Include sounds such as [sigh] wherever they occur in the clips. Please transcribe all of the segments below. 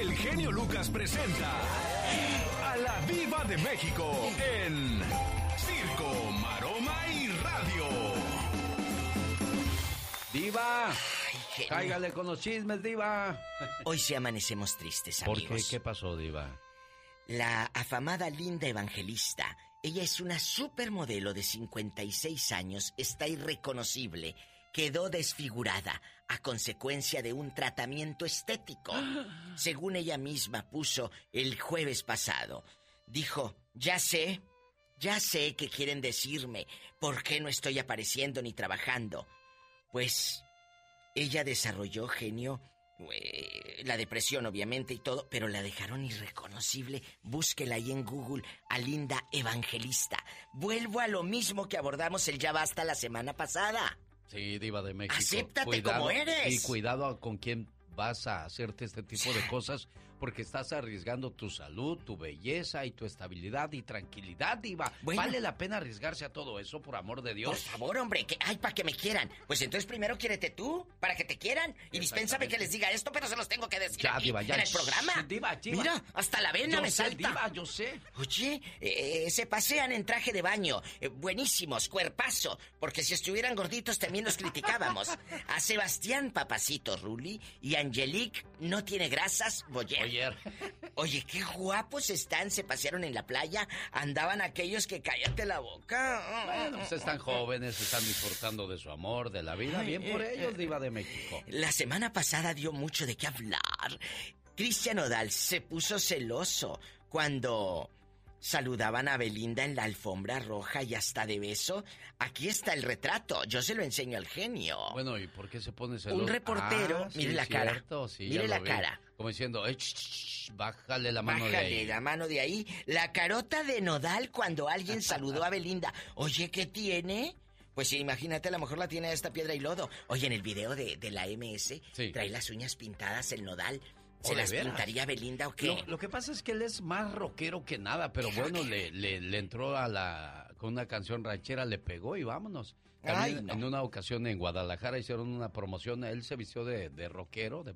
el genio Lucas presenta a la Viva de México en Circo, Maroma y Radio. Diva, cáigale con los chismes, Diva. Hoy sí amanecemos tristes, ¿Por amigos. qué? ¿Qué pasó, Diva? La afamada Linda Evangelista, ella es una supermodelo de 56 años, está irreconocible, quedó desfigurada a consecuencia de un tratamiento estético. [gasps] Según ella misma puso el jueves pasado, dijo, ya sé, ya sé que quieren decirme por qué no estoy apareciendo ni trabajando. Pues ella desarrolló genio eh, la depresión obviamente y todo, pero la dejaron irreconocible. Búsquela ahí en Google a Linda Evangelista. Vuelvo a lo mismo que abordamos el ya basta la semana pasada. Sí, Diva de México. Acéptate como eres. Y cuidado con quién vas a hacerte este tipo de cosas porque estás arriesgando tu salud, tu belleza y tu estabilidad y tranquilidad, Diva. Bueno. ¿Vale la pena arriesgarse a todo eso, por amor de Dios? Por favor, hombre, que ay, para que me quieran. Pues entonces primero quiérete tú, para que te quieran. Y dispénsame que les diga esto, pero se los tengo que decir Ya, aquí, Diva, ya. en el programa. Diva, Diva. Mira, hasta la vena Yo me sé, salta. Diva, yo sé. Oye, eh, se pasean en traje de baño, eh, buenísimos, cuerpazo, porque si estuvieran gorditos también los criticábamos. A Sebastián Papacito Rulli y Angelique no tiene grasas, Boyer. Oye, Oye, qué guapos están, se pasearon en la playa, andaban aquellos que cállate la boca. bueno, pues están jóvenes, están disfrutando de su amor, de la vida. Bien por ellos, Diva de México. La semana pasada dio mucho de qué hablar. Cristian Odal se puso celoso cuando saludaban a Belinda en la alfombra roja y hasta de beso. Aquí está el retrato, yo se lo enseño al genio. Bueno, ¿y por qué se pone celoso? Un reportero, Ah, mire sí, la cara, sí, mire la vi. cara. Como diciendo, "Eh, ch, ch, ch, bájale la mano de Bájale ahí. la mano de ahí. La carota de Nodal cuando alguien [laughs] saludó a Belinda. Oye, ¿qué tiene? Pues sí, imagínate, a lo mejor la tiene esta piedra y lodo. Oye, en el video de, de la MS, Sí. trae las uñas pintadas el Nodal. ¿O ¿Se de las veras? pintaría Belinda o qué? Lo, lo que pasa es que él es más rockero que nada, pero bueno, le, le, le entró a la con una canción ranchera, le pegó y vámonos. También Ay, no. en una ocasión en Guadalajara hicieron una promoción, él se vistió de, de rockero, de,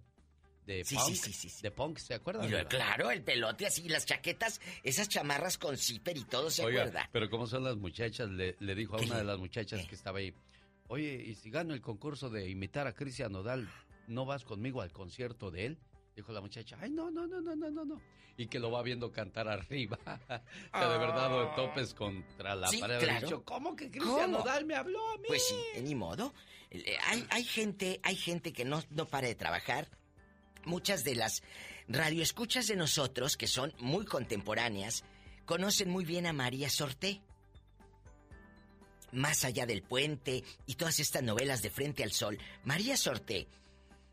de Sí, punk, sí, de punk, ¿se acuerdan? Lo- claro, el pelote así, las chaquetas, esas chamarras con zipper y todo, ¿se Oiga, acuerda? pero ¿cómo son las muchachas? Le, le dijo a ¿Qué una de las muchachas qué? que estaba ahí, oye, y si gano el concurso de imitar a Cristian Nodal, ¿no vas conmigo al concierto de él? Dijo la muchacha, ay, no, no, no, no, no, no, no. Y que lo va viendo cantar arriba. [laughs] o sea, de verdad, de topes contra la Sí, pared. claro. Dicho, ¿cómo que Cristian. Nodal me habló a mí? Pues sí, eh, ni modo. Eh, Hay, hay gente, hay gente que no, no para de trabajar. Muchas de las radioescuchas de nosotros, que son muy contemporáneas, conocen muy bien a María Sorté. Más allá del puente y todas estas novelas de Frente al Sol, María Sorté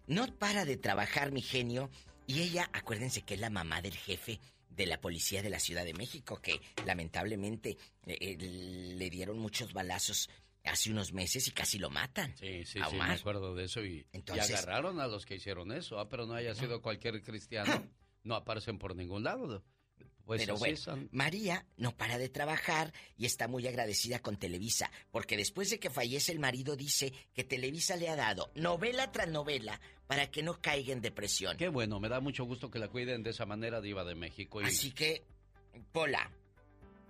no para de trabajar, mi genio, y ella, acuérdense que es la mamá del jefe de la policía de la Ciudad de México, que lamentablemente eh, eh, le dieron muchos balazos hace unos meses y casi lo matan. Sí, sí, sí, me acuerdo de eso y, agarraron a los que hicieron eso, ah, pero no haya sido cualquier cristiano, [clears throat] no aparecen por ningún lado. Pues Pero bueno, son. María no para de trabajar y está muy agradecida con Televisa, porque después de que fallece el marido dice que Televisa le ha dado novela tras novela para que no caiga en depresión. Qué bueno, me da mucho gusto que la cuiden de esa manera, Diva de México. Y... Así que, Pola,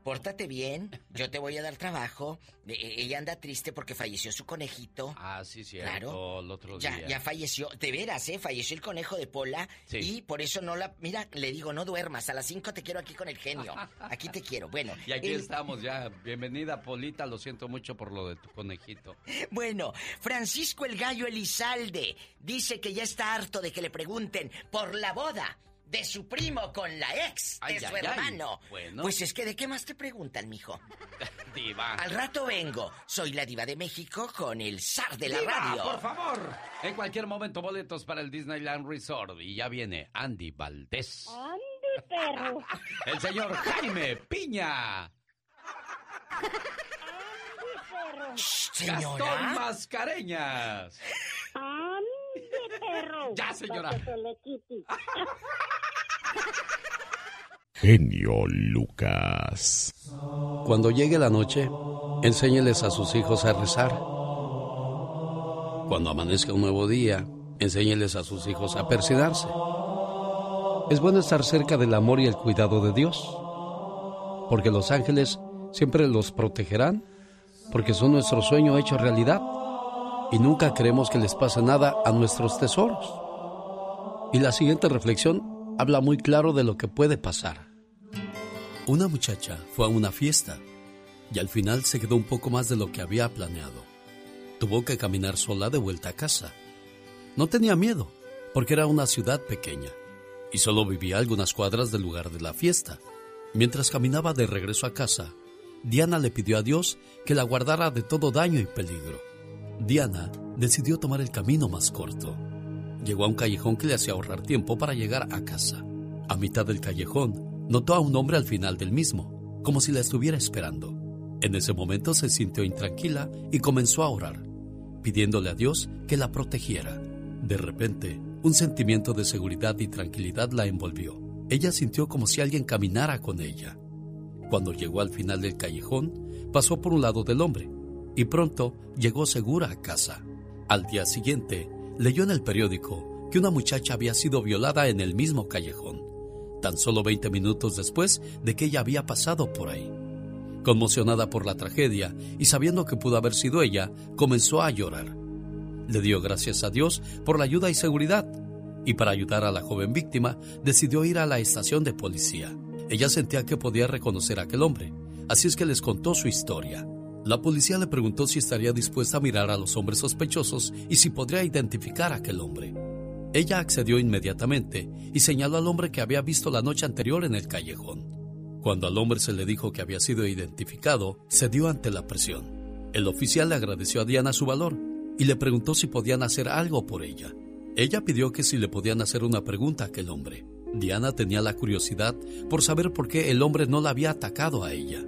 pórtate bien, yo te voy a dar trabajo. Eh, eh, ella anda triste porque falleció su conejito. Ah, sí, cierto, Claro. el otro Ya, día. ya falleció, de veras, ¿eh? Falleció el conejo de Pola Sí. y por eso no la... Mira, le digo, no duermas, a las 5 te quiero aquí con el genio. Aquí te quiero. Bueno, Y aquí el- estamos ya. Bienvenida, Polita. Lo siento mucho por lo de tu conejito. [laughs] Bueno, Francisco el Gallo Elizalde dice que ya está harto de que le pregunten por la boda de su primo con la ex de Ay, su ay, ay. hermano. Bueno. Pues es que de qué más te preguntan, mijo. [laughs] Diva. Al rato vengo. Soy la diva de México con el zar de la Diva, radio. por favor. En cualquier momento, boletos para el Disneyland Resort. Y ya viene Andy Valdés. Andy, perro. [laughs] El señor Jaime Piña. Andy, perro. Shh, Gastón Señora. Mascareñas. Andy, perro. Ya, señora. [laughs] Genio Lucas. Cuando llegue la noche, enséñeles a sus hijos a rezar. Cuando amanezca un nuevo día, enséñeles a sus hijos a persinarse. Es bueno estar cerca del amor y el cuidado de Dios, porque los ángeles siempre los protegerán, porque son nuestro sueño hecho realidad, y nunca queremos que les pase nada a nuestros tesoros. Y la siguiente reflexión habla muy claro de lo que puede pasar. Una muchacha fue a una fiesta y al final se quedó un poco más de lo que había planeado. Tuvo que caminar sola de vuelta a casa. No tenía miedo, porque era una ciudad pequeña y solo vivía algunas cuadras del lugar de la fiesta. Mientras caminaba de regreso a casa, Diana le pidió a Dios que la guardara de todo daño y peligro. Diana decidió tomar el camino más corto. Llegó a un callejón que le hacía ahorrar tiempo para llegar a casa. A mitad del callejón, notó a un hombre al final del mismo, como si la estuviera esperando. En ese momento se sintió intranquila y comenzó a orar, pidiéndole a Dios que la protegiera. De repente, un sentimiento de seguridad y tranquilidad la envolvió. Ella sintió como si alguien caminara con ella. Cuando llegó al final del callejón, pasó por un lado del hombre y pronto llegó segura a casa. Al día siguiente, leyó en el periódico que una muchacha había sido violada en el mismo callejón, tan solo 20 minutos después de que ella había pasado por ahí. Conmocionada por la tragedia y sabiendo que pudo haber sido ella, comenzó a llorar. Le dio gracias a Dios por la ayuda y seguridad, y para ayudar a la joven víctima decidió ir a la estación de policía. Ella sentía que podía reconocer a aquel hombre, así es que les contó su historia. La policía le preguntó si estaría dispuesta a mirar a los hombres sospechosos y si podría identificar a aquel hombre. Ella accedió inmediatamente y señaló al hombre que había visto la noche anterior en el callejón. Cuando al hombre se le dijo que había sido identificado, cedió ante la presión. El oficial le agradeció a Diana su valor y le preguntó si podían hacer algo por ella. Ella pidió que si le podían hacer una pregunta a aquel hombre. Diana tenía la curiosidad por saber por qué el hombre no la había atacado a ella.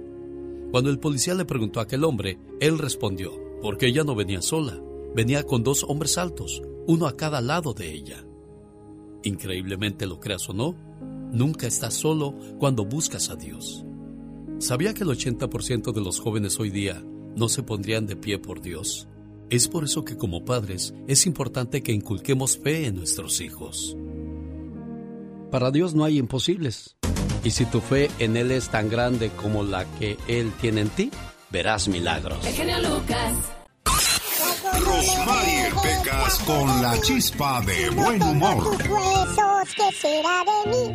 Cuando el policía le preguntó a aquel hombre, él respondió, porque ella no venía sola, venía con dos hombres altos, uno a cada lado de ella. Increíblemente lo creas o no, Nunca estás solo cuando buscas a Dios. ¿Sabía que el 80% de los jóvenes hoy día no se pondrían de pie por Dios? Es por eso que como padres es importante que inculquemos fe en nuestros hijos. Para Dios no hay imposibles. Y si tu fe en Él es tan grande como la que Él tiene en ti, verás milagros. El Lucas. Rosmarie Pecas con la chispa de buen humor. Huesos, ¿qué será de mí?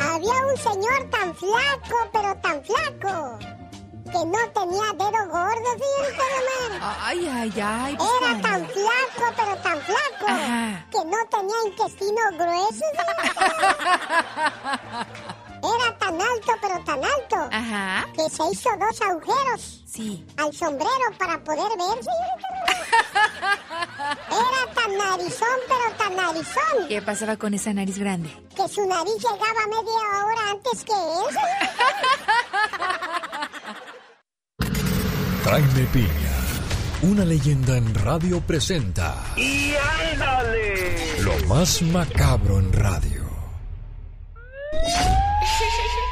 Había un señor tan flaco, pero tan flaco, que no tenía dedo gordo, fíjense nomás. Ay, ay, ay. Pues, Era tan flaco, pero tan flaco, que no tenía intestino grueso. [laughs] Era tan alto, pero tan alto, Ajá. que se hizo dos agujeros sí. al sombrero para poder verse. Era tan narizón, pero tan narizón. ¿Qué pasaba con esa nariz grande? Que su nariz llegaba media hora antes que él. [laughs] Jaime Piña, una leyenda en radio presenta. ¡Y ándale! Lo más macabro en radio. [laughs]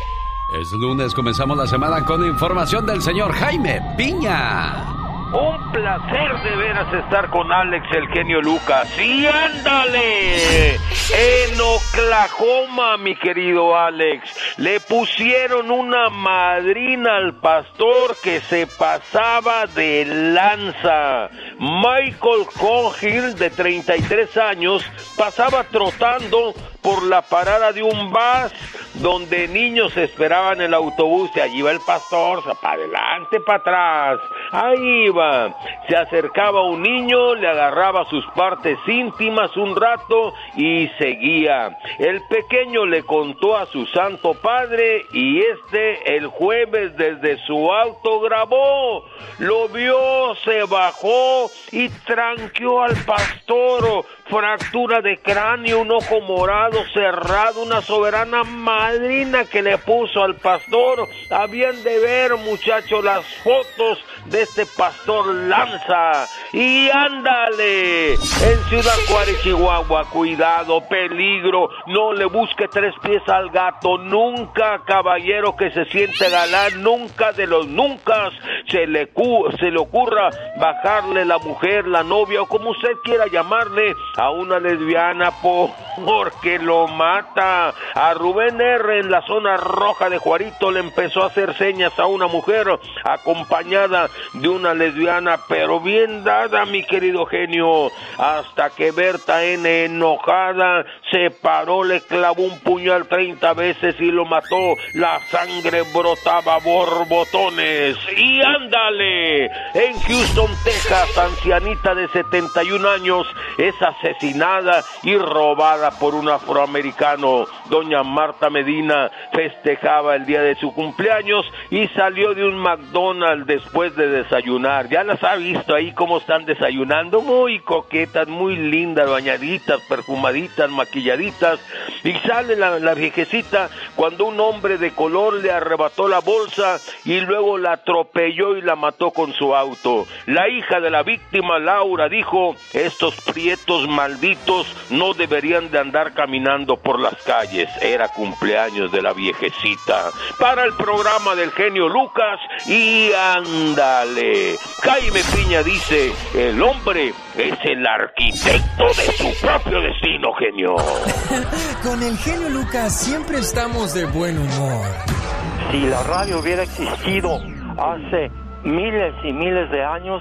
Es lunes, comenzamos la semana con información del señor Jaime Piña. Un placer de veras estar con Alex, el genio Lucas. ¡Y ándale! En Oklahoma, mi querido Alex, le pusieron una madrina al pastor que se pasaba de lanza. Michael Cohill, de 33 años, pasaba trotando por la parada de un bus donde niños esperaban el autobús y allí va el pastor, para adelante, para atrás. Ahí iba. Se acercaba un niño, le agarraba sus partes íntimas un rato y seguía. El pequeño le contó a su santo padre y este el jueves desde su auto grabó. Lo vio, se bajó y tranqueó al pastor. Fractura de cráneo, un ojo morado cerrado, una soberana madrina que le puso al pastor. Habían de ver, muchachos, las fotos de este pastor Lanza. Y ándale, en Ciudad Juárez, Chihuahua, cuidado, peligro, no le busque tres pies al gato, nunca caballero que se siente galán, nunca de los nunca, se le, se le ocurra bajarle la mujer, la novia o como usted quiera llamarle a una lesbiana porque lo mata. A Rubén R en la zona roja de Juarito le empezó a hacer señas a una mujer acompañada de una lesbiana, pero bien dada, mi querido genio, hasta que Berta N enojada se paró, le clavó un puñal 30 veces y lo mató. La sangre brotaba borbotones. Y ándale, en Houston, Texas, ancianita de 71 años es asesinada y robada por un afroamericano. Doña Marta Medina festejaba el día de su cumpleaños y salió de un McDonald's después de desayunar. Ya las ha visto ahí cómo están desayunando, muy coquetas, muy lindas, bañaditas, perfumaditas, maquilladitas. Y sale la, la viejecita cuando un hombre de color le arrebató la bolsa y luego la atropelló y la mató con su auto. La hija de la víctima, Laura, dijo, estos prietos malditos no deberían de andar caminando por las calles. Era cumpleaños de la viejecita. Para el programa del genio Lucas y Jaime Piña dice, el hombre es el arquitecto de su propio destino, genio. [laughs] Con el genio Lucas siempre estamos de buen humor. Si la radio hubiera existido hace miles y miles de años,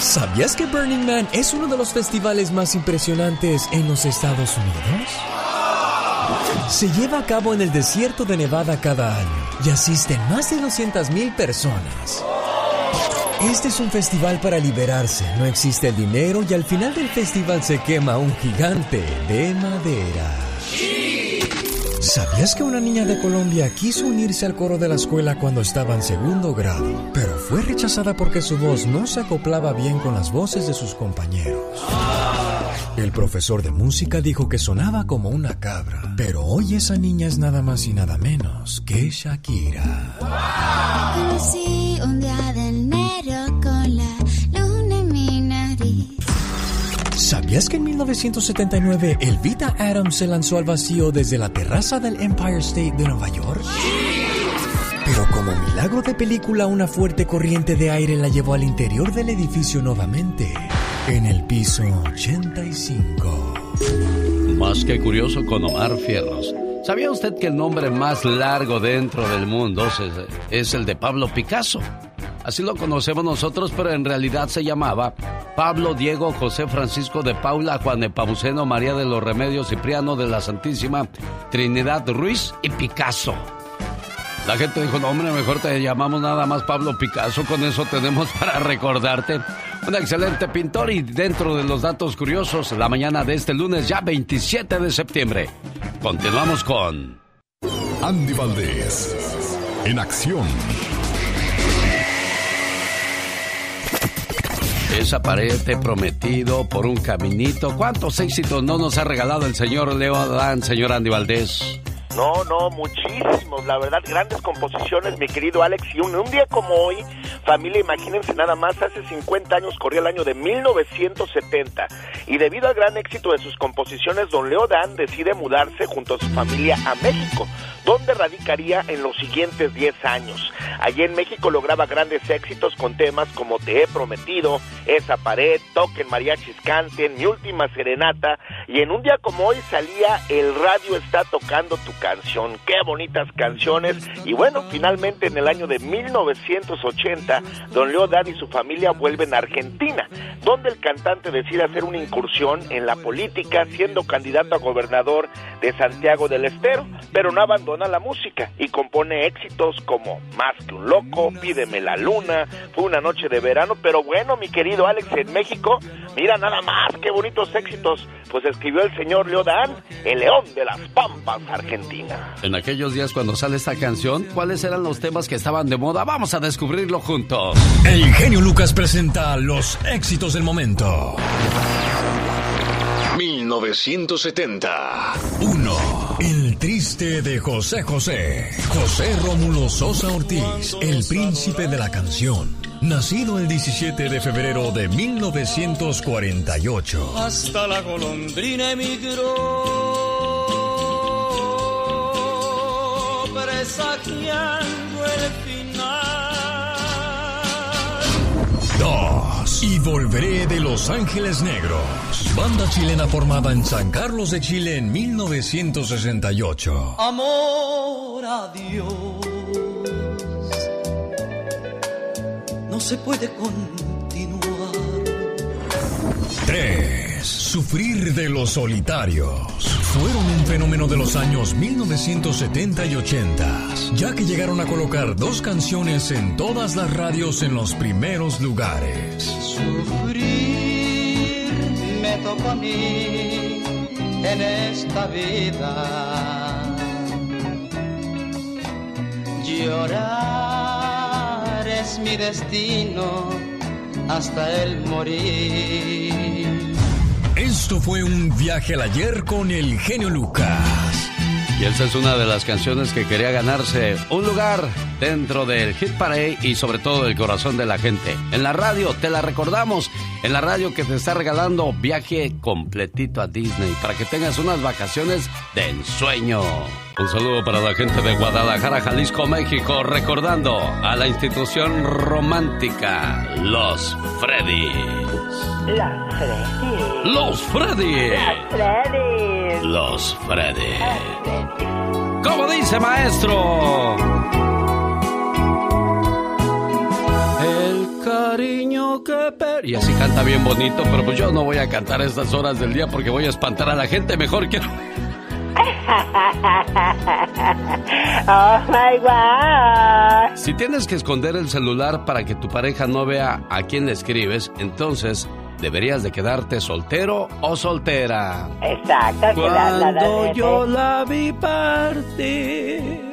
¿Sabías que Burning Man es uno de los festivales más impresionantes en los Estados Unidos? Se lleva a cabo en el desierto de Nevada cada año y asisten más de 200.000 personas. Este es un festival para liberarse, no existe el dinero y al final del festival se quema un gigante de madera. ¿Sabías que una niña de Colombia quiso unirse al coro de la escuela cuando estaba en segundo grado, pero fue rechazada porque su voz no se acoplaba bien con las voces de sus compañeros? El profesor de música dijo que sonaba como una cabra, pero hoy esa niña es nada más y nada menos que Shakira. Conocí ¿Sabías que en 1979 Elvita Adams se lanzó al vacío desde la terraza del Empire State de Nueva York? Pero como milagro de película, una fuerte corriente de aire la llevó al interior del edificio nuevamente, en el piso 85. Más que curioso con Omar Fierros. ¿Sabía usted que el nombre más largo dentro del mundo es, el de Pablo Picasso? Así lo conocemos nosotros, pero en realidad se llamaba Pablo Diego José Francisco de Paula Juan de Pabuceno María de los Remedios Cipriano de la Santísima Trinidad Ruiz y Picasso. La gente dijo, no hombre, mejor te llamamos nada más Pablo Picasso, con eso tenemos para recordarte. Un excelente pintor y dentro de los datos curiosos, la mañana de este lunes ya 27 de septiembre. Continuamos con... Andy Valdés, en acción. Esa pared te prometido por un caminito. ¿Cuántos éxitos no nos ha regalado el señor Leo Adán, señor Andy Valdés? No, no, muchísimos, la verdad, grandes composiciones, mi querido Alex. Y un, día como hoy, familia, imagínense nada más, hace 50 años corría el año de 1970. Y debido al gran éxito de sus composiciones, don Leo Dan decide mudarse junto a su familia a México, donde radicaría en los siguientes 10 años. Allí en México lograba grandes éxitos con temas como Te he prometido, Esa pared, Toquen mariachis canten, Mi última serenata. Y en un día como hoy salía El radio está tocando tu canción. Qué bonitas canciones. Y bueno, finalmente en el año de 1980, don Leo Dan y su familia vuelven a Argentina, donde el cantante decide hacer una incursión en la política, siendo candidato a gobernador de Santiago del Estero. pero no abandona la música y compone éxitos como Más que un loco, Pídeme la luna, Fue una noche de verano, pero bueno, mi querido Alex, en México, mira nada más, qué bonitos éxitos, pues escribió el señor Leodán, el león de las pampas argentina. En aquellos días cuando sale esta canción, ¿cuáles eran los temas que estaban de moda? Vamos a descubrirlo juntos. El genio Lucas presenta los éxitos del momento. 1970. 1. El triste de José José. José Rómulo Sosa Ortiz, el príncipe de la canción. Nacido el 17 de febrero de 1948. Hasta la golondrina emigró, presagiando el final. 2. Y volveré de Los Ángeles Negros. Banda chilena formada en San Carlos de Chile en 1968. Amor a Dios. No se puede continuar. 3. Sufrir de los solitarios. Fueron un fenómeno de los años 1970 y 80, ya que llegaron a colocar dos canciones en todas las radios en los primeros lugares. Sufrir me tocó a mí en esta vida. Llorar es mi destino hasta el morir. Esto fue un viaje al ayer con el genio Lucas. Y esa es una de las canciones que quería ganarse un lugar dentro del Hit Parade y sobre todo del corazón de la gente. En la radio, te la recordamos, en la radio que te está regalando viaje completito a Disney para que tengas unas vacaciones de ensueño. Un saludo para la gente de Guadalajara, Jalisco, México, recordando a la institución romántica Los Freddy. Los Freddy. Los Freddy. Los Freddy. Los Freddy. ¿Cómo dice maestro? El cariño que per... Y así canta bien bonito, pero pues yo no voy a cantar a estas horas del día porque voy a espantar a la gente. Mejor que... [laughs] oh my God. Si tienes que esconder el celular para que tu pareja no vea a quién le escribes, entonces deberías de quedarte soltero o soltera. Exacto. Cuando la- yo la vi partir.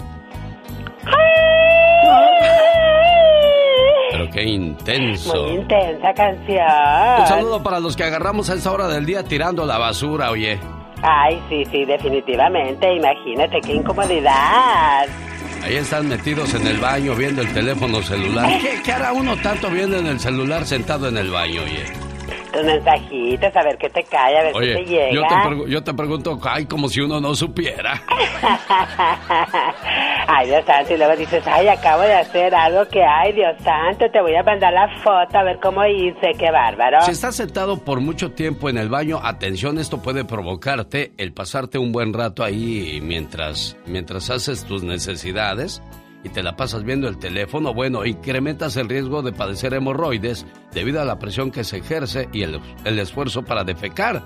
Pero qué intenso. Muy intensa Un canción. saludo para los que agarramos a esa hora del día tirando la basura, oye. Ay, sí, sí, definitivamente. Imagínate qué incomodidad. Ahí están metidos en el baño viendo el teléfono celular. ¿Qué, qué hará uno tanto viendo en el celular sentado en el baño, oye? Tus mensajitos, a ver qué te cae, a ver Oye, si te llega. yo te, yo te pregunto, ay, como si uno no supiera. [laughs] ay, Dios santo, y luego dices, ay, acabo de hacer algo que, ay, Dios santo, te voy a mandar la foto a ver cómo hice, qué bárbaro. Si estás sentado por mucho tiempo en el baño, atención, esto puede provocarte el pasarte un buen rato ahí mientras, mientras haces tus necesidades y te la pasas viendo el teléfono. Bueno, incrementas el riesgo de padecer hemorroides debido a la presión que se ejerce y el, el esfuerzo para defecar.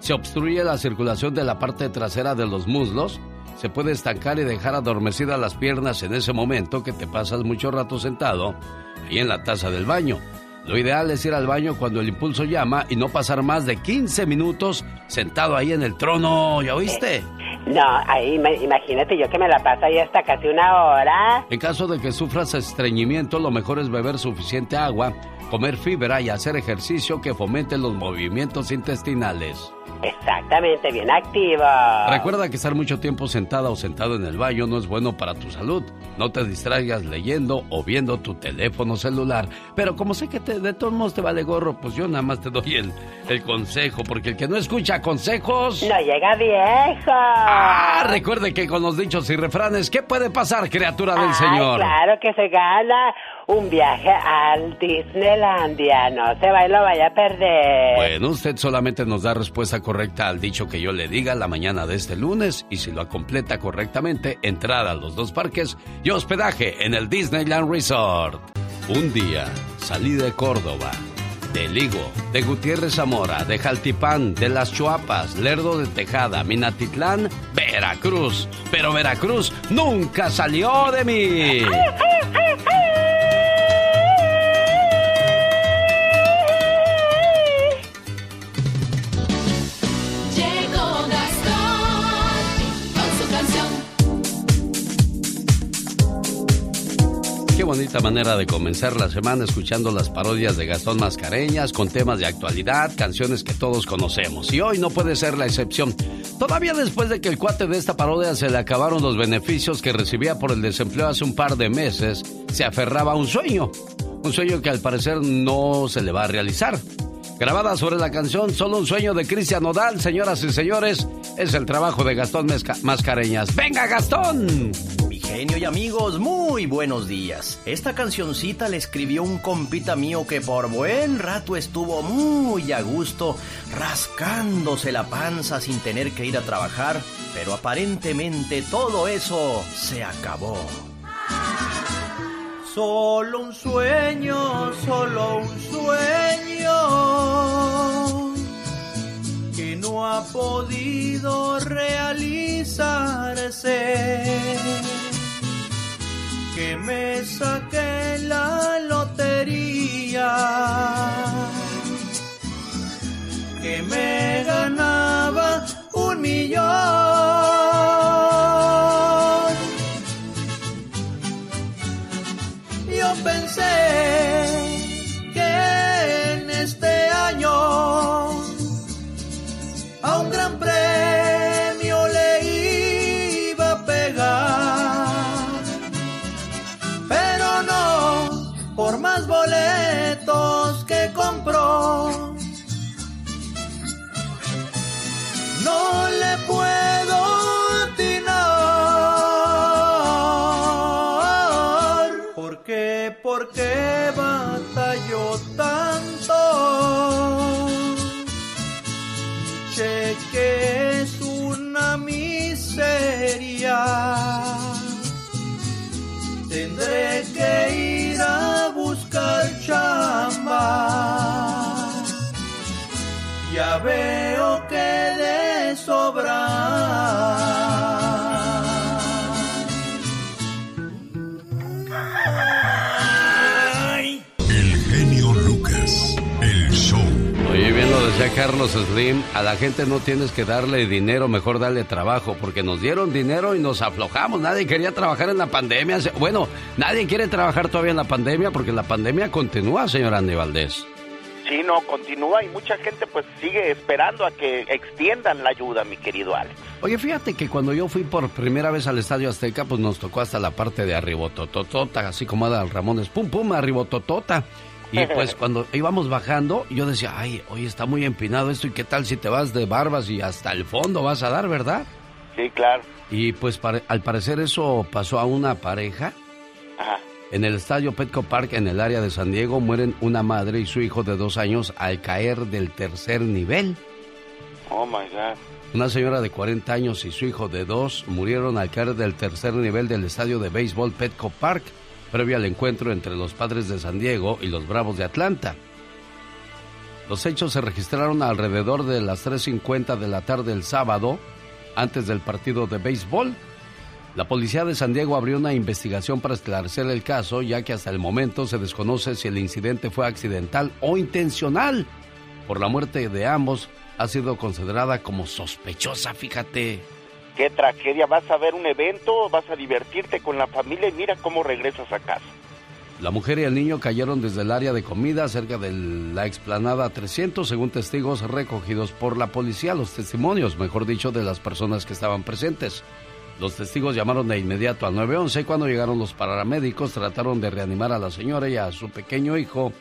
Se obstruye la circulación de la parte trasera de los muslos. Se puede estancar y dejar adormecidas las piernas en ese momento que te pasas mucho rato sentado ahí en la taza del baño. Lo ideal es ir al baño cuando el impulso llama y no pasar más de 15 minutos sentado ahí en el trono, ¿ya oíste? No, ahí, imagínate yo que me la paso ahí hasta casi una hora. En caso de que sufras estreñimiento, lo mejor es beber suficiente agua, comer fibra y hacer ejercicio que fomente los movimientos intestinales. Exactamente, bien activo. Recuerda que estar mucho tiempo sentada o sentado en el baño no es bueno para tu salud. No te distraigas leyendo o viendo tu teléfono celular. Pero como sé que te- de todos modos te vale gorro, pues yo nada más te doy el, el consejo, porque el que no escucha consejos... No llega viejo. Ah, recuerde que con los dichos y refranes, ¿qué puede pasar, criatura del Ay, Señor? claro que se gana un viaje al Disneylandia. No se va y lo vaya a perder. Bueno, usted solamente nos da respuesta correcta al dicho que yo le diga la mañana de este lunes y si lo completa correctamente, entrada a los dos parques y hospedaje en el Disneyland Resort. Un día salí de Córdoba de Ligo, de Gutiérrez Zamora, de Jaltipán, de Las Chuapas, Lerdo de Tejada, Minatitlán, Veracruz. Pero Veracruz nunca salió de mí. Qué bonita manera de comenzar la semana escuchando las parodias de Gastón Mascareñas con temas de actualidad, canciones que todos conocemos. Y hoy no puede ser la excepción. Todavía después de que el cuate de esta parodia se le acabaron los beneficios que recibía por el desempleo hace un par de meses, se aferraba a un sueño. Un sueño que al parecer no se le va a realizar. Grabada sobre la canción Solo un sueño de Cristian Nodal, señoras y señores, es el trabajo de Gastón Mascareñas. ¡Venga, Gastón! Genio y amigos, muy buenos días. Esta cancioncita le escribió un compita mío que por buen rato estuvo muy a gusto rascándose la panza sin tener que ir a trabajar, pero aparentemente todo eso se acabó. Solo un sueño, solo un sueño que no ha podido realizarse. Que me saqué la lotería. Que me ganaba un millón. Yo pensé qué batalló tanto? Mi cheque es una miseria. Tendré que ir a buscar chamba. Ya veo que de sobra. Carlos Slim, a la gente no tienes que darle dinero, mejor darle trabajo, porque nos dieron dinero y nos aflojamos. Nadie quería trabajar en la pandemia. Bueno, nadie quiere trabajar todavía en la pandemia porque la pandemia continúa, señor Andy Valdés. Sí, no, continúa y mucha gente pues sigue esperando a que extiendan la ayuda, mi querido Alex. Oye, fíjate que cuando yo fui por primera vez al Estadio Azteca, pues nos tocó hasta la parte de arribotototota, así como Adal Ramones, pum, pum, arribototota. Y [laughs] pues cuando íbamos bajando, yo decía, ay, oye, está muy empinado esto, ¿y qué tal si te vas de barbas y hasta el fondo vas a dar, verdad? Sí, claro. Y pues al parecer eso pasó a una pareja. Ajá. En el estadio Petco Park, en el área de San Diego, mueren una madre y su hijo de dos años al caer del tercer nivel. Oh my God. Una señora de 40 años y su hijo de dos murieron al caer del tercer nivel del estadio de béisbol Petco Park, previo al encuentro entre los padres de San Diego y los Bravos de Atlanta. Los hechos se registraron alrededor de las 3.50 de la tarde del sábado, antes del partido de béisbol. La policía de San Diego abrió una investigación para esclarecer el caso, ya que hasta el momento se desconoce si el incidente fue accidental o intencional. Por la muerte de ambos, ha sido considerada como sospechosa, fíjate. Qué tragedia, vas a ver un evento, vas a divertirte con la familia y mira cómo regresas a casa. La mujer y el niño cayeron desde el área de comida cerca de la explanada 300, según testigos recogidos por la policía, los testimonios, mejor dicho, de las personas que estaban presentes. Los testigos llamaron de inmediato al 911 y cuando llegaron los paramédicos trataron de reanimar a la señora y a su pequeño hijo,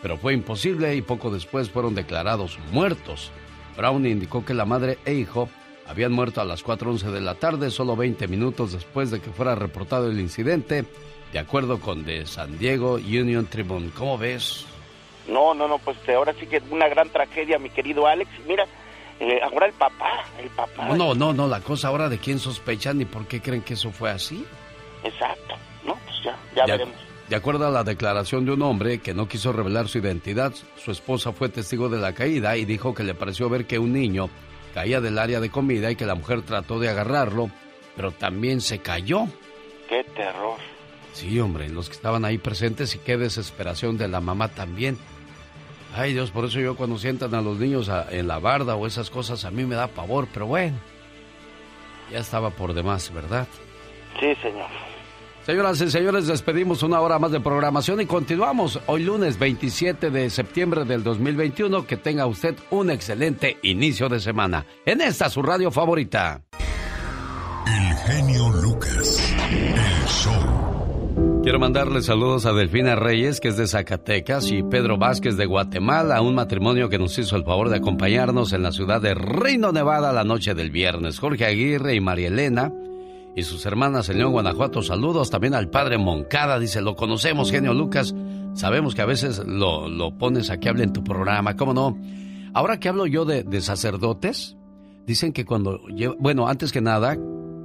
pero fue imposible y poco después fueron declarados muertos. Brown indicó que la madre e hijo habían muerto a las 4.11 de la tarde, solo 20 minutos después de que fuera reportado el incidente, de acuerdo con The San Diego Union Tribune. ¿Cómo ves? No, no, no, pues ahora sí que es una gran tragedia, mi querido Alex. Mira, eh, ahora el papá, el papá. No, no, no, no, la cosa ahora de quién sospechan y por qué creen que eso fue así. Exacto, ¿no? Pues ya, ya, veremos. De acuerdo a la declaración de un hombre que no quiso revelar su identidad, su esposa fue testigo de la caída y dijo que le pareció ver que un niño caía del área de comida y que la mujer trató de agarrarlo, pero también se cayó. ¡Qué terror! Sí, hombre, los que estaban ahí presentes y qué desesperación de la mamá también. Ay Dios, por eso yo cuando sientan a los niños en la barda o esas cosas a mí me da pavor, pero bueno, ya estaba por demás, ¿verdad? Sí, señor. Señoras y señores, despedimos una hora más de programación y continuamos hoy lunes 27 de septiembre del 2021. Que tenga usted un excelente inicio de semana. En esta su radio favorita. El genio Lucas. El show. Quiero mandarle saludos a Delfina Reyes, que es de Zacatecas, y Pedro Vázquez de Guatemala, un matrimonio que nos hizo el favor de acompañarnos en la ciudad de Reino Nevada la noche del viernes. Jorge Aguirre y María Elena y sus hermanas en León, Guanajuato. Saludos también al padre Moncada, dice, lo conocemos, genio Lucas. Sabemos que a veces lo, lo pones a que hable en tu programa, ¿cómo no? Ahora que hablo yo de, de sacerdotes, dicen que cuando... Bueno, antes que nada,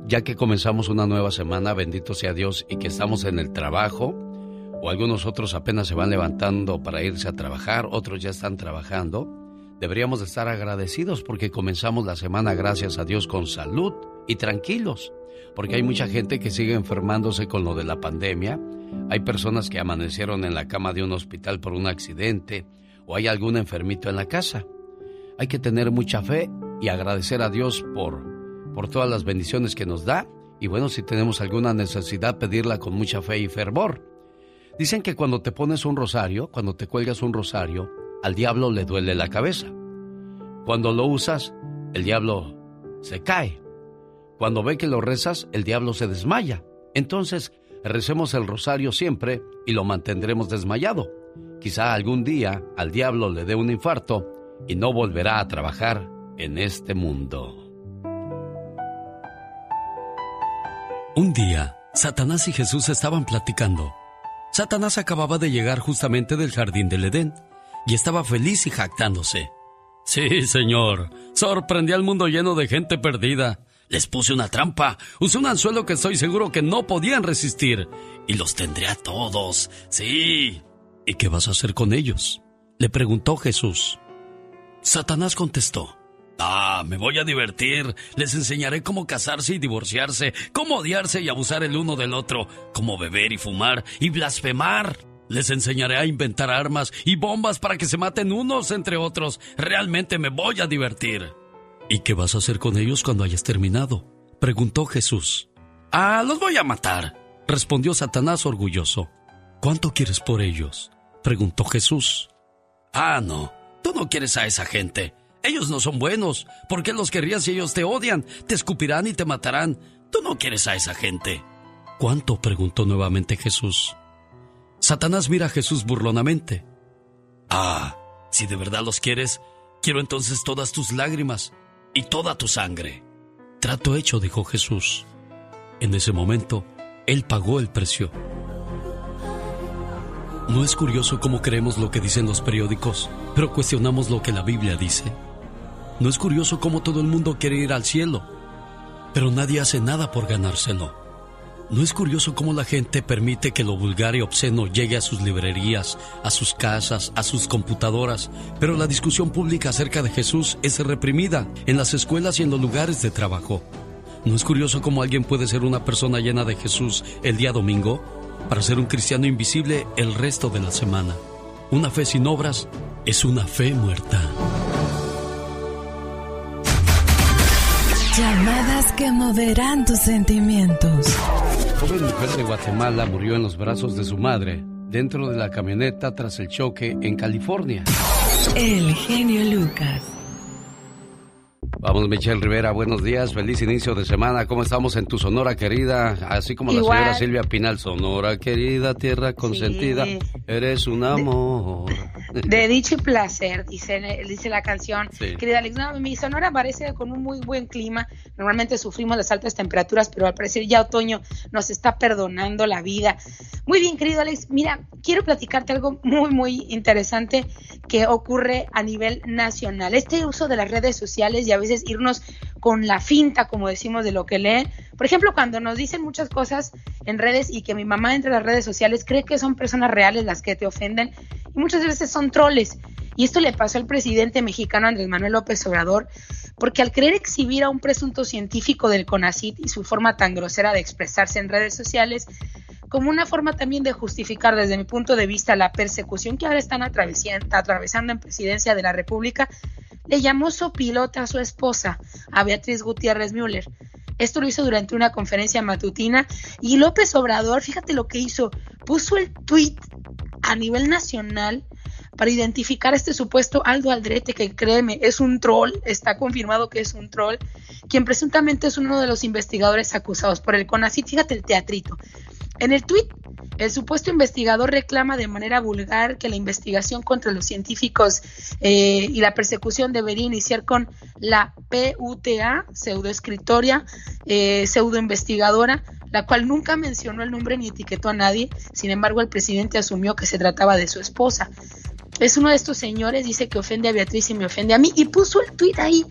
ya que comenzamos una nueva semana, bendito sea Dios, y que estamos en el trabajo, o algunos otros apenas se van levantando para irse a trabajar, otros ya están trabajando, deberíamos de estar agradecidos porque comenzamos la semana, gracias a Dios, con salud y tranquilos porque hay mucha gente que sigue enfermándose con lo de la pandemia, hay personas que amanecieron en la cama de un hospital por un accidente o hay algún enfermito en la casa. Hay que tener mucha fe y agradecer a Dios por, por todas las bendiciones que nos da y bueno, si tenemos alguna necesidad, pedirla con mucha fe y fervor. Dicen que cuando te pones un rosario, cuando te cuelgas un rosario, al diablo le duele la cabeza. Cuando lo usas, el diablo se cae. Cuando ve que lo rezas, el diablo se desmaya. Entonces, recemos el rosario siempre y lo mantendremos desmayado. Quizá algún día al diablo le dé un infarto y no volverá a trabajar en este mundo. Un día, Satanás y Jesús estaban platicando. Satanás acababa de llegar justamente del jardín del Edén y estaba feliz y jactándose. Sí, señor, sorprendí al mundo lleno de gente perdida. Les puse una trampa, usé un anzuelo que estoy seguro que no podían resistir. Y los tendré a todos, sí. ¿Y qué vas a hacer con ellos? Le preguntó Jesús. Satanás contestó. Ah, me voy a divertir. Les enseñaré cómo casarse y divorciarse, cómo odiarse y abusar el uno del otro, cómo beber y fumar y blasfemar. Les enseñaré a inventar armas y bombas para que se maten unos entre otros. Realmente me voy a divertir. ¿Y qué vas a hacer con ellos cuando hayas terminado? preguntó Jesús. Ah, los voy a matar, respondió Satanás orgulloso. ¿Cuánto quieres por ellos? preguntó Jesús. Ah, no, tú no quieres a esa gente. Ellos no son buenos. ¿Por qué los querrías si ellos te odian? Te escupirán y te matarán. Tú no quieres a esa gente. ¿Cuánto? preguntó nuevamente Jesús. Satanás mira a Jesús burlonamente. Ah, si de verdad los quieres, quiero entonces todas tus lágrimas y toda tu sangre. Trato hecho, dijo Jesús. En ese momento, Él pagó el precio. ¿No es curioso cómo creemos lo que dicen los periódicos, pero cuestionamos lo que la Biblia dice? ¿No es curioso cómo todo el mundo quiere ir al cielo, pero nadie hace nada por ganárselo? ¿No es curioso cómo la gente permite que lo vulgar y obsceno llegue a sus librerías, a sus casas, a sus computadoras, pero la discusión pública acerca de Jesús es reprimida en las escuelas y en los lugares de trabajo? ¿No es curioso cómo alguien puede ser una persona llena de Jesús el día domingo para ser un cristiano invisible el resto de la semana? Una fe sin obras es una fe muerta. Llamadas que moverán tus sentimientos. Joven mujer de Guatemala murió en los brazos de su madre dentro de la camioneta tras el choque en California. El genio Lucas. Vamos, Michelle Rivera, buenos días, feliz inicio de semana. ¿Cómo estamos en tu Sonora querida? Así como la señora Silvia Pinal, Sonora querida, tierra consentida, eres un amor. De dicho y placer, dice, dice la canción. Sí. Querida Alex, no, mi Sonora parece con un muy buen clima. Normalmente sufrimos las altas temperaturas, pero al parecer ya otoño nos está perdonando la vida. Muy bien, querido Alex. Mira, quiero platicarte algo muy, muy interesante que ocurre a nivel nacional. Este uso de las redes sociales y a veces irnos con la finta, como decimos, de lo que leen. Por ejemplo, cuando nos dicen muchas cosas en redes y que mi mamá entre las redes sociales cree que son personas reales las que te ofenden y muchas veces son troles. Y esto le pasó al presidente mexicano Andrés Manuel López Obrador, porque al querer exhibir a un presunto científico del CONACIT y su forma tan grosera de expresarse en redes sociales, como una forma también de justificar desde mi punto de vista la persecución que ahora están atravesando en presidencia de la República, le llamó sopilota a su esposa, a Beatriz Gutiérrez Müller. Esto lo hizo durante una conferencia matutina y López Obrador, fíjate lo que hizo, puso el tweet a nivel nacional para identificar a este supuesto Aldo Aldrete, que créeme, es un troll, está confirmado que es un troll, quien presuntamente es uno de los investigadores acusados por el CONACYT. Fíjate el teatrito. En el tuit, el supuesto investigador reclama de manera vulgar que la investigación contra los científicos eh, y la persecución debería iniciar con la PUTA, pseudoescritoria, eh, pseudoinvestigadora, la cual nunca mencionó el nombre ni etiquetó a nadie. Sin embargo, el presidente asumió que se trataba de su esposa. Es uno de estos señores, dice que ofende a Beatriz y me ofende a mí, y puso el tuit ahí.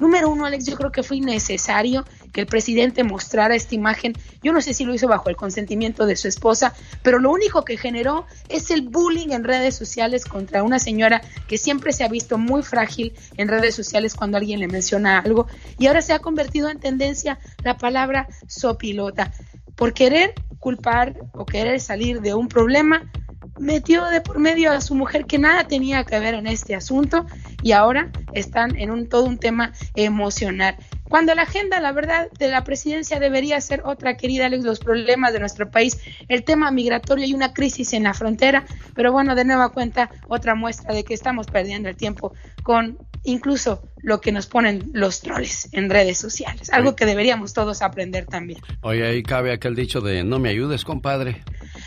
Número uno, Alex, yo creo que fue innecesario que el presidente mostrara esta imagen. Yo no sé si lo hizo bajo el consentimiento de su esposa, pero lo único que generó es el bullying en redes sociales contra una señora que siempre se ha visto muy frágil en redes sociales cuando alguien le menciona algo y ahora se ha convertido en tendencia la palabra sopilota. Por querer culpar o querer salir de un problema, metió de por medio a su mujer que nada tenía que ver en este asunto y ahora están en un todo un tema emocional. Cuando la agenda, la verdad, de la presidencia debería ser otra, querida Alex, los problemas de nuestro país, el tema migratorio y una crisis en la frontera, pero bueno, de nueva cuenta, otra muestra de que estamos perdiendo el tiempo con incluso lo que nos ponen los troles en redes sociales, algo que deberíamos todos aprender también. Oye, ahí cabe aquel dicho de no me ayudes, compadre.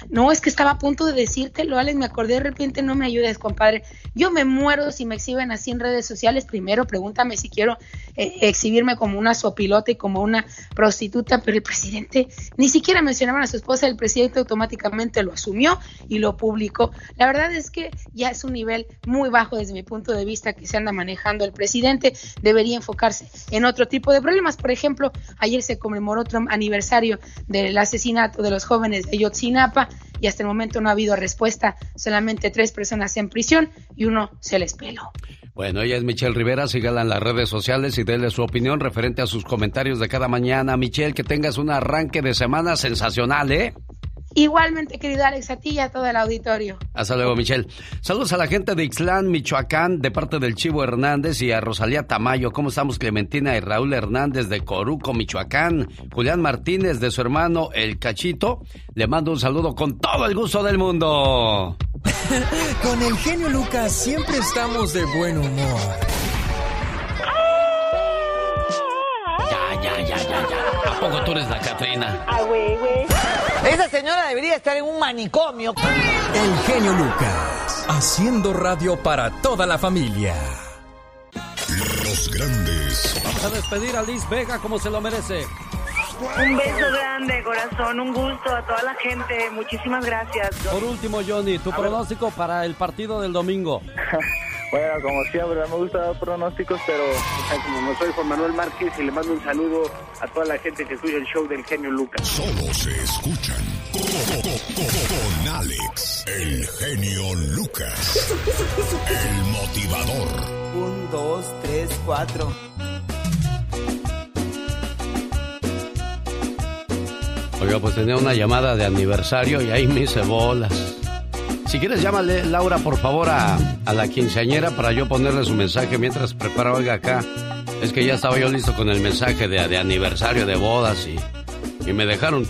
No, es que estaba a punto de decírtelo, Alex, me acordé de repente, no me ayudes, compadre. Yo me muero si me exhiben así en redes sociales. Primero, pregúntame si quiero eh, exhibirme como una sopilota y como una prostituta, pero el presidente ni siquiera mencionaba a su esposa, el presidente automáticamente lo asumió y lo publicó. La verdad es que ya es un nivel muy bajo desde mi punto de vista que se anda manejando el presidente. Debería enfocarse en otro tipo de problemas. Por ejemplo, ayer se conmemoró otro aniversario del asesinato de los jóvenes de Yotzinapa y hasta el momento no ha habido respuesta. Solamente tres personas en prisión y uno se les peló. Bueno, ella es Michelle Rivera, sígala en las redes sociales y déle su opinión referente a sus comentarios de cada mañana. Michelle, que tengas un arranque de semana sensacional, ¿eh? Igualmente, querido Alex, a ti y a todo el auditorio. Hasta luego, Michelle. Saludos a la gente de Ixlán, Michoacán, de parte del Chivo Hernández y a Rosalía Tamayo. ¿Cómo estamos, Clementina y Raúl Hernández de Coruco, Michoacán? Julián Martínez de su hermano El Cachito. Le mando un saludo con todo el gusto del mundo. [laughs] con el genio Lucas siempre estamos de buen humor. Ya, ya, ya, ya, ya. ¿A poco tú eres la Catrina? Ah, güey, güey. Esa señora debería estar en un manicomio. El genio Lucas, haciendo radio para toda la familia. Los grandes. Vamos a despedir a Liz Vega como se lo merece. Un beso grande, corazón, un gusto a toda la gente. Muchísimas gracias. Por último, Johnny, tu pronóstico para el partido del domingo. [laughs] Bueno, como siempre, me gusta dar pronósticos, pero como no soy Juan Manuel Márquez y le mando un saludo a toda la gente que escucha el show del genio Lucas. Solo se escuchan con, con- con Alex, el genio Lucas, el motivador. Un, dos, tres, cuatro. Oiga, pues tenía una llamada de aniversario y ahí me hice bolas. Si quieres, llámale, Laura, por favor, a, a la quinceañera para yo ponerle su mensaje mientras preparo algo acá. Es que ya estaba yo listo con el mensaje de, de aniversario de bodas y, y me dejaron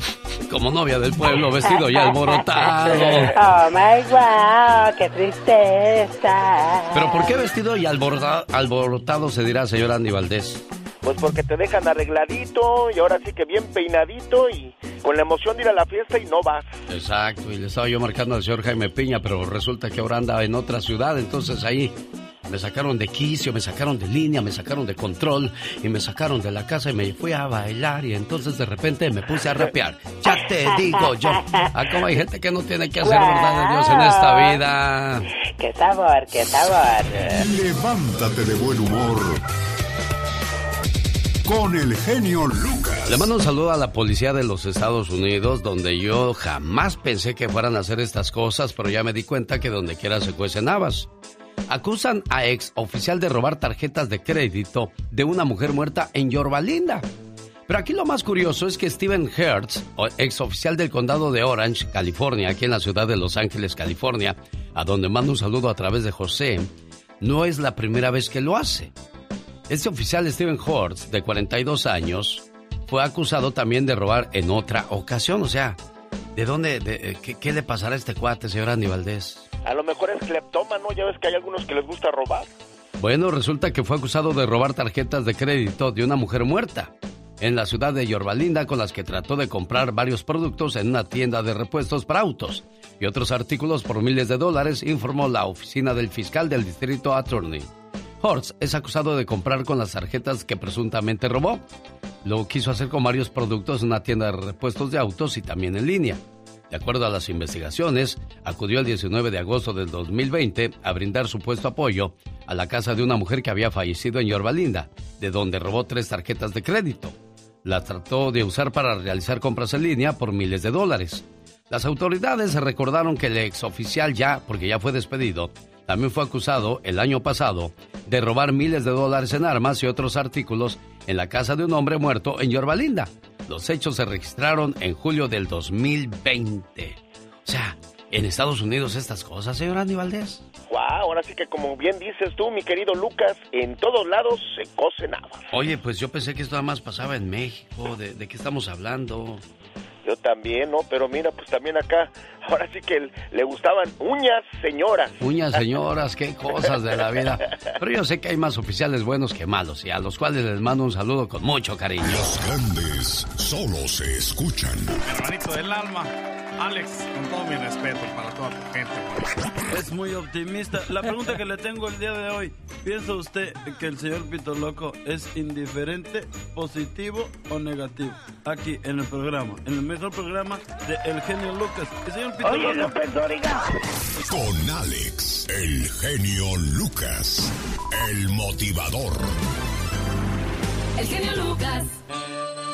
como novia del pueblo, vestido y alborotado. [laughs] Oh my wow, qué tristeza. Pero ¿por qué vestido y alborotado, alborotado se dirá, señor Andy Valdés? Pues porque te dejan arregladito y ahora sí que bien peinadito y con la emoción de ir a la fiesta y no vas. Exacto, y le estaba yo marcando al señor Jaime Piña, pero resulta que ahora anda en otra ciudad, entonces ahí me sacaron de quicio, me sacaron de línea, me sacaron de control y me sacaron de la casa y me fui a bailar y entonces de repente me puse a rapear. Ya te digo yo, ah, como hay gente que no tiene que hacer verdad de Dios en esta vida. Qué sabor, qué sabor. Levántate de buen humor con el genio Lucas. Le mando un saludo a la policía de los Estados Unidos, donde yo jamás pensé que fueran a hacer estas cosas, pero ya me di cuenta que donde quiera se cuecen habas. Acusan a ex oficial de robar tarjetas de crédito de una mujer muerta en Yorbalinda. Pero aquí lo más curioso es que Steven Hertz, ex oficial del condado de Orange, California, aquí en la ciudad de Los Ángeles, California, a donde mando un saludo a través de José, no es la primera vez que lo hace. Este oficial Steven Hertz, de 42 años, fue acusado también de robar en otra ocasión. O sea, ¿de dónde, de, qué, qué, le pasará a este cuate, señor Andy Valdés? A lo mejor es cleptómano, ya ves que hay algunos que les gusta robar. Bueno, resulta que fue acusado de robar tarjetas de crédito de una mujer muerta en la ciudad de Yorbalinda con las que trató de comprar varios productos en una tienda de repuestos para autos y otros artículos por miles de dólares, informó la oficina del fiscal del distrito Attorney. Hortz es acusado de comprar con las tarjetas que presuntamente robó. Lo quiso hacer con varios productos en una tienda de repuestos de autos y también en línea. De acuerdo a las investigaciones, acudió el 19 de agosto del 2020 a brindar supuesto apoyo a la casa de una mujer que había fallecido en Yorbalinda, de donde robó tres tarjetas de crédito la trató de usar para realizar compras en línea por miles de dólares. Las autoridades recordaron que el exoficial ya, porque ya fue despedido, también fue acusado el año pasado de robar miles de dólares en armas y otros artículos en la casa de un hombre muerto en Yorbalinda. Los hechos se registraron en julio del 2020. O sea, en Estados Unidos estas cosas, señor Andy Valdés. Wow, ahora sí que como bien dices tú, mi querido Lucas, en todos lados se cose Oye, pues yo pensé que esto nada más pasaba en México. ¿De, de qué estamos hablando? Yo también, ¿no? Pero mira, pues también acá, ahora sí que le gustaban uñas señoras. Uñas señoras, qué cosas de la vida. Pero yo sé que hay más oficiales buenos que malos y a los cuales les mando un saludo con mucho cariño. Los grandes solo se escuchan. Hermanito del alma, Alex, con todo mi respeto para toda tu gente. Es muy optimista. La pregunta que le tengo el día de hoy, ¿piensa usted que el señor Pito Loco es indiferente, positivo o negativo? Aquí en el programa, en el mejor programa de El Genio Lucas. El señor Pito Oye. López Dóriga. Con Alex, el genio Lucas, el motivador. El genio Lucas.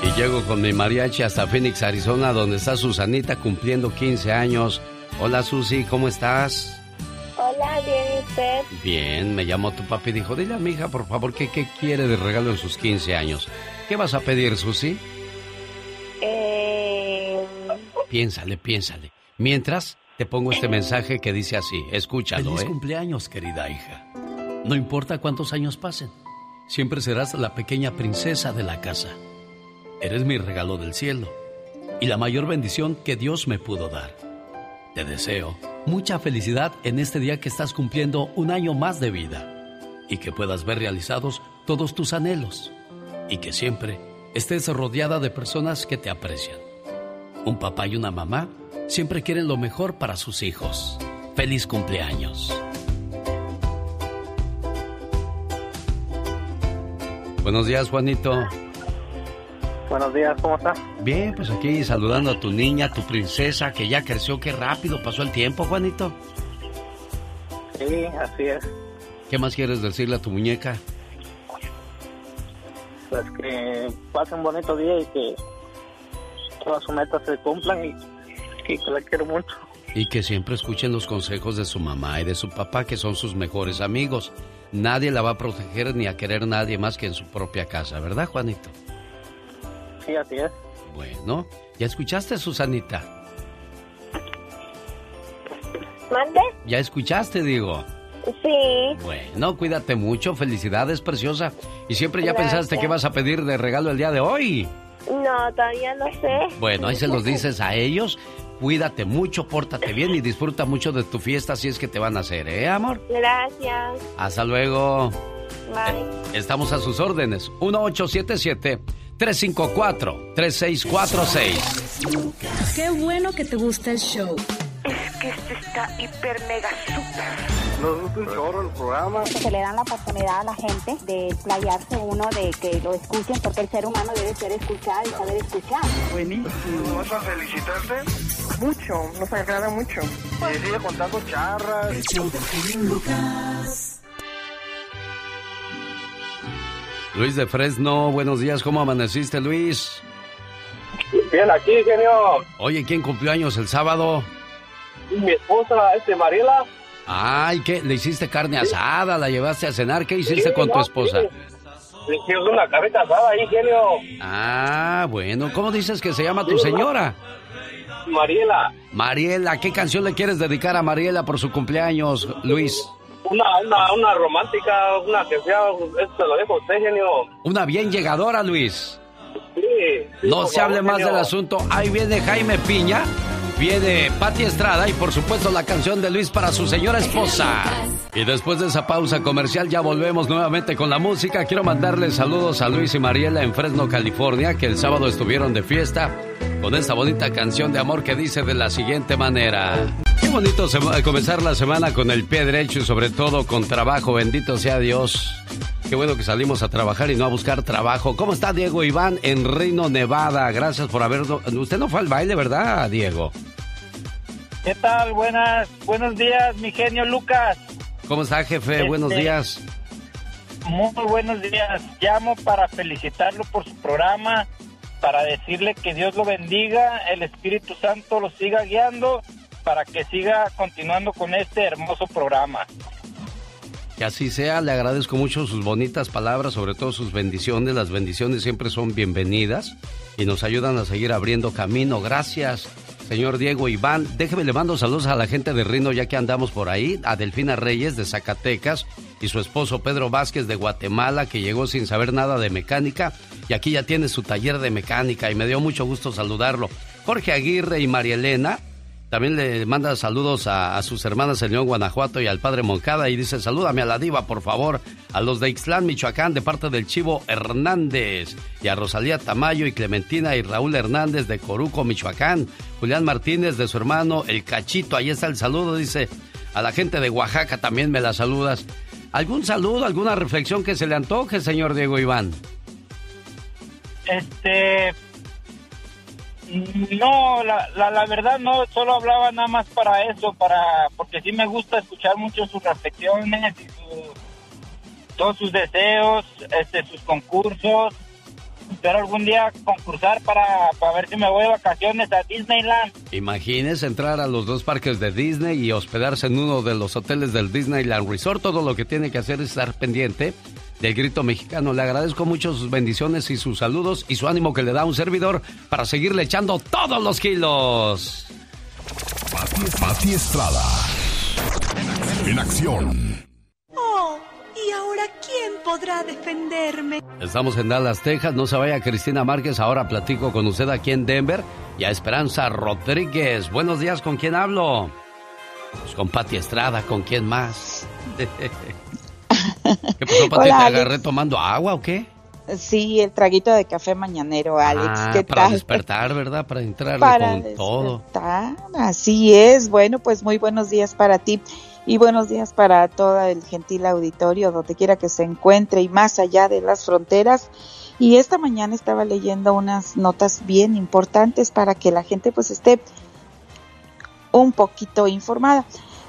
Y llego con mi mariachi hasta Phoenix, Arizona, donde está Susanita cumpliendo 15 años. Hola Susi, ¿cómo estás? Hola, bien, ¿y usted? Bien, me llamó tu papi y dijo, dile a mi hija, por favor, que qué quiere de regalo en sus 15 años. ¿Qué vas a pedir, Susi? Eh, Piénsale, piénsale. Mientras, te pongo este mensaje que dice así, escúchalo, Feliz ¿eh? cumpleaños, querida hija. No importa cuántos años pasen, siempre serás la pequeña princesa de la casa. Eres mi regalo del cielo y la mayor bendición que Dios me pudo dar. Te deseo mucha felicidad en este día que estás cumpliendo un año más de vida y que puedas ver realizados todos tus anhelos y que siempre estés rodeada de personas que te aprecian. Un papá y una mamá siempre quieren lo mejor para sus hijos. Feliz cumpleaños. Buenos días, Juanito. Buenos días, ¿cómo está? Bien, pues aquí saludando a tu niña, tu princesa, que ya creció. Qué rápido pasó el tiempo, Juanito. Sí, así es. ¿Qué más quieres decirle a tu muñeca? Pues que pase un bonito día y que todas sus metas se cumplan y que la quiero mucho. Y que siempre escuchen los consejos de su mamá y de su papá, que son sus mejores amigos. Nadie la va a proteger ni a querer nadie más que en su propia casa, ¿verdad, Juanito? Sí, así es. Bueno, ¿ya escuchaste, Susanita? ¿Mande? ¿Ya escuchaste, digo? Sí. Bueno, cuídate mucho, felicidades, preciosa. ¿Y siempre ya Gracias. pensaste qué vas a pedir de regalo el día de hoy? No, todavía no sé. Bueno, ahí se los dices a ellos. Cuídate mucho, pórtate bien y disfruta mucho de tu fiesta si es que te van a hacer, ¿eh, amor? Gracias. Hasta luego. Bye. Estamos a sus órdenes. 1877-354-3646. Qué bueno que te gusta el show. Es que este está hiper mega super. Nos gusta un chorro el programa. Se le dan la oportunidad a la gente de playarse uno, de que lo escuchen, porque el ser humano debe ser escuchado y saber escuchar. Buenísimo. ¿Vas a felicitarte? Mucho, nos agrada mucho. Y sigue contando charras. Luis de Fresno, buenos días, ¿cómo amaneciste Luis? Bien, aquí, genio. Oye, ¿quién cumplió años el sábado? Mi esposa, este, Mariela. Ay, ¿qué? ¿Le hiciste carne asada? ¿La llevaste a cenar? ¿Qué hiciste con tu esposa? Le hicimos una carreta asada ahí, genio. Ah, bueno. ¿Cómo dices que se llama tu señora? Mariela. Mariela, ¿qué canción le quieres dedicar a Mariela por su cumpleaños, Luis? Una, una, una romántica, una que sea, esto lo dejo a usted, genio. Una bien llegadora, Luis. Sí. sí, No se hable más genio. del asunto. Ahí viene Jaime Piña, viene Pati Estrada y por supuesto la canción de Luis para su señora esposa. Y después de esa pausa comercial ya volvemos nuevamente con la música. Quiero mandarles saludos a Luis y Mariela en Fresno, California, que el sábado estuvieron de fiesta con esta bonita canción de amor que dice de la siguiente manera. Qué bonito comenzar la semana con el pie derecho y sobre todo con trabajo, bendito sea Dios. Qué bueno que salimos a trabajar y no a buscar trabajo. ¿Cómo está Diego Iván en Reno, Nevada? Gracias por haber... Usted no fue al baile, ¿verdad, Diego? ¿Qué tal? Buenas, buenos días, mi genio Lucas. ¿Cómo está, jefe? Buenos Este- días. Muy buenos días. Llamo para felicitarlo por su programa, para decirle que Dios lo bendiga, el Espíritu Santo lo siga guiando, para que siga continuando con este hermoso programa. Que así sea, le agradezco mucho sus bonitas palabras, sobre todo sus bendiciones. Las bendiciones siempre son bienvenidas y nos ayudan a seguir abriendo camino. Gracias, señor Diego Iván. Déjeme le mando saludos a la gente de Rino ya que andamos por ahí, a Delfina Reyes de Zacatecas y su esposo Pedro Vázquez de Guatemala que llegó sin saber nada de mecánica y aquí ya tiene su taller de mecánica y me dio mucho gusto saludarlo. Jorge Aguirre y María Elena también le manda saludos a, sus hermanas en León, Guanajuato y al padre Moncada y dice, salúdame a la diva, por favor, a los de Ixtlán, Michoacán, de parte del Chivo Hernández, y a Rosalía Tamayo y Clementina y Raúl Hernández de Coruco, Michoacán, Julián Martínez de su hermano El Cachito, ahí está el saludo, dice, a la gente de Oaxaca también me la saludas. ¿Algún saludo, alguna reflexión que se le antoje, señor Diego Iván? Este. No, la, la, la verdad no, solo hablaba nada más para eso, para porque sí me gusta escuchar mucho sus reflexiones y su- todos sus deseos, este, sus concursos. Espero algún día concursar para, para ver si me voy de vacaciones a Disneyland. Imagínese entrar a los dos parques de Disney y hospedarse en uno de los hoteles del Disneyland Resort. Todo lo que tiene que hacer es estar pendiente del grito mexicano. Le agradezco mucho sus bendiciones y sus saludos y su ánimo que le da un servidor para seguirle echando todos los kilos. Pati, Pati Estrada. En acción. Oh, ¿y ahora quién podrá defenderme? Estamos en Dallas, Texas. No se vaya Cristina Márquez. Ahora platico con usted aquí en Denver y a Esperanza Rodríguez. Buenos días, ¿con quién hablo? Pues con Pati Estrada, ¿con quién más? [laughs] [laughs] ¿Qué pasó, Pati? Hola, ¿Te Alex. agarré tomando agua o qué? Sí, el traguito de café mañanero, Alex. Ah, ¿Qué para tal? despertar, ¿verdad? Para entrar Para con todo. despertar, Así es. Bueno, pues muy buenos días para ti y buenos días para todo el gentil auditorio, donde quiera que se encuentre y más allá de las fronteras. Y esta mañana estaba leyendo unas notas bien importantes para que la gente pues esté un poquito informada.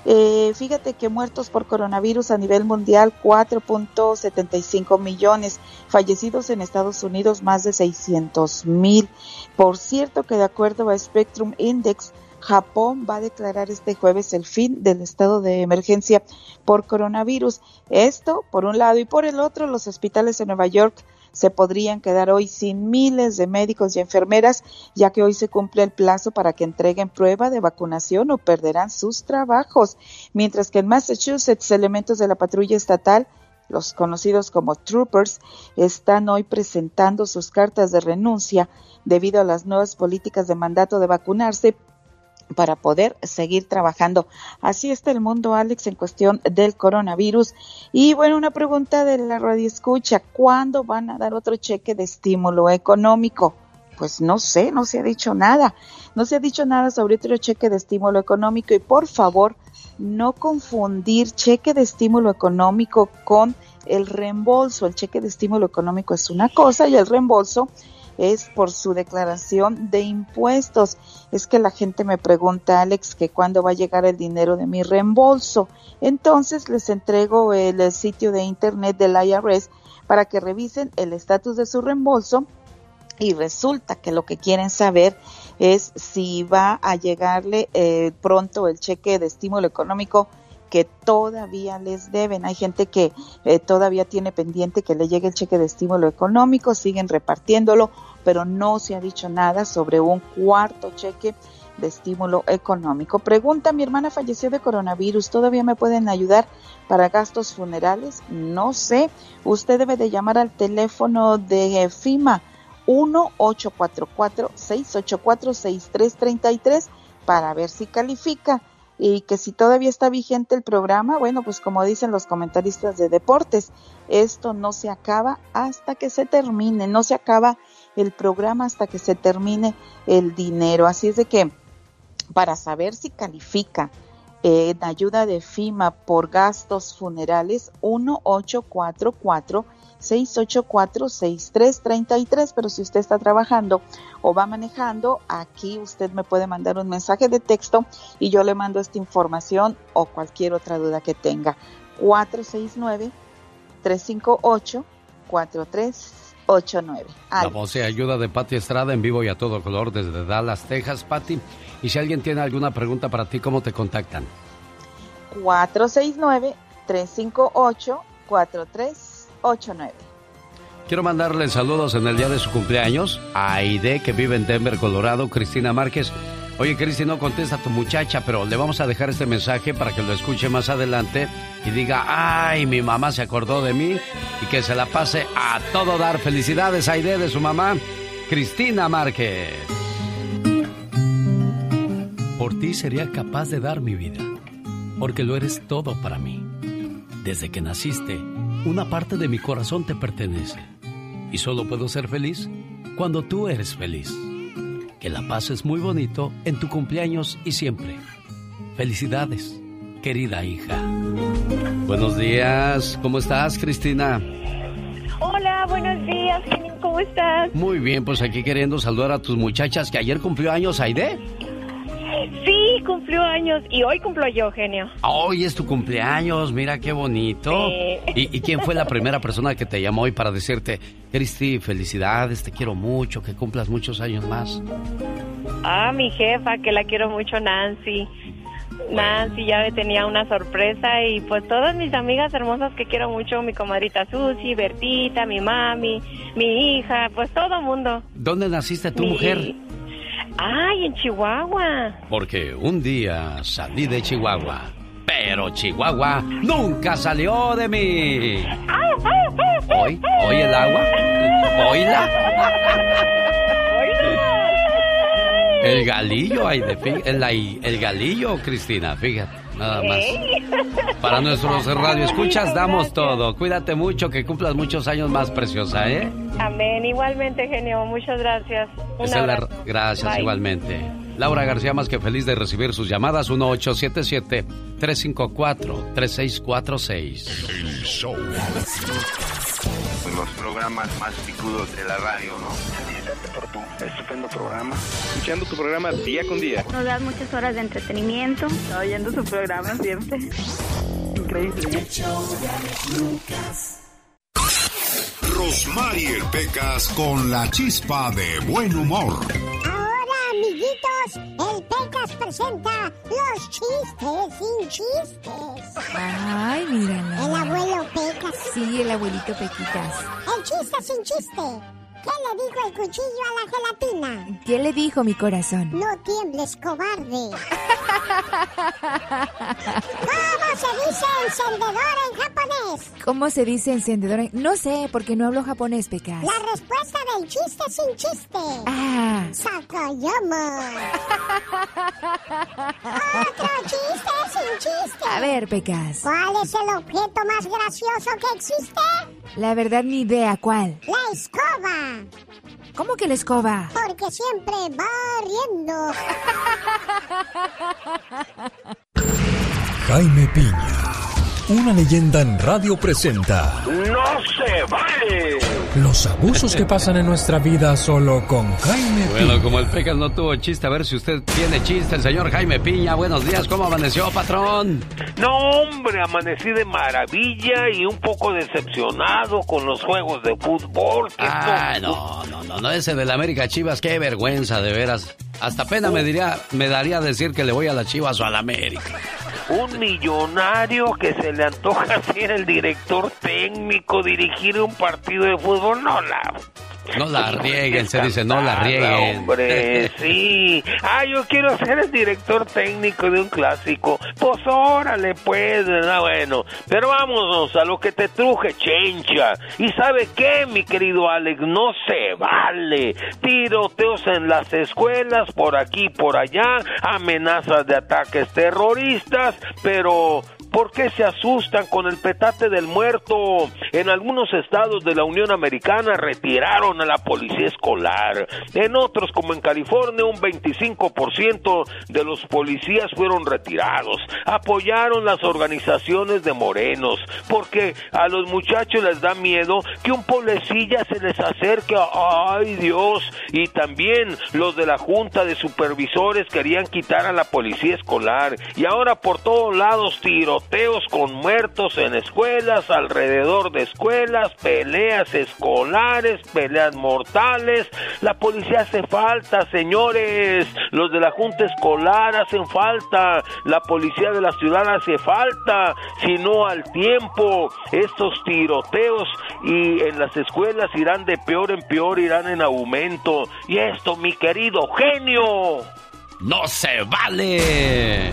Eh, fíjate que muertos por coronavirus a nivel mundial 4.75 millones, fallecidos en Estados Unidos más de 600 mil. Por cierto que de acuerdo a Spectrum Index, Japón va a declarar este jueves el fin del estado de emergencia por coronavirus. Esto por un lado y por el otro los hospitales de Nueva York se podrían quedar hoy sin miles de médicos y enfermeras, ya que hoy se cumple el plazo para que entreguen prueba de vacunación o perderán sus trabajos. Mientras que en Massachusetts, elementos de la patrulla estatal, los conocidos como troopers, están hoy presentando sus cartas de renuncia debido a las nuevas políticas de mandato de vacunarse para poder seguir trabajando. Así está el mundo, Alex, en cuestión del coronavirus. Y bueno, una pregunta de la radio escucha, ¿cuándo van a dar otro cheque de estímulo económico? Pues no sé, no se ha dicho nada. No se ha dicho nada sobre otro cheque de estímulo económico y por favor, no confundir cheque de estímulo económico con el reembolso. El cheque de estímulo económico es una cosa y el reembolso es por su declaración de impuestos. Es que la gente me pregunta, Alex, que cuándo va a llegar el dinero de mi reembolso. Entonces les entrego el sitio de internet del IRS para que revisen el estatus de su reembolso y resulta que lo que quieren saber es si va a llegarle eh, pronto el cheque de estímulo económico que todavía les deben. Hay gente que eh, todavía tiene pendiente que le llegue el cheque de estímulo económico, siguen repartiéndolo, pero no se ha dicho nada sobre un cuarto cheque de estímulo económico. Pregunta, mi hermana falleció de coronavirus, ¿todavía me pueden ayudar para gastos funerales? No sé, usted debe de llamar al teléfono de FIMA 1-844-684-6333 para ver si califica y que si todavía está vigente el programa, bueno, pues como dicen los comentaristas de deportes, esto no se acaba hasta que se termine, no se acaba el programa hasta que se termine el dinero. Así es de que para saber si califica eh, en ayuda de FIMA por gastos funerales, 1844 684-6333, pero si usted está trabajando o va manejando, aquí usted me puede mandar un mensaje de texto y yo le mando esta información o cualquier otra duda que tenga. 469-358-4389. La voz y ayuda de Patti Estrada en vivo y a todo color desde Dallas, Texas, Patti. Y si alguien tiene alguna pregunta para ti, ¿cómo te contactan? 469 358 43 89. Quiero mandarle saludos en el día de su cumpleaños a Aide, que vive en Denver, Colorado, Cristina Márquez. Oye, Cristi, no contesta a tu muchacha, pero le vamos a dejar este mensaje para que lo escuche más adelante y diga, ay, mi mamá se acordó de mí y que se la pase a todo dar. Felicidades, Aide, de su mamá, Cristina Márquez. Por ti sería capaz de dar mi vida, porque lo eres todo para mí. Desde que naciste, una parte de mi corazón te pertenece. Y solo puedo ser feliz cuando tú eres feliz. Que la pases muy bonito en tu cumpleaños y siempre. Felicidades, querida hija. Buenos días, ¿cómo estás, Cristina? Hola, buenos días, ¿cómo estás? Muy bien, pues aquí queriendo saludar a tus muchachas que ayer cumplió años, Aide. Cumplió años y hoy cumplo yo, genio. Hoy es tu cumpleaños, mira qué bonito. ¿Y, quién fue la primera persona que te llamó hoy para decirte, Cristi, felicidades, te quiero mucho, que cumplas muchos años más? Ah, mi jefa, que la quiero mucho, Nancy. Nancy ya me tenía una sorpresa y pues todas mis amigas hermosas que quiero mucho, mi comadrita Susi, Bertita, mi mami, mi hija, pues todo mundo. ¿Dónde naciste tu mujer? Ay, en Chihuahua. Porque un día salí de Chihuahua, pero Chihuahua nunca salió de mí. ¿Hoy? ¿Hoy el agua? ¿Oíla? El galillo, ay, de, el, el galillo, Cristina, fíjate nada más. [laughs] Para nuestros radioescuchas damos todo. Cuídate mucho, que cumplas muchos años más, preciosa, ¿eh? Amén. Igualmente, genio. Muchas gracias. Gracias, igualmente. Laura García, más que feliz de recibir sus llamadas, 1877-354-3646. El show. Los programas más picudos de la radio, ¿no? por tu estupendo programa. Escuchando tu programa día con día. Nos das muchas horas de entretenimiento. oyendo su programa siempre. Increíble. Rosmarie Pecas con la chispa de buen humor. Amiguitos, el Pecas presenta los chistes sin chistes. Ay, míralo. El abuelo Pecas. Sí, el abuelito Pequitas. El chiste sin chiste. ¿Qué le dijo el cuchillo a la gelatina? ¿Qué le dijo mi corazón? No tiembles, cobarde. ¿Cómo se dice encendedor en japonés? ¿Cómo se dice encendedor en... No sé, porque no hablo japonés, Pecas. La respuesta del chiste sin chiste. Ah. Sakoyomo. Otro chiste sin chiste. A ver, Pecas. ¿Cuál es el objeto más gracioso que existe? La verdad, ni idea. ¿Cuál? La escoba. ¿Cómo que la escoba? Porque siempre va riendo. Jaime Piña, una leyenda en radio presenta. ¡No se vale! Los abusos que pasan en nuestra vida solo con Jaime Bueno, como el Pecas no tuvo chiste, a ver si usted tiene chiste. El señor Jaime Piña, buenos días, ¿cómo amaneció, patrón? No, hombre, amanecí de maravilla y un poco decepcionado con los juegos de fútbol. Ah, no, no, no, no, ese del América Chivas, qué vergüenza, de veras. Hasta pena me, diría, me daría decir que le voy a las Chivas o al América. Un millonario que se le antoja [laughs] ser el director técnico, dirigir un partido de fútbol, no la no la rieguen, se dice, no la rieguen. Hombre, sí. Ah, yo quiero ser el director técnico de un clásico. Pues órale, pues, ¿verdad? Bueno, pero vámonos a lo que te truje, chencha. ¿Y sabe qué, mi querido Alex? No se vale. Tiroteos en las escuelas, por aquí, por allá, amenazas de ataques terroristas, pero ¿Por qué se asustan con el petate del muerto? En algunos estados de la Unión Americana retiraron a la policía escolar. En otros, como en California, un 25% de los policías fueron retirados. Apoyaron las organizaciones de morenos, porque a los muchachos les da miedo que un policía se les acerque. ¡Ay Dios! Y también los de la Junta de Supervisores querían quitar a la policía escolar. Y ahora por todos lados tiros con muertos en escuelas, alrededor de escuelas, peleas escolares, peleas mortales. La policía hace falta, señores. Los de la Junta Escolar hacen falta. La policía de la ciudad hace falta. Si no al tiempo, estos tiroteos y en las escuelas irán de peor en peor, irán en aumento. Y esto, mi querido genio. No se vale.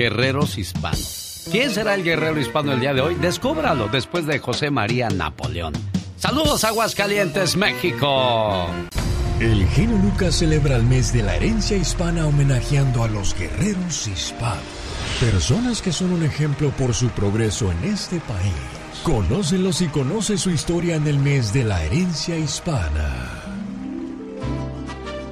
guerreros hispanos. ¿Quién será el guerrero hispano el día de hoy? Descúbralo después de José María Napoleón. Saludos Aguascalientes, México. El genio Lucas celebra el mes de la herencia hispana homenajeando a los guerreros hispanos. Personas que son un ejemplo por su progreso en este país. Conócelos y conoce su historia en el mes de la herencia hispana.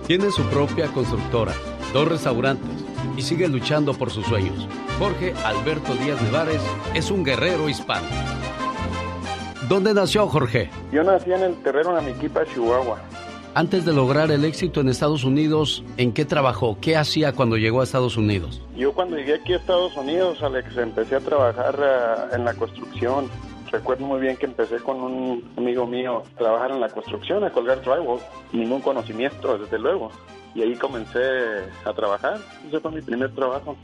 Tiene su propia constructora, dos restaurantes y sigue luchando por sus sueños. Jorge Alberto Díaz Nevares es un guerrero hispano. ¿Dónde nació Jorge? Yo nací en el terreno de Amiquipa, Chihuahua. Antes de lograr el éxito en Estados Unidos, ¿en qué trabajó? ¿Qué hacía cuando llegó a Estados Unidos? Yo cuando llegué aquí a Estados Unidos, Alex, empecé a trabajar eh, en la construcción. Recuerdo muy bien que empecé con un amigo mío a trabajar en la construcción, a colgar drywall. Ningún conocimiento, desde luego y ahí comencé a trabajar. Ese fue mi primer trabajo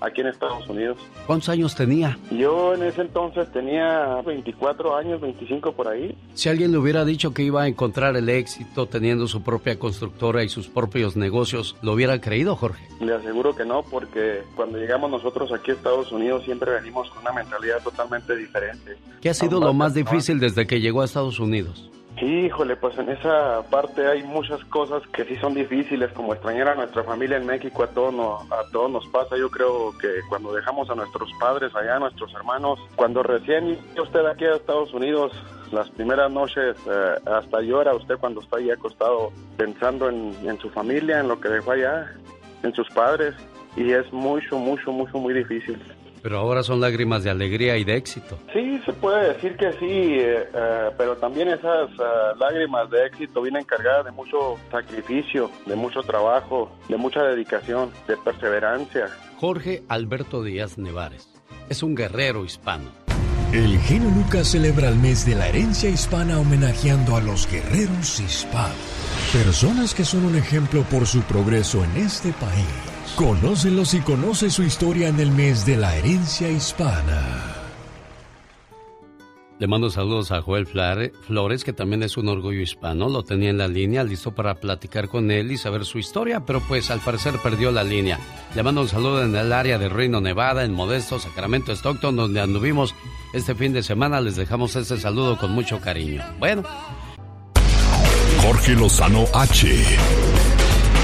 aquí en Estados Unidos. ¿Cuántos años tenía? Yo en ese entonces tenía 24 años, 25 por ahí. Si alguien le hubiera dicho que iba a encontrar el éxito teniendo su propia constructora y sus propios negocios, ¿lo hubiera creído, Jorge? Le aseguro que no, porque cuando llegamos nosotros aquí a Estados Unidos siempre venimos con una mentalidad totalmente diferente. ¿Qué ha sido lo más difícil desde que llegó a Estados Unidos? Híjole, pues en esa parte hay muchas cosas que sí son difíciles, como extrañar a nuestra familia en México, a todos nos, a todos nos pasa. Yo creo que cuando dejamos a nuestros padres allá, a nuestros hermanos, cuando recién usted aquí a Estados Unidos, las primeras noches eh, hasta llora usted cuando está ahí acostado pensando en, en su familia, en lo que dejó allá, en sus padres, y es mucho, mucho, mucho, muy difícil. Pero ahora son lágrimas de alegría y de éxito. Sí, se puede decir que sí, eh, eh, pero también esas eh, lágrimas de éxito vienen cargadas de mucho sacrificio, de mucho trabajo, de mucha dedicación, de perseverancia. Jorge Alberto Díaz Nevares es un guerrero hispano. El genio Lucas celebra el mes de la herencia hispana homenajeando a los guerreros hispanos. Personas que son un ejemplo por su progreso en este país. Conócelos y conoce su historia en el mes de la herencia hispana. Le mando saludos a Joel Flores, que también es un orgullo hispano. Lo tenía en la línea, listo para platicar con él y saber su historia, pero pues al parecer perdió la línea. Le mando un saludo en el área de Reino Nevada, en Modesto, Sacramento, Stockton, donde anduvimos este fin de semana. Les dejamos este saludo con mucho cariño. Bueno. Jorge Lozano H.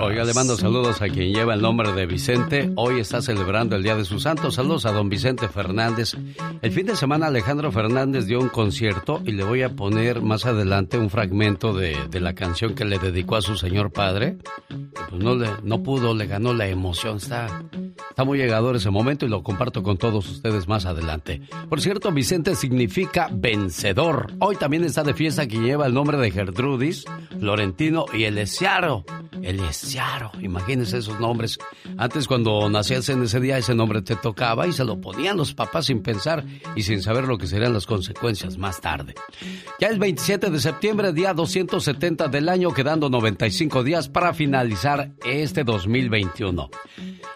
Oiga, le mando saludos a quien lleva el nombre de Vicente. Hoy está celebrando el Día de sus Santos. Saludos a don Vicente Fernández. El fin de semana Alejandro Fernández dio un concierto y le voy a poner más adelante un fragmento de, la canción que le dedicó a su señor padre. Pues no, le, no pudo, le ganó la emoción. Está, está muy llegador ese momento y lo comparto con todos ustedes más adelante. Por cierto, Vicente significa vencedor. Hoy también está de fiesta quien lleva el nombre de Gertrudis, Florentino y Elesiaro. Elesiaro, imagínense esos nombres. Antes cuando nacías en ese día ese nombre te tocaba y se lo ponían los papás sin pensar y sin saber lo que serían las consecuencias más tarde. Ya es 27 de septiembre, día 270 del año, quedando 95 días para finalizar este 2021.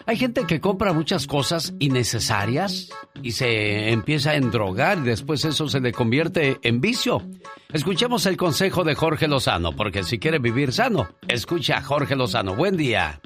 Hay gente que compra muchas cosas innecesarias y se empieza a endrogar y después eso se le convierte en vicio. Escuchemos el consejo de Jorge Lozano, porque si quiere vivir sano, escucha a Jorge Lozano. Buen día.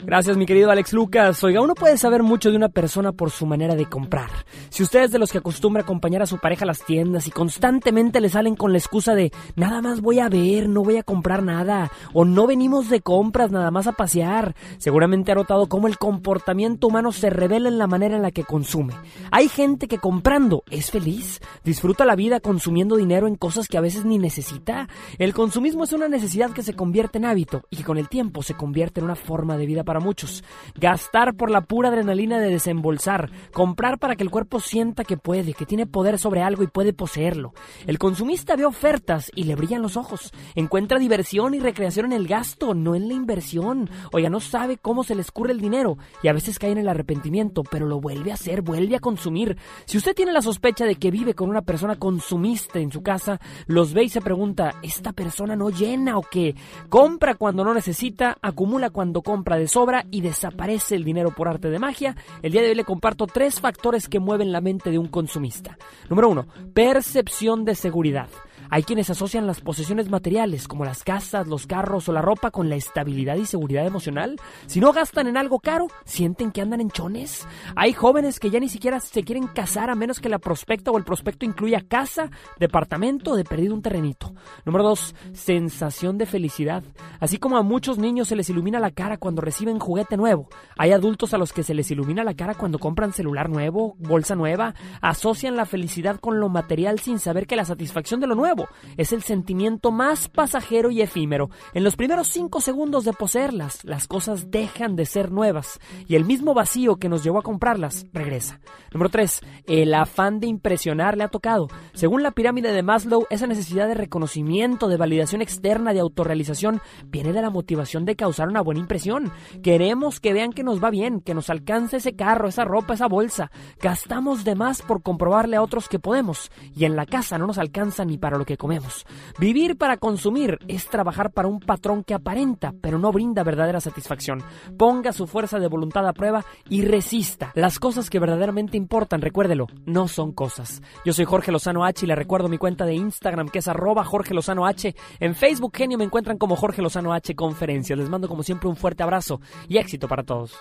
Gracias, mi querido Alex Lucas. Oiga, uno puede saber mucho de una persona por su manera de comprar. Si usted es de los que acostumbra acompañar a su pareja a las tiendas y constantemente le salen con la excusa de nada más voy a ver, no voy a comprar nada, o no venimos de compras, nada más a pasear, seguramente ha notado cómo el comportamiento humano se revela en la manera en la que consume. Hay gente que comprando es feliz, disfruta la vida consumiendo dinero en cosas que a veces ni necesita. El consumismo es una necesidad que se convierte en hábito y que con el tiempo se convierte en una forma de vida para muchos. Gastar por la pura adrenalina de desembolsar. Comprar para que el cuerpo sienta que puede, que tiene poder sobre algo y puede poseerlo. El consumista ve ofertas y le brillan los ojos. Encuentra diversión y recreación en el gasto, no en la inversión. Oiga, no sabe cómo se le escurre el dinero y a veces cae en el arrepentimiento, pero lo vuelve a hacer, vuelve a consumir. Si usted tiene la sospecha de que vive con una persona consumista en su casa, los ve y se pregunta, ¿esta persona no llena o qué? Compra cuando no necesita, acumula cuando compra de sobra y desaparece el dinero por arte de magia, el día de hoy le comparto tres factores que mueven la mente de un consumista. Número uno, percepción de seguridad. Hay quienes asocian las posesiones materiales, como las casas, los carros o la ropa, con la estabilidad y seguridad emocional. Si no gastan en algo caro, sienten que andan en chones. Hay jóvenes que ya ni siquiera se quieren casar a menos que la prospecta o el prospecto incluya casa, departamento o de perdido un terrenito. Número dos, sensación de felicidad. Así como a muchos niños se les ilumina la cara cuando reciben juguete nuevo, hay adultos a los que se les ilumina la cara cuando compran celular nuevo, bolsa nueva, asocian la felicidad con lo material sin saber que la satisfacción de lo nuevo es el sentimiento más pasajero y efímero. En los primeros cinco segundos de poseerlas, las cosas dejan de ser nuevas y el mismo vacío que nos llevó a comprarlas regresa. Número 3. El afán de impresionar le ha tocado. Según la pirámide de Maslow, esa necesidad de reconocimiento, de validación externa, de autorrealización, viene de la motivación de causar una buena impresión. Queremos que vean que nos va bien, que nos alcance ese carro, esa ropa, esa bolsa. Gastamos de más por comprobarle a otros que podemos y en la casa no nos alcanza ni para lo que comemos. Vivir para consumir es trabajar para un patrón que aparenta, pero no brinda verdadera satisfacción. Ponga su fuerza de voluntad a prueba y resista. Las cosas que verdaderamente importan, recuérdelo, no son cosas. Yo soy Jorge Lozano H y le recuerdo mi cuenta de Instagram que es arroba Jorge Lozano H. En Facebook, genio, me encuentran como Jorge Lozano H Conferencias. Les mando como siempre un fuerte abrazo y éxito para todos.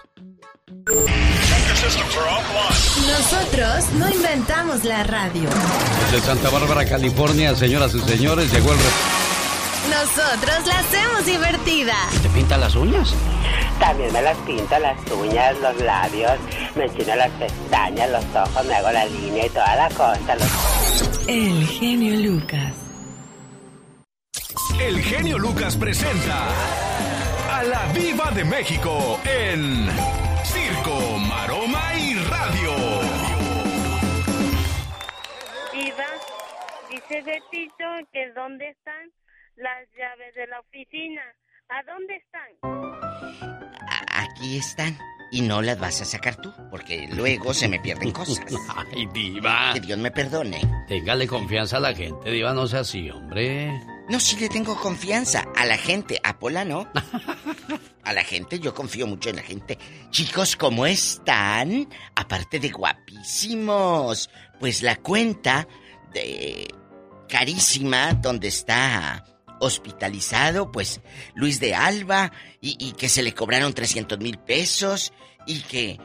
Nosotros no inventamos la radio. De Santa Bárbara, California, señoras y señores, llegó el... Nosotros la hacemos divertida. ¿Te pinta las uñas? También me las pinto, las uñas, los labios, me enchino las pestañas, los ojos, me hago la línea y toda la cosa. El genio Lucas. El genio Lucas presenta a la Viva de México en Circo, Maroma y Radio. Viva, dice Betito que dónde están las llaves de la oficina. ¿A dónde están? Aquí están. Y no las vas a sacar tú, porque luego se me pierden cosas. [laughs] Ay, diva. Que Dios me perdone. Téngale confianza a la gente, diva, no sea así, hombre. No, sí le tengo confianza a la gente, a Pola no. [laughs] a la gente, yo confío mucho en la gente. Chicos, ¿cómo están? Aparte de guapísimos. Pues la cuenta de carísima donde está hospitalizado, pues Luis de Alba, y, y que se le cobraron 300 mil pesos, y que,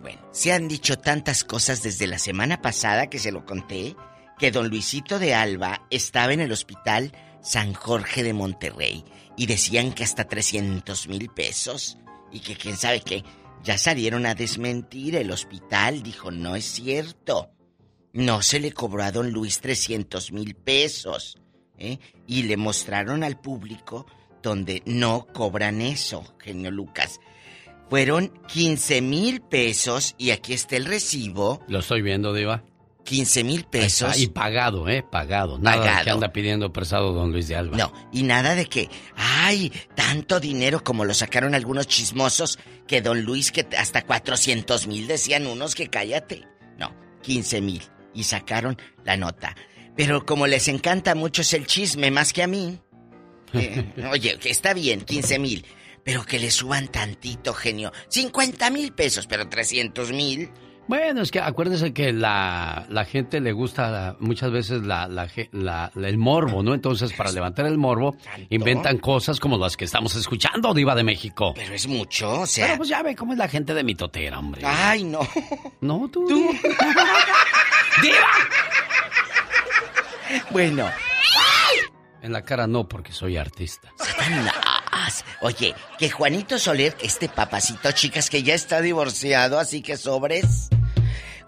bueno, se han dicho tantas cosas desde la semana pasada que se lo conté, que don Luisito de Alba estaba en el hospital San Jorge de Monterrey y decían que hasta 300 mil pesos y que quién sabe qué. Ya salieron a desmentir el hospital, dijo, no es cierto. No se le cobró a don Luis 300 mil pesos. ¿eh? Y le mostraron al público donde no cobran eso, genio Lucas. Fueron 15 mil pesos y aquí está el recibo. Lo estoy viendo, Diva. 15 mil pesos. y pagado, ¿eh? Pagado. Nada de Pagado. que anda pidiendo prestado don Luis de Alba. No, y nada de que, ay, tanto dinero como lo sacaron algunos chismosos, que don Luis, que hasta 400 mil decían unos que cállate. No, 15 mil. Y sacaron la nota. Pero como les encanta mucho es el chisme, más que a mí. [laughs] eh, oye, que está bien, 15 mil. Pero que le suban tantito, genio. 50 mil pesos, pero 300 mil. Bueno, es que acuérdense que la, la gente le gusta la- muchas veces la, la el morbo, ¿no? Entonces, para levantar el morbo, inventan cosas como las que estamos escuchando, Diva de México. Pero es mucho, o sea. Pero pues ya ve cómo es la gente de mitotera, hombre. Ay, no. No, tú. Bueno. En la cara no, porque soy artista. Oye, que Juanito Soler, este papacito, chicas, que ya está divorciado, así que sobres.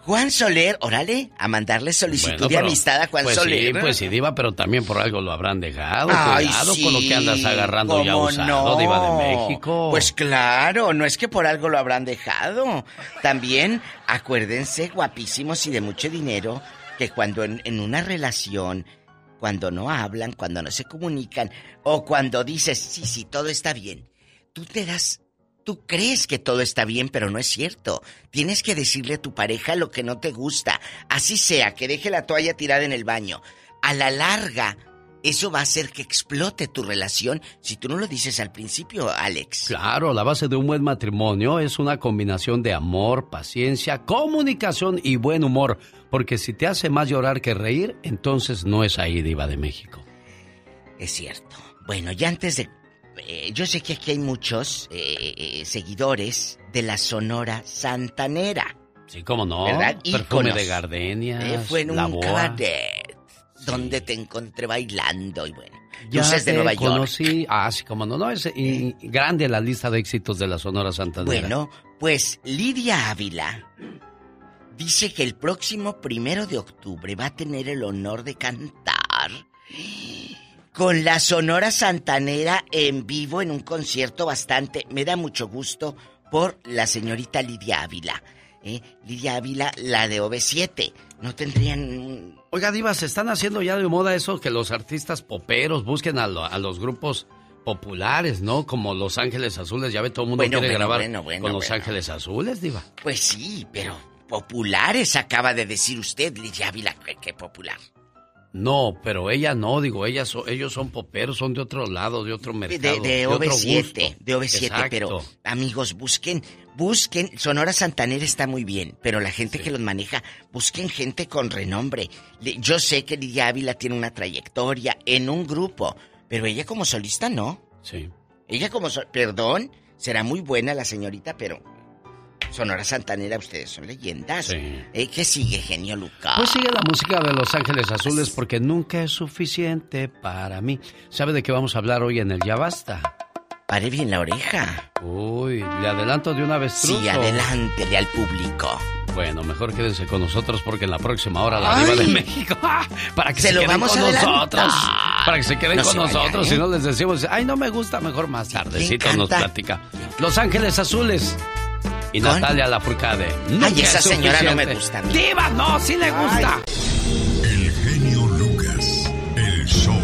Juan Soler, órale, a mandarle solicitud Bueno, de amistad a Juan pues Soler. Sí, pues sí, Diva, pero también por algo lo habrán dejado. Ay, Cuidado sí, con lo que andas agarrando ya ¿cómo usado, no? Diva de México. Pues claro, no es que por algo lo habrán dejado. También, acuérdense, guapísimos y de mucho dinero, que cuando en, en una relación, cuando no hablan, cuando no se comunican, o cuando dices, sí, sí, todo está bien, tú te das... Tú crees que todo está bien, pero no es cierto. Tienes que decirle a tu pareja lo que no te gusta. Así sea, que deje la toalla tirada en el baño. A la larga, eso va a hacer que explote tu relación si tú no lo dices al principio, Alex. Claro, la base de un buen matrimonio es una combinación de amor, paciencia, comunicación y buen humor. Porque si te hace más llorar que reír, entonces no es ahí, Diva de México. Es cierto. Bueno, ya antes de... eh, yo sé que aquí hay muchos eh, eh, seguidores de la Sonora Santanera. Sí, cómo no. ¿Verdad? Perfume de gardenias. Eh, fue en la un boa. cabaret donde te encontré bailando y bueno. Ya luces de Nueva York. conocí. Ah, sí, cómo no. No, es grande la lista de éxitos de la Sonora Santanera. Bueno, pues Lidia Ávila dice que el próximo primero de octubre va a tener el honor de cantar con la Sonora Santanera en vivo en un concierto bastante. Me da mucho gusto por la señorita Lidia Ávila. ¿eh? Lidia Ávila, la de OV7. No tendrían. Oiga, Diva, se están haciendo ya de moda eso que los artistas poperos busquen a, lo- a los grupos populares, ¿no? Como Los Ángeles Azules. Ya ve, todo el mundo Bueno, quiere bueno, grabar bueno, con Los. Ángeles Azules, Diva. Pues sí, pero populares acaba de decir usted, Lidia Ávila, que, popular. No, pero ella no, digo, ellas son- ellos son poperos, son de otro lado, de otro De, mercado. de otro OV7, gusto. de OV7, Exacto. pero amigos, busquen, busquen, Sonora Santanera está muy bien, pero la gente que los maneja, busquen gente con renombre. Yo sé que Lidia Ávila tiene una trayectoria en un grupo, pero ella como solista no. Sí. Ella como sol- perdón, será muy buena la señorita, pero Sonora Santanera, ustedes son leyendas. Eh, ¿Qué sigue, genio Lucas? Pues sigue la música de Los Ángeles Azules porque nunca es suficiente para mí. ¿Sabe de qué vamos a hablar hoy en el Ya Basta? Pare bien la oreja. Uy, ¿le adelanto de una vez? Sí, adelántele al público. Bueno, mejor quédense con nosotros porque en la próxima hora la. Diva de México. [laughs] Para que se, Se lo queden vamos con nosotros. Para que se queden No con se nosotros. ¿eh? Si no les decimos, ay, no me gusta, mejor más tardecito nos platica. Los Ángeles Azules. Y ¿Con? Natalia Lafourcade. Ay, Nunca esa es señora no me gusta a mí. ¡Diva, no! ¡Sí le gusta! El genio Lucas, el show.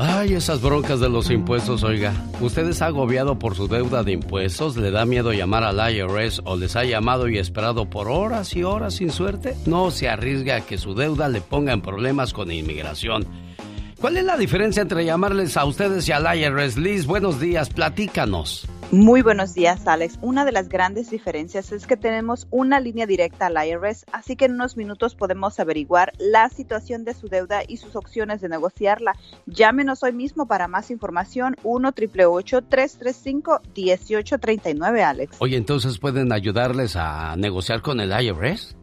Ay, esas broncas de los impuestos, oiga. ¿Usted está agobiado por su deuda de impuestos? ¿Le da miedo llamar al IRS o les ha llamado y esperado por horas y horas sin suerte? No se arriesgue a que su deuda le ponga en problemas con inmigración. ¿Cuál es la diferencia entre llamarles a ustedes y al IRS? Liz, buenos días, platícanos. Muy buenos días, Alex. Una de las grandes diferencias es que tenemos una línea directa al IRS, así que en unos minutos podemos averiguar la situación de su deuda y sus opciones de negociarla. Llámenos hoy mismo para más información 1 335 1839 Alex. Oye, entonces pueden ayudarles a negociar con el IRS.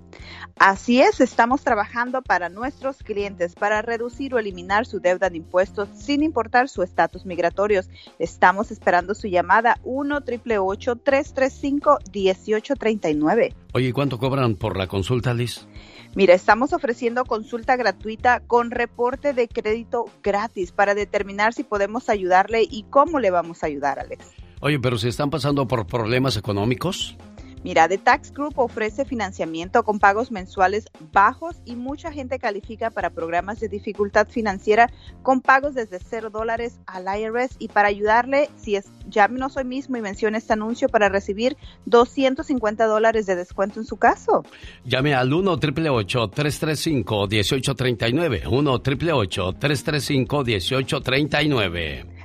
Así es, estamos trabajando para nuestros clientes para reducir o eliminar su deuda de impuestos sin importar su estatus migratorios. Estamos esperando su llamada 1 335 1839 Oye, ¿cuánto cobran por la consulta, Liz? Mira, estamos ofreciendo consulta gratuita con reporte de crédito gratis para determinar si podemos ayudarle y cómo le vamos a ayudar, Alex. Oye, pero si están pasando por problemas económicos. Mira, The Tax Group ofrece financiamiento con pagos mensuales bajos y mucha gente califica para programas de dificultad financiera con pagos desde cero dólares al IRS. Y para ayudarle, si es, llámenos hoy mismo y mencione este anuncio para recibir 250 dólares de descuento en su caso. Llame al 1 335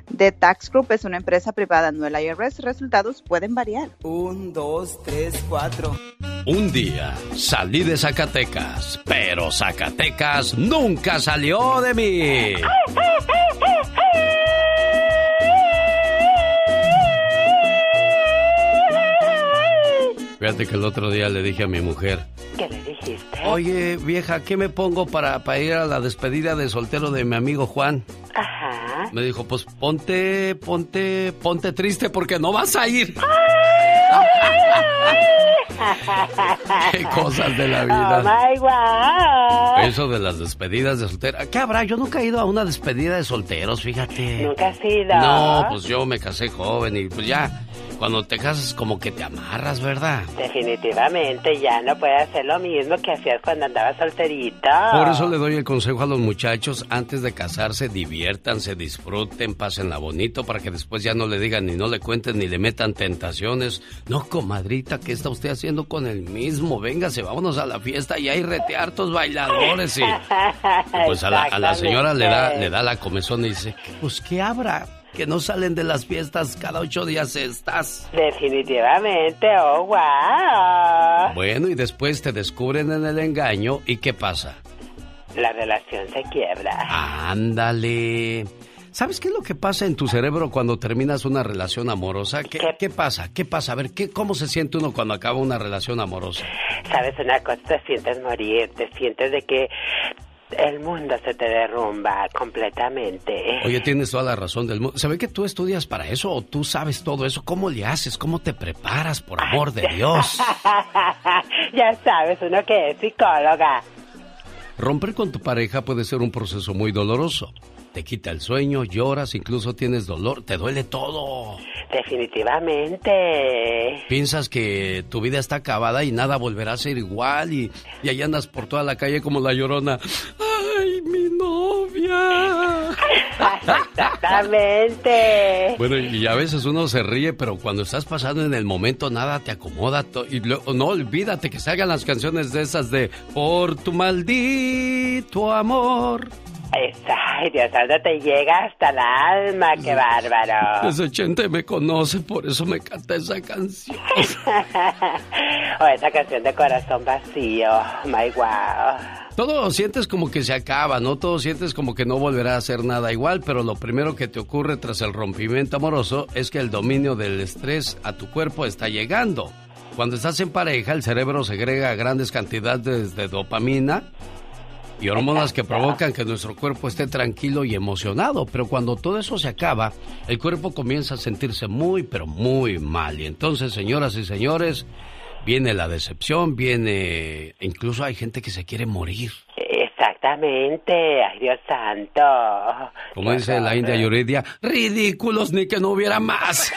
1839 1 335 1839 The Tax Group es una empresa privada, no el IRS. Resultados pueden variar. Un, dos, tres, cuatro. Un día salí de Zacatecas, pero Zacatecas nunca salió de mí. [laughs] Fíjate que el otro día le dije a mi mujer. ¿Qué le dijiste? Oye, vieja, ¿qué me pongo para, para ir a la despedida de soltero de mi amigo Juan? Ajá. Me dijo, pues ponte, ponte, ponte triste porque no vas a ir. [laughs] Qué cosas de la vida. Oh my God. Eso de las despedidas de soltero. ¿Qué habrá? Yo nunca he ido a una despedida de solteros, fíjate. Nunca has ido. No, pues yo me casé joven y pues ya, cuando te casas como que te amarras, ¿verdad? Definitivamente ya no puedes hacer lo mismo que hacías cuando andabas solterito. Por eso le doy el consejo a los muchachos, antes de casarse, diviértanse, disfruten, pásenla bonito para que después ya no le digan ni no le cuenten ni le metan tentaciones. No, comadrita, ¿qué está usted haciendo con el mismo? Véngase, vámonos a la fiesta y hay rete hartos bailadores y... Pues a la, a la señora le da, le da la comezón y dice, pues ¿qué habrá? Que no salen de las fiestas cada ocho días estas. Definitivamente, oh wow. Bueno, y después te descubren en el engaño y ¿qué pasa? La relación se quiebra. Ándale. ¿Sabes qué es lo que pasa en tu cerebro cuando terminas una relación amorosa? ¿Qué, ¿Qué, pasa? ¿Qué pasa? A ver, ¿qué, ¿cómo se siente uno cuando acaba una relación amorosa? Sabes una cosa, te sientes morir, te sientes de que el mundo se te derrumba completamente. Oye, tienes toda la razón del mundo. ¿Se ve que tú estudias para eso o tú sabes todo eso? ¿Cómo le haces? ¿Cómo te preparas, por amor de Dios? [laughs] ya sabes, uno que es psicóloga. Romper con tu pareja puede ser un proceso muy doloroso. Te quita el sueño, lloras, incluso tienes dolor, te duele todo. Definitivamente. Piensas que tu vida está acabada y nada volverá a ser igual y, y ahí andas por toda la calle como la llorona. ¡Ay, mi novia! Exactamente. Bueno, y a veces uno se ríe, pero cuando estás pasando en el momento nada te acomoda. Y luego, no olvídate que salgan las canciones de esas de Por tu maldito amor. Ay, Dios santo, te llega hasta el alma, qué bárbaro. Ese gente me conoce, por eso me canta esa canción. [laughs] o esa canción de corazón vacío, my wow. Todo sientes como que se acaba, ¿no? Todo sientes como que no volverá a ser nada igual, pero lo primero que te ocurre tras el rompimiento amoroso es que el dominio del estrés a tu cuerpo está llegando. Cuando estás en pareja, el cerebro segrega grandes cantidades de dopamina y hormonas que provocan que nuestro cuerpo esté tranquilo y emocionado. Pero cuando todo eso se acaba, el cuerpo comienza a sentirse muy, pero muy mal. Y entonces, señoras y señores, viene la decepción, viene... Incluso hay gente que se quiere morir. Exactamente, ay Dios santo. Como dice la India Yuridia, ridículos ni que no hubiera más.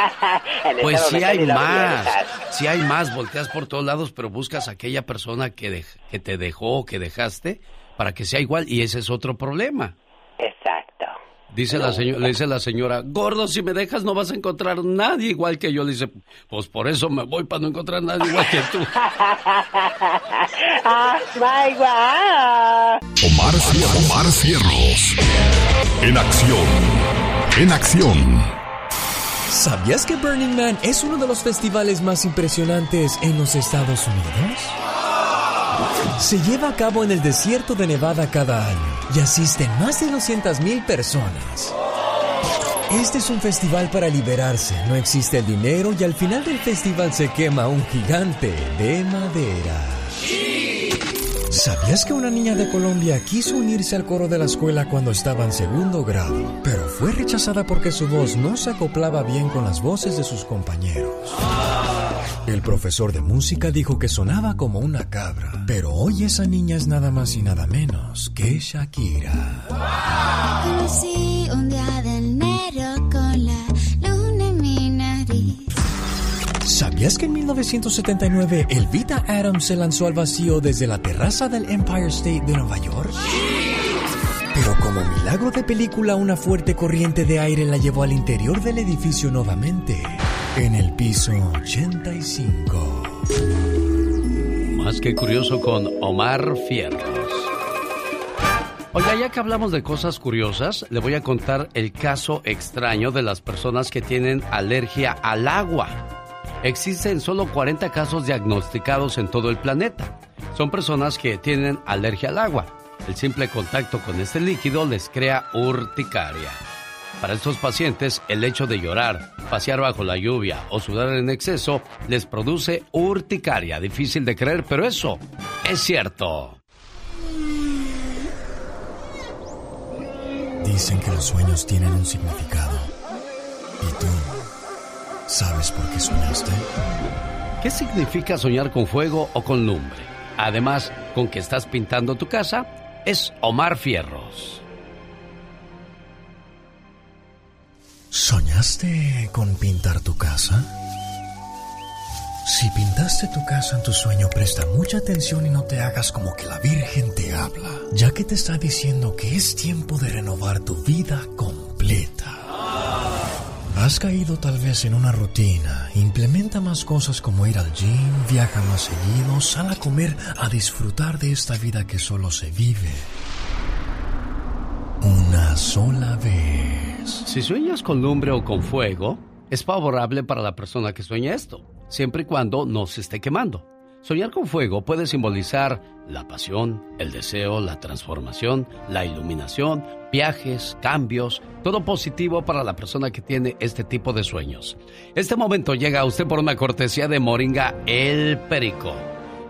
[laughs] pues sí hay más, sí hay más, volteas por todos lados, pero buscas a aquella persona que, que te dejó o que dejaste para que sea igual y ese es otro problema. Exacto. Dice la señora, le dice la señora, gordo, si me dejas no vas a encontrar nadie igual que yo. Le dice, pues por eso me voy para no encontrar nadie igual que tú. [laughs] Omar, Omar Cierros. En acción. En acción. ¿Sabías que Burning Man es uno de los festivales más impresionantes en los Estados Unidos? Se lleva a cabo en el desierto de Nevada cada año y asisten más de 200.000 personas. Este es un festival para liberarse, no existe el dinero y al final del festival se quema un gigante de madera. ¿Sabías que una niña de Colombia quiso unirse al coro de la escuela cuando estaba en segundo grado, pero fue rechazada porque su voz no se acoplaba bien con las voces de sus compañeros? El profesor de música dijo que sonaba como una cabra, pero hoy esa niña es nada más y nada menos que Shakira. ¿Sabías que en 1979 Elvita Adams se lanzó al vacío desde la terraza del Empire State de Nueva York? Pero como milagro de película, una fuerte corriente de aire la llevó al interior del edificio nuevamente, en el piso 85. Más que curioso con Omar Fierros. Oiga, ya que hablamos de cosas curiosas, le voy a contar el caso extraño de las personas que tienen alergia al agua. Existen solo 40 casos diagnosticados en todo el planeta. Son personas que tienen alergia al agua. El simple contacto con este líquido les crea urticaria. Para estos pacientes, el hecho de llorar, pasear bajo la lluvia o sudar en exceso les produce urticaria. Difícil de creer, pero eso es cierto. Dicen que los sueños tienen un significado. ¿Y tú sabes por qué soñaste? ¿Qué significa soñar con fuego o con lumbre? Además, con que estás pintando tu casa, es Omar Fierros. ¿Soñaste con pintar tu casa? Si pintaste tu casa en tu sueño, presta mucha atención y no te hagas como que la Virgen te habla, ya que te está diciendo que es tiempo de renovar tu vida completa. Has caído tal vez en una rutina. Implementa más cosas como ir al gym, viaja más seguido, sal a comer, a disfrutar de esta vida que solo se vive una sola vez. Si sueñas con lumbre o con fuego, es favorable para la persona que sueña esto, siempre y cuando no se esté quemando. Soñar con fuego puede simbolizar la pasión, el deseo, la transformación, la iluminación, viajes, cambios, todo positivo para la persona que tiene este tipo de sueños. Este momento llega a usted por una cortesía de Moringa El Perico.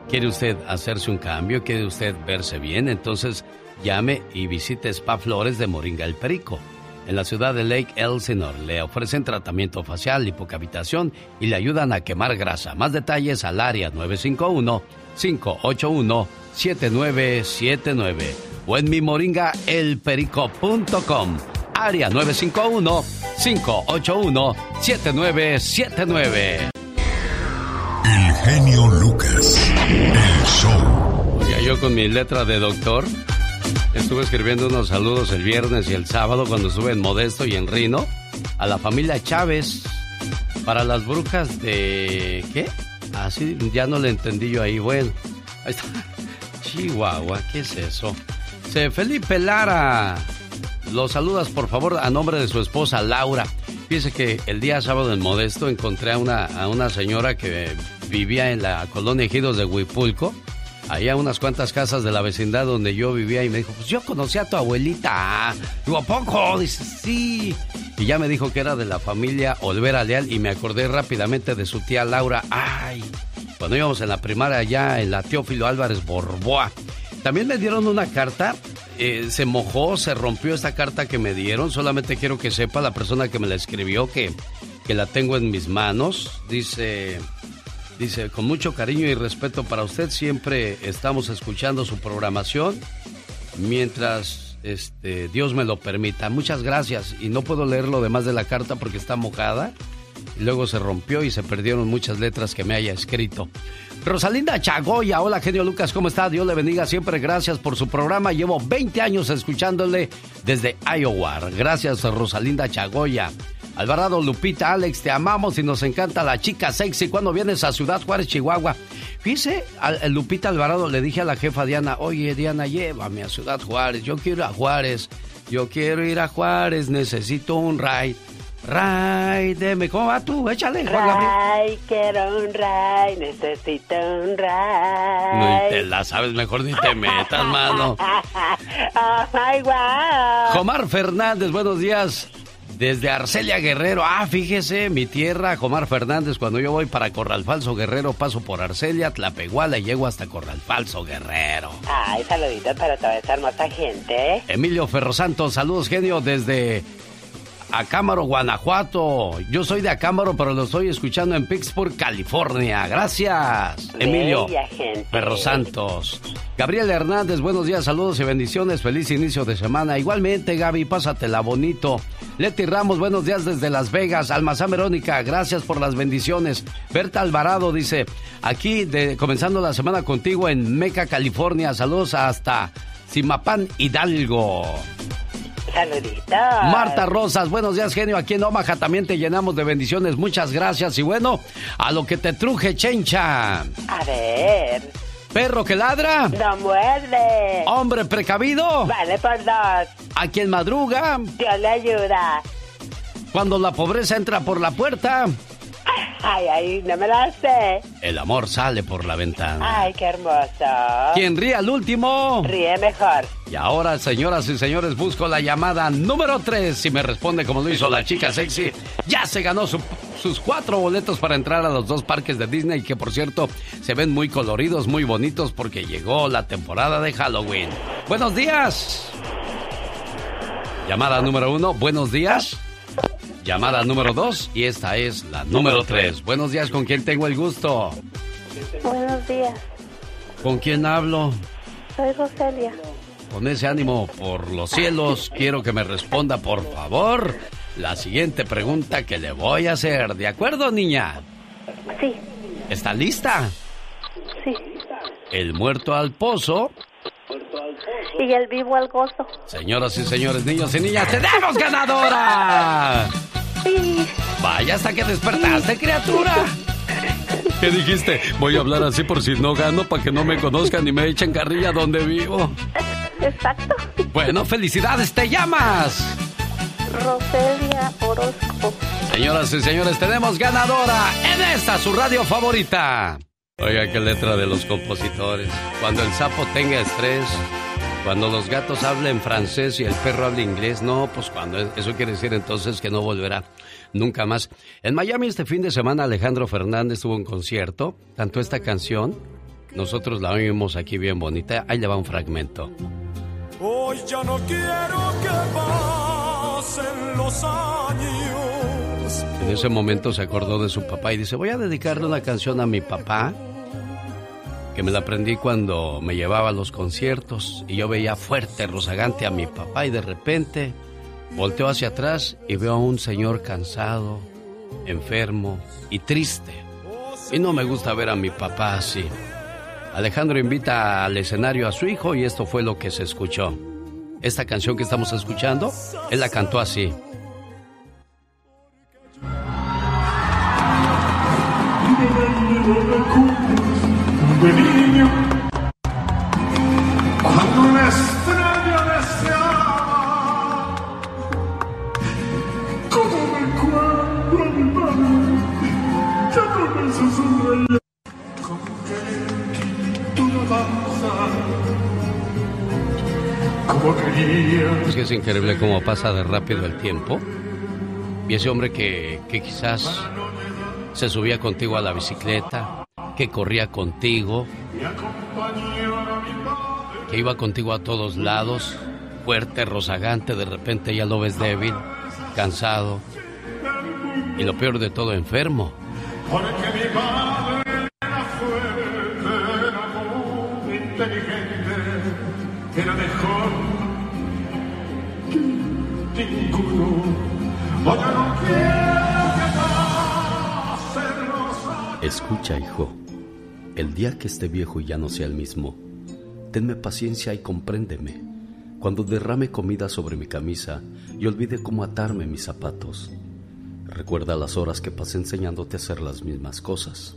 ¿Quiere usted hacerse un cambio? ¿Quiere usted verse bien? Entonces llame y visite Spa Flores de Moringa El Perico. En la ciudad de Lake Elsinore le ofrecen tratamiento facial, lipocavitación y le ayudan a quemar grasa. Más detalles al área 951-581-7979 o en mi moringaelperico.com. Área 951-581-7979. El genio Lucas. El show. Ya yo con mi letra de doctor estuve escribiendo unos saludos el viernes y el sábado cuando estuve en Modesto y en Rino a la familia Chávez para las brujas de ¿qué? Así ya no le entendí yo ahí. Bueno, ahí está. [laughs] Chihuahua, ¿qué es eso? Se Felipe Lara. Los saludas por favor a nombre de su esposa Laura. Fíjese que el día sábado en Modesto encontré a una, a una señora que vivía en la colonia Ejidos de Huipulco, ahí a unas cuantas casas de la vecindad donde yo vivía y me dijo, pues yo conocí a tu abuelita. Digo, ¿a poco? Dice, sí. Y ya me dijo que era de la familia Olvera Leal y me acordé rápidamente de su tía Laura. Ay, cuando íbamos en la primaria allá en la Teófilo Álvarez Borboa. También me dieron una carta, eh, se mojó, se rompió esta carta que me dieron. Solamente quiero que sepa la persona que me la escribió que, que la tengo en mis manos. Dice, dice, con mucho cariño y respeto para usted, siempre estamos escuchando su programación mientras este, Dios me lo permita. Muchas gracias. Y no puedo leer lo demás de la carta porque está mojada. Luego se rompió y se perdieron muchas letras que me haya escrito. Rosalinda Chagoya, hola genio Lucas, ¿cómo está? Dios le bendiga siempre, gracias por su programa. Llevo 20 años escuchándole desde Iowa. Gracias Rosalinda Chagoya. Alvarado Lupita, Alex, te amamos y nos encanta la chica sexy cuando vienes a Ciudad Juárez, Chihuahua. Fíjese, a, Lupita Alvarado le dije a la jefa Diana, oye Diana, llévame a Ciudad Juárez, yo quiero ir a Juárez, yo quiero ir a Juárez, necesito un ride. Ray, deme, ¿cómo va tú? Échale, Ray, quiero un ray, necesito un ray. No, te la sabes, mejor ni te metas, mano. [laughs] Ay, wow. Omar Fernández, buenos días. Desde Arcelia Guerrero. Ah, fíjese, mi tierra, Comar Fernández. Cuando yo voy para Corral Falso Guerrero, paso por Arcelia, Tlapeguala y llego hasta Corral Falso Guerrero. Ay, saluditos para toda esa hermosa gente. Emilio Ferrosanto, saludos, genio, desde Acámaro, Guanajuato. Yo soy de Acámaro, pero lo estoy escuchando en Pittsburgh, California. Gracias, Emilio. Perro Santos. Gabriel Hernández, buenos días, saludos y bendiciones. Feliz inicio de semana. Igualmente, Gaby, pásatela bonito. Leti Ramos, buenos días desde Las Vegas. Almazán Verónica, gracias por las bendiciones. Berta Alvarado dice, aquí de, comenzando la semana contigo en Meca, California. Saludos hasta Simapán, Hidalgo. Saluditos. Marta Rosas, buenos días, genio. Aquí en Omaha también te llenamos de bendiciones. Muchas gracias. Y bueno, a lo que te truje, chencha. A ver. Perro que ladra. No muerde. Hombre precavido. Vale por dos. A quien madruga. Dios le ayuda. Cuando la pobreza entra por la puerta. [laughs] Ay, ay, no me la sé. El amor sale por la ventana. Ay, qué hermoso. Quien ríe al último. Ríe mejor. Y ahora, señoras y señores, busco la llamada número 3. Si me responde como lo hizo la chica sexy, ya se ganó sus cuatro boletos para entrar a los dos parques de Disney, que por cierto se ven muy coloridos, muy bonitos, porque llegó la temporada de Halloween. Buenos días. Llamada número uno, buenos días. Llamada número 2 y esta es la número 3. Buenos días, ¿con quién tengo el gusto? Buenos días. ¿Con quién hablo? Soy Roselia. Con ese ánimo por los cielos, quiero que me responda, por favor, la siguiente pregunta que le voy a hacer. ¿De acuerdo, niña? Sí. ¿Está lista? Sí. El muerto al pozo y el vivo al gozo. Señoras y señores, niños y niñas, ¡tenemos ganadora! Vaya hasta que despertaste, criatura. ¿Qué dijiste? Voy a hablar así por si no gano para que no me conozcan y me echen carrilla donde vivo. Exacto. Bueno, felicidades, te llamas. Roselia Orozco. Señoras y señores, tenemos ganadora en esta su radio favorita. Oiga, qué letra de los compositores. Cuando el sapo tenga estrés, cuando los gatos hablen francés y el perro hable inglés, no, pues cuando eso quiere decir entonces que no volverá nunca más. En Miami este fin de semana Alejandro Fernández tuvo un concierto, tanto esta canción, nosotros la oímos aquí bien bonita, ahí le va un fragmento. Hoy ya no quiero que pasen los años. En ese momento se acordó de su papá y dice, voy a dedicarle una canción a mi papá que me la aprendí cuando me llevaba a los conciertos y yo veía fuerte, rozagante a mi papá y de repente volteo hacia atrás y veo a un señor cansado, enfermo y triste. Y no me gusta ver a mi papá así. Alejandro invita al escenario a su hijo y esto fue lo que se escuchó. Esta canción que estamos escuchando, él la cantó así. De niño, cuando una estrella deseaba, como recuerdo a mi madre, ya comenzó a sonreír, como que tú no danza, como quería. Es que es increíble cómo pasa de rápido el tiempo. Y ese hombre que, que quizás se subía contigo a la bicicleta, que corría contigo, que iba contigo a todos lados, fuerte, rozagante, de repente ya lo ves débil, cansado y lo peor de todo, enfermo. Porque mi padre era fuerte, era muy inteligente, era mejor que ninguno. Oye, no quiero que Escucha, hijo. El día que esté viejo y ya no sea el mismo, tenme paciencia y compréndeme. Cuando derrame comida sobre mi camisa y olvide cómo atarme mis zapatos. Recuerda las horas que pasé enseñándote a hacer las mismas cosas.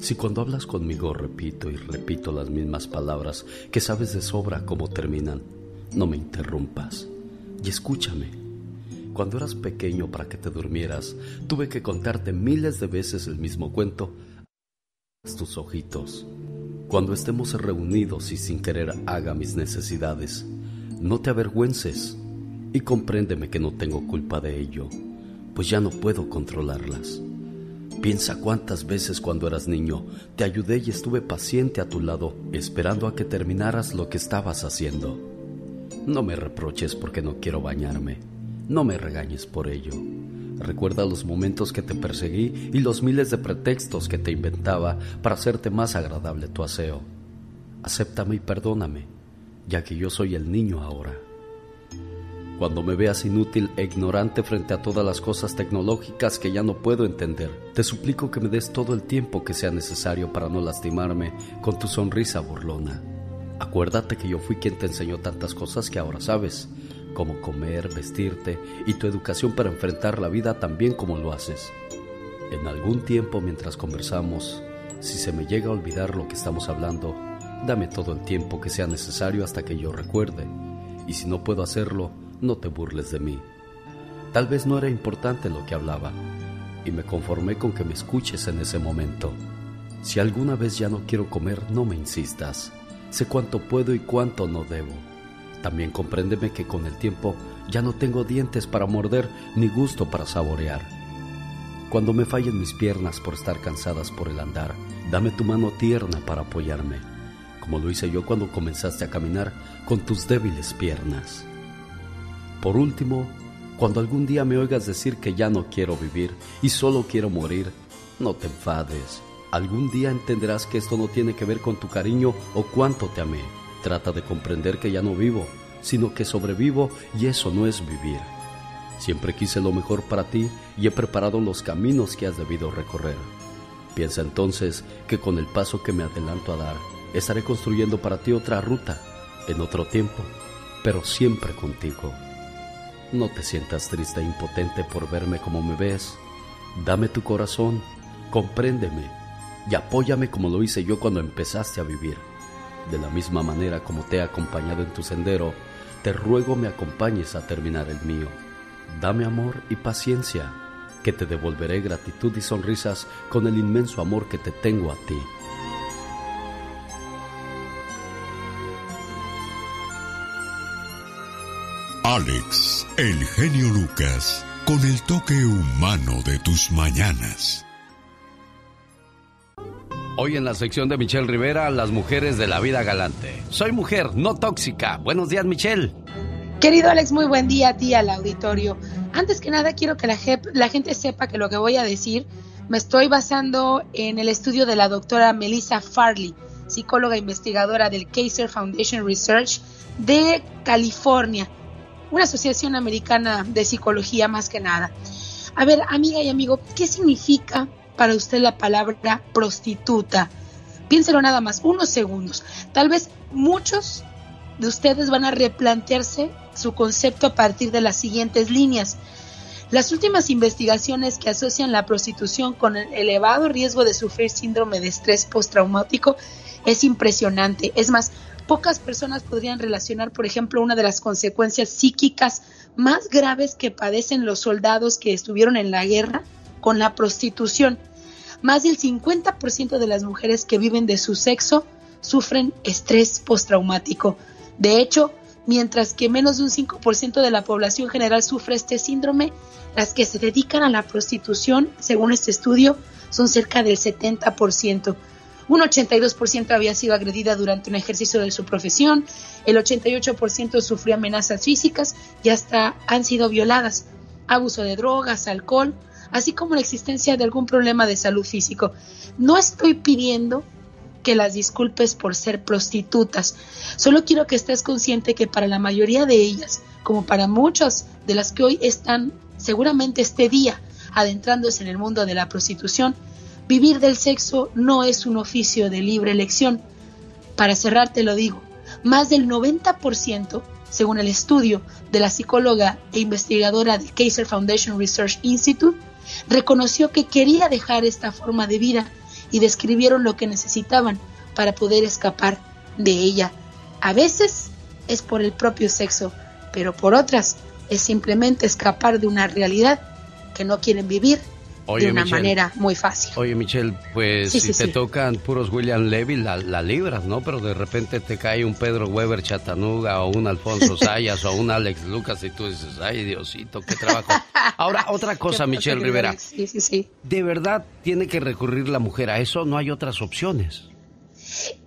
Si cuando hablas conmigo repito y repito las mismas palabras que sabes de sobra cómo terminan, no me interrumpas y escúchame. Cuando eras pequeño para que te durmieras, tuve que contarte miles de veces el mismo cuento. Tus ojitos. Cuando estemos reunidos y sin querer haga mis necesidades, no te avergüences y compréndeme que no tengo culpa de ello, pues ya no puedo controlarlas. Piensa cuántas veces cuando eras niño te ayudé y estuve paciente a tu lado, esperando a que terminaras lo que estabas haciendo. No me reproches porque no quiero bañarme. No me regañes por ello. Recuerda los momentos que te perseguí y los miles de pretextos que te inventaba para hacerte más agradable tu aseo. Acéptame y perdóname, ya que yo soy el niño ahora. Cuando me veas inútil e ignorante frente a todas las cosas tecnológicas que ya no puedo entender, te suplico que me des todo el tiempo que sea necesario para no lastimarme con tu sonrisa burlona. Acuérdate que yo fui quien te enseñó tantas cosas que ahora sabes, como comer, vestirte y tu educación para enfrentar la vida tan bien como lo haces. En algún tiempo mientras conversamos, si se me llega a olvidar lo que estamos hablando, dame todo el tiempo que sea necesario hasta que yo recuerde. Y si no puedo hacerlo, no te burles de mí. Tal vez no era importante lo que hablaba, y me conformé con que me escuches en ese momento. Si alguna vez ya no quiero comer, no me insistas. Sé cuánto puedo y cuánto no debo. También compréndeme que con el tiempo ya no tengo dientes para morder ni gusto para saborear. Cuando me fallen mis piernas por estar cansadas por el andar, dame tu mano tierna para apoyarme, como lo hice yo cuando comenzaste a caminar con tus débiles piernas. Por último, cuando algún día me oigas decir que ya no quiero vivir y solo quiero morir, no te enfades. Algún día entenderás que esto no tiene que ver con tu cariño o cuánto te amé. Trata de comprender que ya no vivo, sino que sobrevivo y eso no es vivir. Siempre quise lo mejor para ti y he preparado los caminos que has debido recorrer. Piensa entonces que con el paso que me adelanto a dar, estaré construyendo para ti otra ruta, en otro tiempo, pero siempre contigo. No te sientas triste e impotente por verme como me ves. Dame tu corazón, compréndeme y apóyame como lo hice yo cuando empezaste a vivir. De la misma manera como te he acompañado en tu sendero, te ruego me acompañes a terminar el mío. Dame amor y paciencia, que te devolveré gratitud y sonrisas con el inmenso amor que te tengo a ti. Alex, el genio Lucas, con el toque humano de tus mañanas. Hoy en la sección de Michelle Rivera, las mujeres de la vida galante. Soy mujer, no tóxica. Buenos días, Michelle. Querido Alex, muy buen día a ti, al auditorio. Antes que nada, quiero que la, gente sepa que lo que voy a decir me estoy basando en el estudio de la doctora Melissa Farley, psicóloga investigadora del Kaiser Foundation Research de California una asociación americana de psicología más que nada. A ver, amiga y amigo, ¿qué significa para usted la palabra prostituta? Piénselo nada más, unos segundos. Tal vez muchos de ustedes van a replantearse su concepto a partir de las siguientes líneas. Las últimas investigaciones que asocian la prostitución con el elevado riesgo de sufrir síndrome de estrés postraumático es impresionante. Es más, pocas personas podrían relacionar, por ejemplo, una de las consecuencias psíquicas más graves que padecen los soldados que estuvieron en la guerra con la prostitución. Más del 50% de las mujeres que viven de su sexo sufren estrés postraumático. De hecho, mientras que menos de un 5% de la población general sufre este síndrome, las que se dedican a la prostitución, según este estudio, son cerca del 70%. Un 82% había sido agredida durante un ejercicio de su profesión, el 88% sufrió amenazas físicas y hasta han sido violadas, abuso de drogas, alcohol, así como la existencia de algún problema de salud físico. No estoy pidiendo que las disculpes por ser prostitutas, solo quiero que estés consciente que para la mayoría de ellas, como para muchas de las que hoy están seguramente este día adentrándose en el mundo de la prostitución, Vivir del sexo no es un oficio de libre elección. Para cerrar te lo digo, más del 90%, según el estudio de la psicóloga e investigadora del Kaiser Foundation Research Institute, reconoció que quería dejar esta forma de vida y describieron lo que necesitaban para poder escapar de ella. A veces es por el propio sexo, pero por otras es simplemente escapar de una realidad que no quieren vivir Oye, de una Michelle. manera muy fácil. Oye, Michelle, pues Sí, si sí, te sí. tocan puros William Levy, la, la libras, ¿no? Pero de repente te cae un Pedro Weber Chatanuga o un Alfonso [laughs] Sayas o un Alex Lucas y tú dices, ay, Diosito, qué trabajo. Ahora, [laughs] otra cosa, ¿Qué pasa, Michelle Rivera. Sí, sí, sí. ¿De verdad tiene que recurrir la mujer a eso? ¿No hay otras opciones?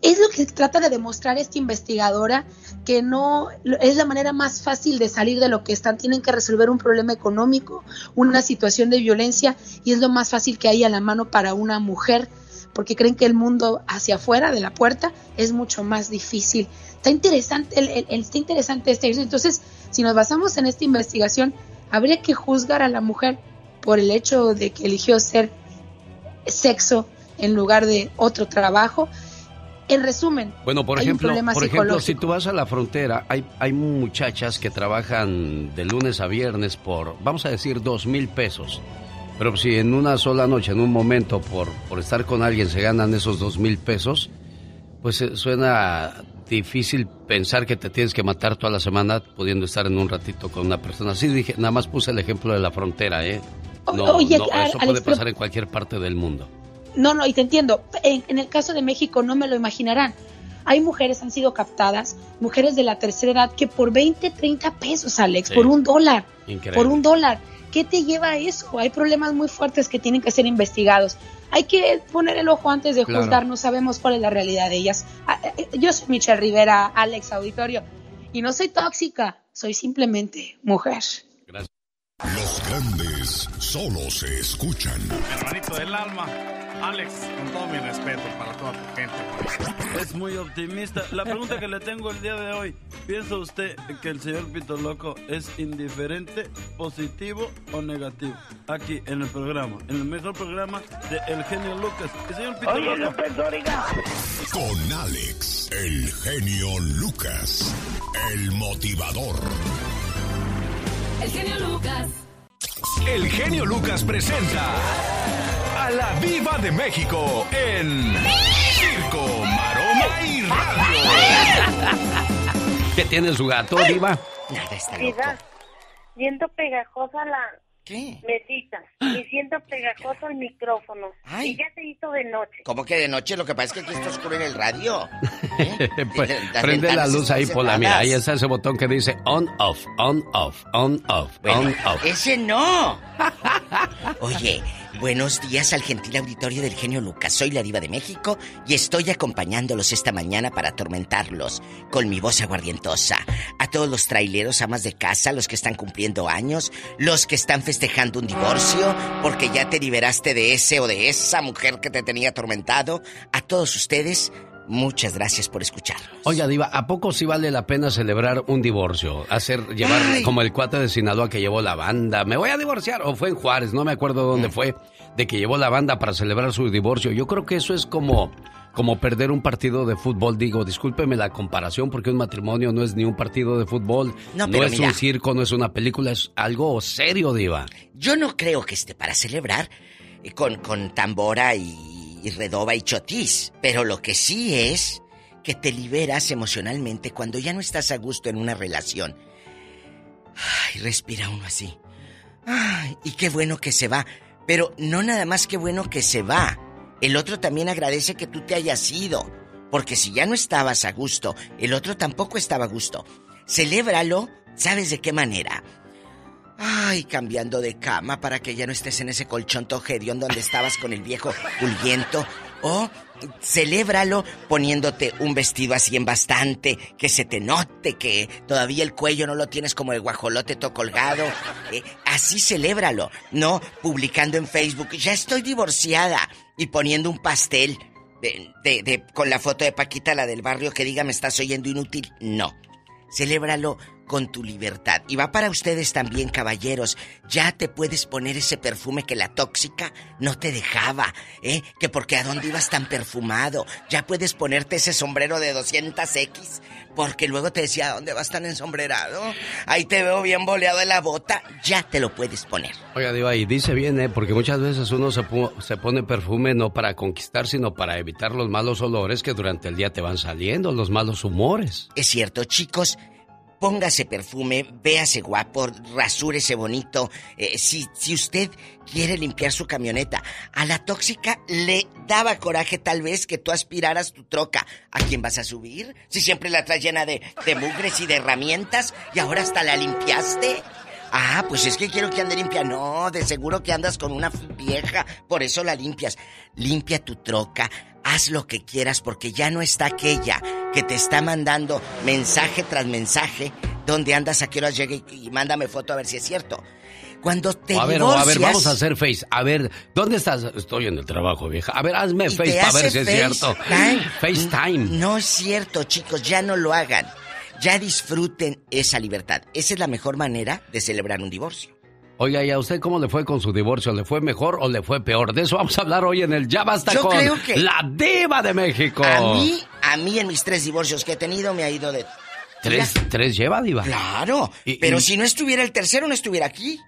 Es lo que trata de demostrar esta investigadora, que no es la manera más fácil de salir de lo que están. Tienen que resolver un problema económico, una situación de violencia, y es lo más fácil que hay a la mano para una mujer, porque creen que el mundo hacia afuera de la puerta es mucho más difícil. Está interesante, el, está interesante este ejercicio. Entonces, si nos basamos en esta investigación, habría que juzgar a la mujer por el hecho de que eligió ser sexo en lugar de otro trabajo. En resumen, Bueno, por hay un ejemplo, problema por ejemplo, si tú vas a la frontera, hay, hay muchachas que trabajan de lunes a viernes por, vamos a decir, dos mil pesos. Pero si en una sola noche, en un momento, por, por estar con alguien se ganan esos dos mil pesos, pues eh, suena difícil pensar que te tienes que matar toda la semana pudiendo estar en un ratito con una persona. Así dije, nada más puse el ejemplo de la frontera, ¿eh? No, oye, no, Alex, eso puede pasar en cualquier parte del mundo. No, no, y te entiendo. En, en el caso de México no me lo imaginarán. Hay mujeres han sido captadas, mujeres de la tercera edad, que por 20, 30 pesos, Alex, Sí. por un dólar, Increíble. por un dólar. ¿Qué te lleva a eso? Hay problemas muy fuertes que tienen que ser investigados. Hay que poner el ojo antes de Claro. juzgar, no sabemos cuál es la realidad de ellas. Ah, eh, Yo soy Michelle Rivera, Alex Auditorio, y no soy tóxica, soy simplemente mujer. Los grandes solo se escuchan. Hermanito del alma, Alex, con todo mi respeto para toda tu gente. Es muy optimista. La pregunta que le tengo el día de hoy, ¿piensa usted que el señor Pito Loco es indiferente, positivo o negativo? Aquí en el programa, en el mejor programa de El Genio Lucas. El señor Pito Oye, Loco. Con Alex, el genio Lucas, el motivador. El genio Lucas. El genio Lucas presenta a la Viva de México en Circo, Maroma y Radio. ¿Qué tiene su gato, Diva? Nada, está Diva, siento pegajosa la ¿Qué? mesita y siento pegajoso el micrófono. Y ya se hizo de noche. ¿Cómo que de noche? Lo que pasa es que aquí está oscuro en el radio. [laughs] Pues, [laughs] Las prende la luz ahí, Pola. Mira, ahí está ese botón que dice on, off, on, off, on, off, Bueno, on, off. ese no. [laughs] Oye, buenos días al gentil auditorio del genio Lucas. Soy la diva de México y estoy acompañándolos esta mañana para atormentarlos con mi voz aguardientosa. A todos los traileros, amas de casa, los que están cumpliendo años, los que están festejando un divorcio porque ya te liberaste de ese o de esa mujer que te tenía atormentado. A todos ustedes, muchas gracias por escuchar. Oiga, Diva, ¿a poco sí vale la pena celebrar un divorcio? Hacer, llevar Ay. como el cuate de Sinaloa que llevó la banda. Me voy a divorciar. O fue en Juárez, no me acuerdo dónde fue. De que llevó la banda para celebrar su divorcio. Yo creo que eso es como, como perder un partido de fútbol. Digo, discúlpeme la comparación porque un matrimonio no es ni un partido de fútbol. No, es mira. un circo, no es una película, es algo serio, Diva. Yo no creo que esté para celebrar eh, con, con tambora y, y redoba y chotis, pero lo que sí es que te liberas emocionalmente cuando ya no estás a gusto en una relación. Ay, respira uno así. Ay, y qué bueno que se va. Pero no nada más que bueno que se va. El otro también agradece que tú te hayas ido. Porque si ya no estabas a gusto, el otro tampoco estaba a gusto. Celébralo, ¿sabes de qué manera? Ay, cambiando de cama para que ya no estés en ese colchón togedión donde estabas con el viejo pulguiento. O celébralo poniéndote un vestido así en bastante, que se te note que todavía el cuello no lo tienes como el guajolote todo colgado. Eh, así celébralo, no publicando en Facebook, ya estoy divorciada y poniendo un pastel de- con la foto de Paquita, la del barrio, que diga me estás oyendo inútil. No. Celébralo con tu libertad. Y va para ustedes también, caballeros. Ya te puedes poner ese perfume que la tóxica no te dejaba, ¿eh? Que porque a dónde ibas tan perfumado. Ya puedes ponerte ese sombrero de 200X. Porque luego te decía, ¿a dónde vas tan ensombrerado? Ahí te veo bien boleado de la bota. Ya te lo puedes poner. Oiga, Diva, y dice bien, ¿eh? Porque muchas veces uno se, se pone perfume no para conquistar, sino para evitar los malos olores que durante el día te van saliendo, los malos humores. Es cierto, chicos. Póngase perfume, véase guapo, rasúrese bonito. Eh, si, si usted quiere limpiar su camioneta, a la tóxica le daba coraje tal vez que tú aspiraras tu troca. ¿A quién vas a subir? Si siempre la traes llena de, de mugres y de herramientas y ahora hasta la limpiaste. Ah, pues es que quiero que ande limpia. No, de seguro que andas con una vieja, por eso la limpias. Limpia tu troca, haz lo que quieras porque ya no está aquella que te está mandando mensaje tras mensaje. ¿Dónde andas? ¿A qué horas llega? Y, y mándame foto a ver si es cierto. Cuando te a ver, o a ver, divorcias- vamos a hacer face. A ver, ¿dónde estás? Estoy en el trabajo, vieja. A ver, hazme face para ver si es cierto. FaceTime. No es cierto, chicos, ya no lo hagan. Ya disfruten esa libertad. Esa es la mejor manera de celebrar un divorcio. Oiga, ¿y a usted cómo le fue con su divorcio? ¿Le fue mejor o le fue peor? De eso vamos a hablar hoy en el Ya Basta Yo con creo que- la Diva de México. A mí, a mí en mis tres divorcios que he tenido me ha ido de... ¿Tres, tres lleva, Diva? Claro, Y- pero y- si no estuviera el tercero no estuviera aquí.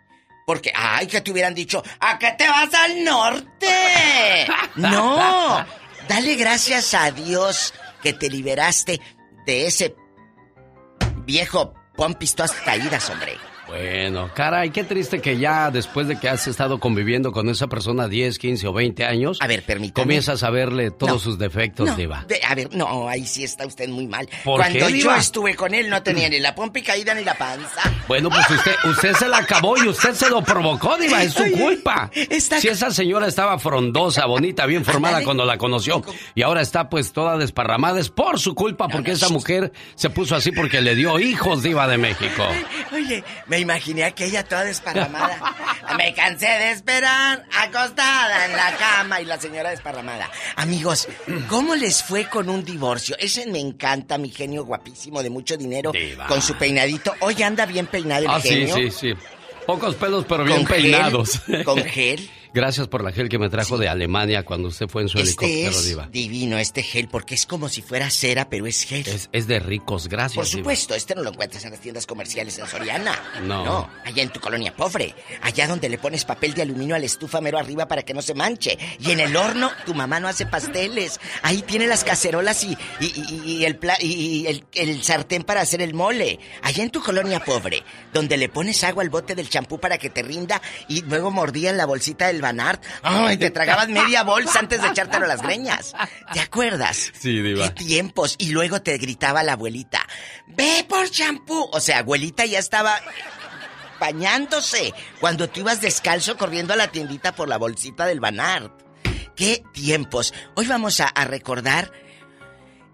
Porque, ay, que te hubieran dicho, ¿a qué te vas al norte? [laughs] No, dale gracias a Dios que te liberaste de ese viejo pompis todas caídas, hombre. Bueno, caray, qué triste que ya después de que has estado conviviendo con esa persona 10, 15 o 20 años. A ver, permítame. Comienzas a verle todos No, sus defectos, No, Diva. de- a ver, no, ahí sí está usted muy mal. ¿Por Cuando qué, yo Diva? estuve con él no tenía ni la pompa y caída ni la panza. Bueno, pues usted, usted se la acabó y usted se lo provocó, Diva, es su Oye, culpa. Si esa señora estaba frondosa, bonita, bien formada cuando la conoció y ahora está pues toda desparramada, es por su culpa porque esa mujer se puso así porque le dio hijos, Diva de México. Oye, me imaginé a aquella toda desparramada. [laughs] me cansé de esperar, acostada en la cama y la señora desparramada. Amigos, ¿cómo les fue con un divorcio? Ese me encanta, mi genio guapísimo de mucho dinero, Diva. con su peinadito. Hoy anda bien peinado el Ah, sí, genio. sí, sí. Pocos pelos, pero bien Con gel, peinados. con [laughs] gel. Gracias por la gel que me trajo de Alemania cuando usted fue en su Este helicóptero, es Diva. divino, este gel, porque es como si fuera cera, pero es gel. Es, es de ricos, gracias. Por Diva. supuesto, este no lo encuentras en las tiendas comerciales en Soriana. [laughs] No. No, allá en tu colonia pobre. Allá donde le pones papel de aluminio a la estufa mero arriba para que no se manche. Y en el horno, tu mamá no hace pasteles. Ahí tiene las cacerolas y, y, y- y el, pla- y el, el sartén para hacer el mole. Allá en tu colonia pobre, donde le pones agua al bote del champú para que te rinda y luego mordía en la bolsita del Banart. ¡Ay! Te tragabas media bolsa antes de echártelo a las greñas. ¿Te acuerdas? Sí, Diva. ¿Qué tiempos? Y luego te gritaba la abuelita, ve por champú. O sea, abuelita ya estaba bañándose cuando tú ibas descalzo corriendo a la tiendita por la bolsita del Banart. ¿Qué tiempos? Hoy vamos a, a recordar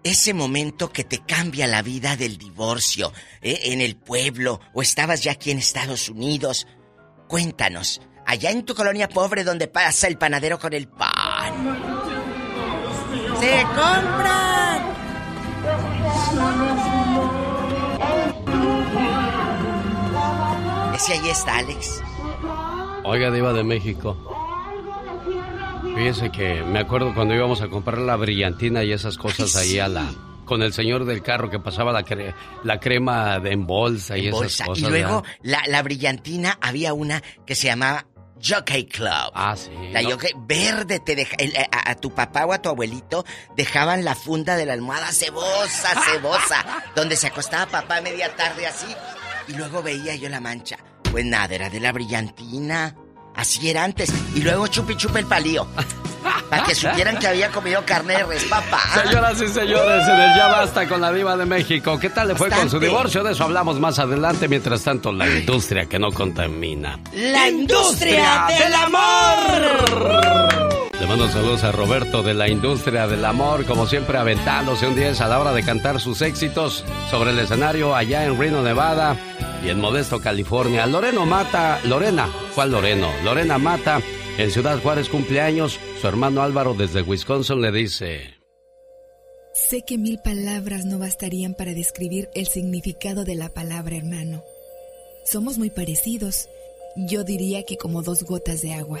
ese momento que te cambia la vida del divorcio, ¿eh? en el pueblo o estabas ya aquí en Estados Unidos. Cuéntanos, allá en tu colonia pobre donde pasa el panadero con el pan. ¡Se compran! Ese ahí está, Alex. Oiga, Diva de México. Fíjese que me acuerdo cuando íbamos a comprar la brillantina y esas cosas ahí a la. Con el señor del carro que pasaba la, cre- la crema de en bolsa y En esas bolsa. cosas. Y luego, la, la brillantina, había una que se llamaba Jockey Club. Ah, sí. La ¿no? Jockey verde te deja, el- a, a tu papá o a tu abuelito dejaban la funda de la almohada cebosa, [laughs] cebosa, donde se acostaba papá a media tarde así y luego veía yo la mancha. Pues nada, era de la brillantina. Así era antes. Y luego chupi chupi el palío. Para que supieran que había comido carne de res, papá. Señoras y señores, en el Ya Basta con la Diva de México. ¿Qué tal le fue con su divorcio? De eso hablamos más adelante. Mientras tanto, la industria que no contamina. La industria del amor. Le mando saludos a Roberto de la industria del amor, como siempre aventándose un 10 a la hora de cantar sus éxitos sobre el escenario allá en Reno, Nevada y en Modesto, California. Loreno Mata, Lorena, ¿cuál Loreno? Lorena Mata, en Ciudad Juárez cumpleaños. Su hermano Álvaro desde Wisconsin le dice... Sé que mil palabras no bastarían para describir el significado de la palabra hermano. Somos muy parecidos. Yo diría que como dos gotas de agua.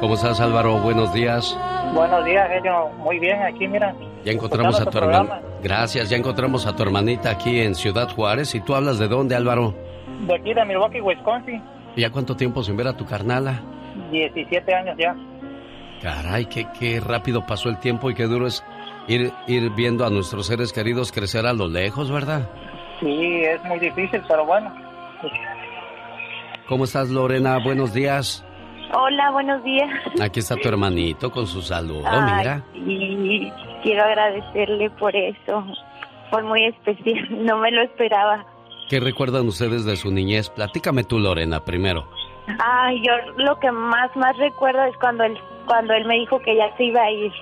¿Cómo estás Álvaro? Buenos días. Buenos días, genio. Muy bien, aquí mira. Ya encontramos a tu hermana. Gracias, ya encontramos a tu hermanita aquí en Ciudad Juárez. ¿Y tú hablas de dónde, Álvaro? De aquí de Milwaukee, Wisconsin. ¿Ya cuánto tiempo sin ver a tu carnala? 17 años ya. Caray, qué, qué rápido pasó el tiempo y qué duro es ir, ir viendo a nuestros seres queridos crecer a lo lejos, ¿verdad? Sí, es muy difícil, pero bueno. ¿Cómo estás, Lorena? Buenos días. Hola, buenos días. Aquí está tu hermanito con su saludo, Ay, mira. Y quiero agradecerle por eso. Fue muy especial, [laughs] no me lo esperaba. ¿Qué recuerdan ustedes de su niñez? Platícame tú, Lorena, primero. Ay, yo lo que más, más recuerdo es cuando él, cuando él me dijo que ya se iba a ir.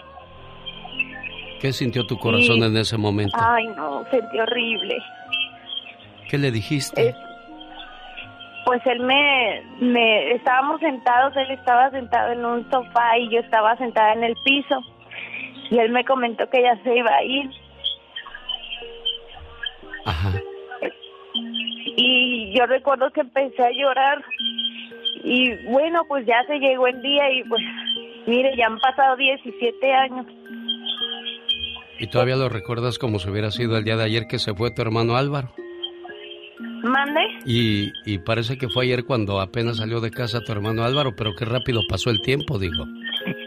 ¿Qué sintió tu corazón Sí. en ese momento? Ay, no, sentí horrible. ¿Qué le dijiste? Es- Pues él me, me, estábamos sentados, él estaba sentado en un sofá y yo estaba sentada en el piso. Y él me comentó que ya se iba a ir. Ajá. y yo recuerdo que empecé a llorar y bueno pues ya se llegó el día y pues mire ya han pasado 17 años ¿Y todavía lo recuerdas como si hubiera sido el día de ayer que se fue tu hermano Álvaro? Mande Y, y parece que fue ayer cuando apenas salió de casa tu hermano Álvaro, pero qué rápido pasó el tiempo, digo.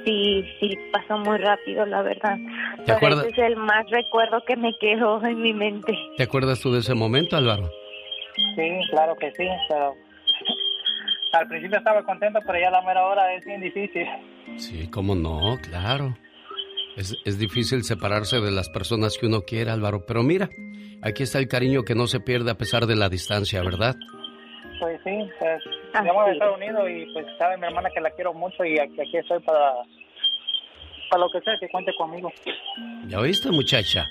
sí sí pasó muy rápido la verdad ¿Te pero acuerdas? ese es el más recuerdo que me quedó en mi mente ¿Te acuerdas tú de ese momento, Álvaro? Sí, claro que sí, pero al principio estaba contento, pero ya a la mera hora es bien difícil. Sí, cómo no, claro. Es, es difícil separarse de las personas que uno quiere, Álvaro, pero mira, aquí está el cariño que no se pierde a pesar de la distancia, ¿verdad? Pues sí, pues de Estados Unidos y pues sabe mi hermana que la quiero mucho y aquí, aquí estoy para, para lo que sea que cuente conmigo. ¿Ya oíste, muchacha?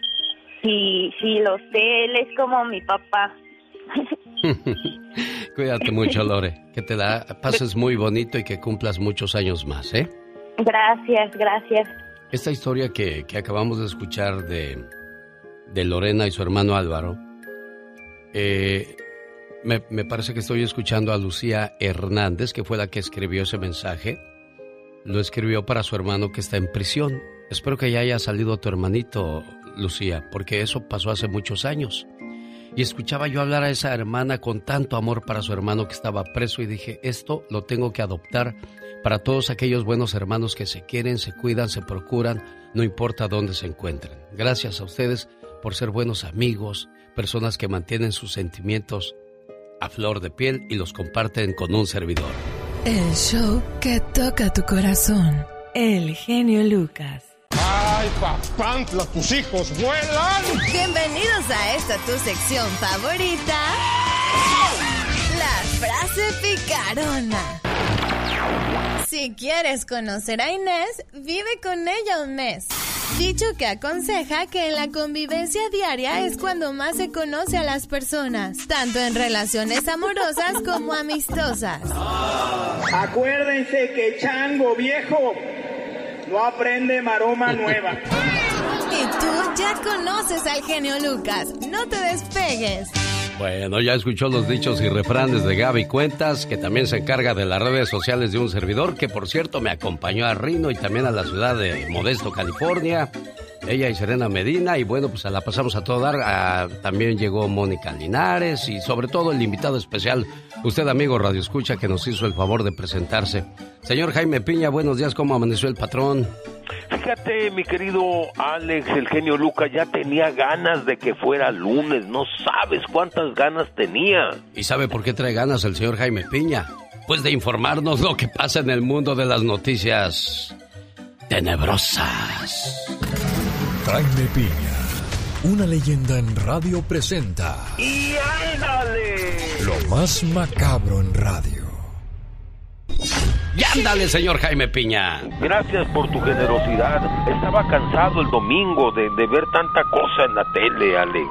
sí sí lo sé él es como mi papá [laughs] Cuídate mucho, Lore. Que te la [laughs] pases muy bonito y que cumplas muchos años más, ¿eh? gracias gracias Esta historia que, que acabamos de escuchar de, de Lorena y su hermano Álvaro, eh, me, me parece que estoy escuchando a Lucía Hernández, que fue la que escribió ese mensaje. Lo escribió para su hermano que está en prisión. Espero que ya haya salido tu hermanito, Lucía, porque eso pasó hace muchos años. Y escuchaba yo hablar a esa hermana con tanto amor para su hermano que estaba preso y dije, esto lo tengo que adoptar para todos aquellos buenos hermanos que se quieren, se cuidan, se procuran, no importa dónde se encuentren. Gracias a ustedes por ser buenos amigos, personas que mantienen sus sentimientos a flor de piel y los comparten con un servidor. El show que toca tu corazón. El genio Lucas. ¡Ay, papantla, tus hijos vuelan! Bienvenidos a esta tu sección favorita. La frase picarona. Si quieres conocer a Inés, vive con ella un mes. Dicho que aconseja que en la convivencia diaria es cuando más se conoce a las personas, tanto en relaciones amorosas como amistosas. Acuérdense que chango viejo no aprende maroma nueva. [laughs] Y tú ya conoces al genio Lucas, no te despegues. Bueno, ya escuchó los dichos y refranes de Gaby Cuentas, que también se encarga de las redes sociales de un servidor, que por cierto me acompañó a Rino y también a la ciudad de Modesto, California. Ella y Serena Medina, y bueno, pues la pasamos a todo dar. Ah, también llegó Mónica Linares y sobre todo el invitado especial, usted amigo Radio Escucha, que nos hizo el favor de presentarse. Señor Jaime Piña, buenos días, ¿cómo amaneció el patrón? Fíjate, mi querido Alex, el genio Lucas, ya tenía ganas de que fuera lunes. No sabes cuántas ganas tenía. ¿Y sabe por qué trae ganas el señor Jaime Piña? Pues de informarnos lo que pasa en el mundo de las noticias tenebrosas. Jaime Piña, una leyenda en radio presenta. ¡Y ándale! Lo más macabro en radio. Y ándale, señor Jaime Piña. Gracias por tu generosidad. Estaba cansado el domingo de, de ver tanta cosa en la tele, Alex.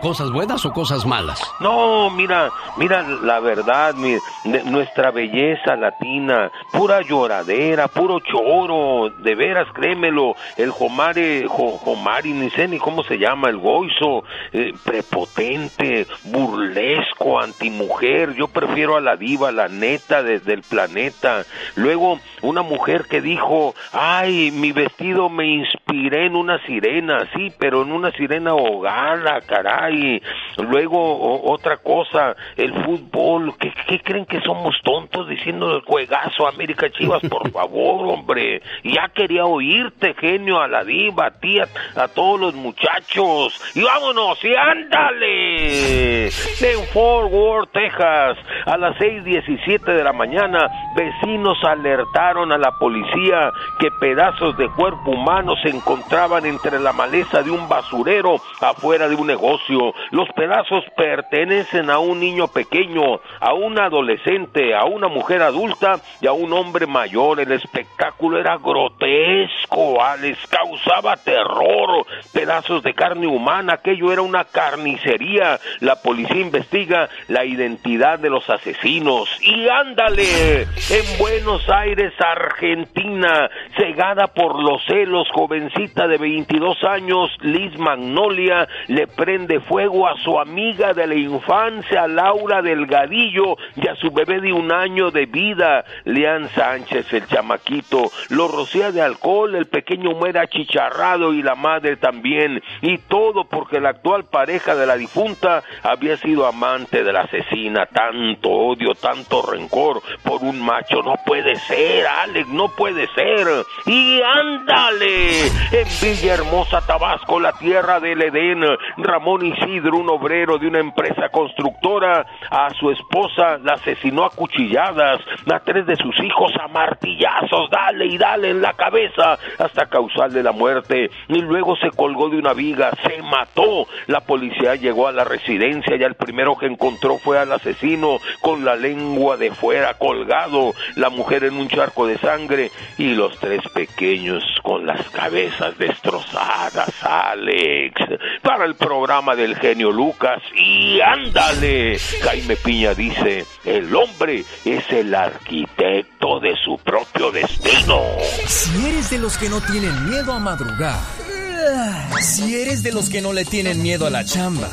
¿Cosas buenas o cosas malas? No, mira, mira la verdad, mi- nuestra belleza latina, pura lloradera, puro choro, de veras, créemelo, el Jomare, Jo- Jomari, ni sé ni cómo se llama, el Goizo, eh, prepotente, burlesco, antimujer, yo prefiero a la diva, la neta desde el planeta. Luego, una mujer que dijo, ay, mi vestido me inspiré en una sirena, sí, pero en una sirena ahogada, caray. Luego, o- otra cosa, el fútbol, ¿qué, qué creen que somos tontos diciendo el juegazo América Chivas? Por [laughs] favor, hombre. Ya quería oírte, genio, a la diva, a ti, a, a todos los muchachos. Y vámonos, y ándale. En Fort Worth, Texas, a las 6.17 de la mañana, vecinos alertaron a la policía que pedazos de cuerpo humano se encontraban entre la maleza de un basurero afuera de un negocio. Los pedazos pertenecen a un niño pequeño, a un adolescente, a una mujer adulta y a un hombre mayor. El espectáculo era grotesco, Alex, causaba terror. Pedazos de carne humana, aquello era una carnicería. La policía investiga la identidad de los asesinos. Y ándale, en Buenos Aires, Argentina, cegada por los celos, jovencita de 22 años, Liz Magnolia, le prende fuego a su amiga de la infancia, Laura Delgadillo, y a su bebé de un año de vida, Leán Sánchez, el chamaquito, lo rocía de alcohol, el pequeño muere achicharrado y la madre también, y todo porque la actual pareja de la difunta había sido amante de la asesina, tanto odio, tanto rencor por un macho, no puede ser, Alex, no puede ser, y ándale, en Villahermosa, Tabasco, la tierra del Edén, Ramón Isidro, un obrero de una empresa constructora, a su esposa la asesinó a cuchilladas, a tres de sus hijos a martillazos, dale y dale en la cabeza hasta causarle la muerte. Y luego se colgó de una viga, se mató. La policía llegó a la residencia y el primero que encontró fue al asesino con la lengua de fuera colgado, la mujer en un charco de sangre y los tres pequeños con las cabezas destrozadas, Alex, para el programa del genio Lucas y ándale, Jaime Piña dice, el hombre es el arquitecto de su propio destino. Si eres de los que no tienen miedo a madrugar, si eres de los que no le tienen miedo a la chamba,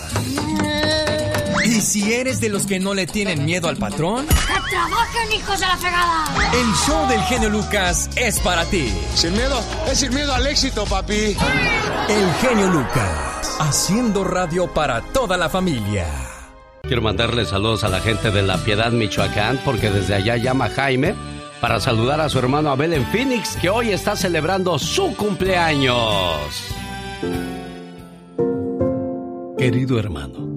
y si eres de los que no le tienen miedo al patrón, ¡Que trabajen, hijos de la fregada! el show del genio Lucas es para ti. Sin miedo, es sin miedo al éxito, papi. El genio Lucas, haciendo radio para toda la familia. Quiero mandarle saludos a la gente de La Piedad, Michoacán, porque desde allá llama Jaime para saludar a su hermano Abel en Phoenix, que hoy está celebrando su cumpleaños. Querido hermano,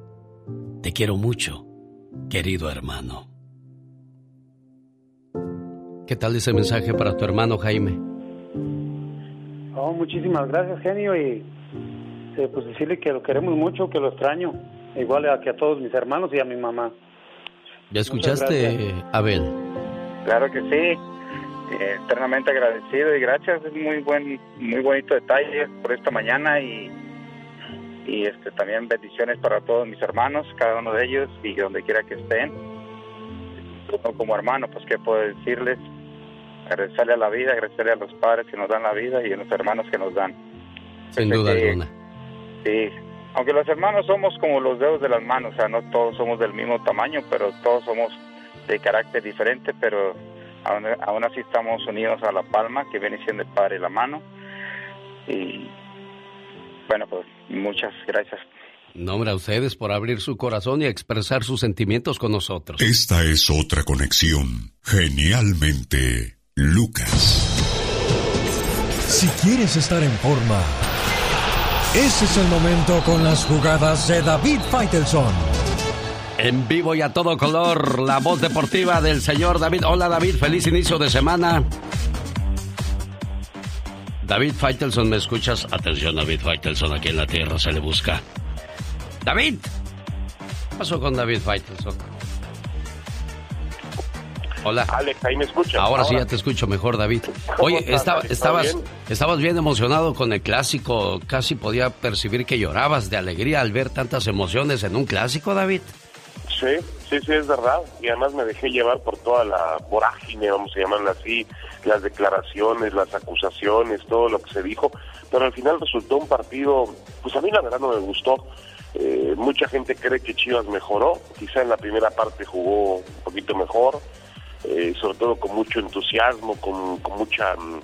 Te quiero mucho, querido hermano. ¿Qué tal ese mensaje para tu hermano Jaime? Oh, muchísimas gracias, genio, y eh, pues decirle que lo queremos mucho, que lo extraño, igual a que a todos mis hermanos y a mi mamá. ¿Ya escuchaste, Abel? Claro que sí, eh, eternamente agradecido y gracias, es muy buen, muy bonito detalle por esta mañana y, y este también bendiciones para todos mis hermanos, cada uno de ellos y donde quiera que estén. Como hermano, pues qué puedo decirles, agradecerle a la vida, agradecerle a los padres que nos dan la vida y a los hermanos que nos dan. Sin duda que- alguna. Sí, aunque los hermanos somos como los dedos de las manos, o sea, no todos somos del mismo tamaño, pero todos somos de carácter diferente, pero aún, aún así estamos unidos a La Palma, que viene siendo el padre de la mano. Y bueno, pues muchas gracias. Nombra a ustedes por abrir su corazón y expresar sus sentimientos con nosotros. Esta es otra conexión. Genialmente, Lucas. Si quieres estar en forma, ese es el momento con las jugadas de David Faitelson. En vivo y a todo color, la voz deportiva del señor David. Hola David, feliz inicio de semana. David Faitelson, ¿me escuchas? Atención, David Faitelson, aquí en la Tierra se le busca. ¡David! ¿Qué pasó con David Faitelson? Hola. Alex, ahí me escuchas. Ahora, sí ya te escucho mejor, David. Oye, estaba, estabas, bien? estabas bien emocionado con el clásico. Casi podía percibir que llorabas de alegría al ver tantas emociones en un clásico, David. Sí, sí, sí, es verdad. Y además me dejé llevar por toda la vorágine, vamos a llamarla así, las declaraciones, las acusaciones, todo lo que se dijo. Pero al final resultó un partido, pues a mí la verdad no me gustó. Eh, mucha gente cree que Chivas mejoró, quizá en la primera parte jugó un poquito mejor, eh, sobre todo con mucho entusiasmo, con, con mucha mm,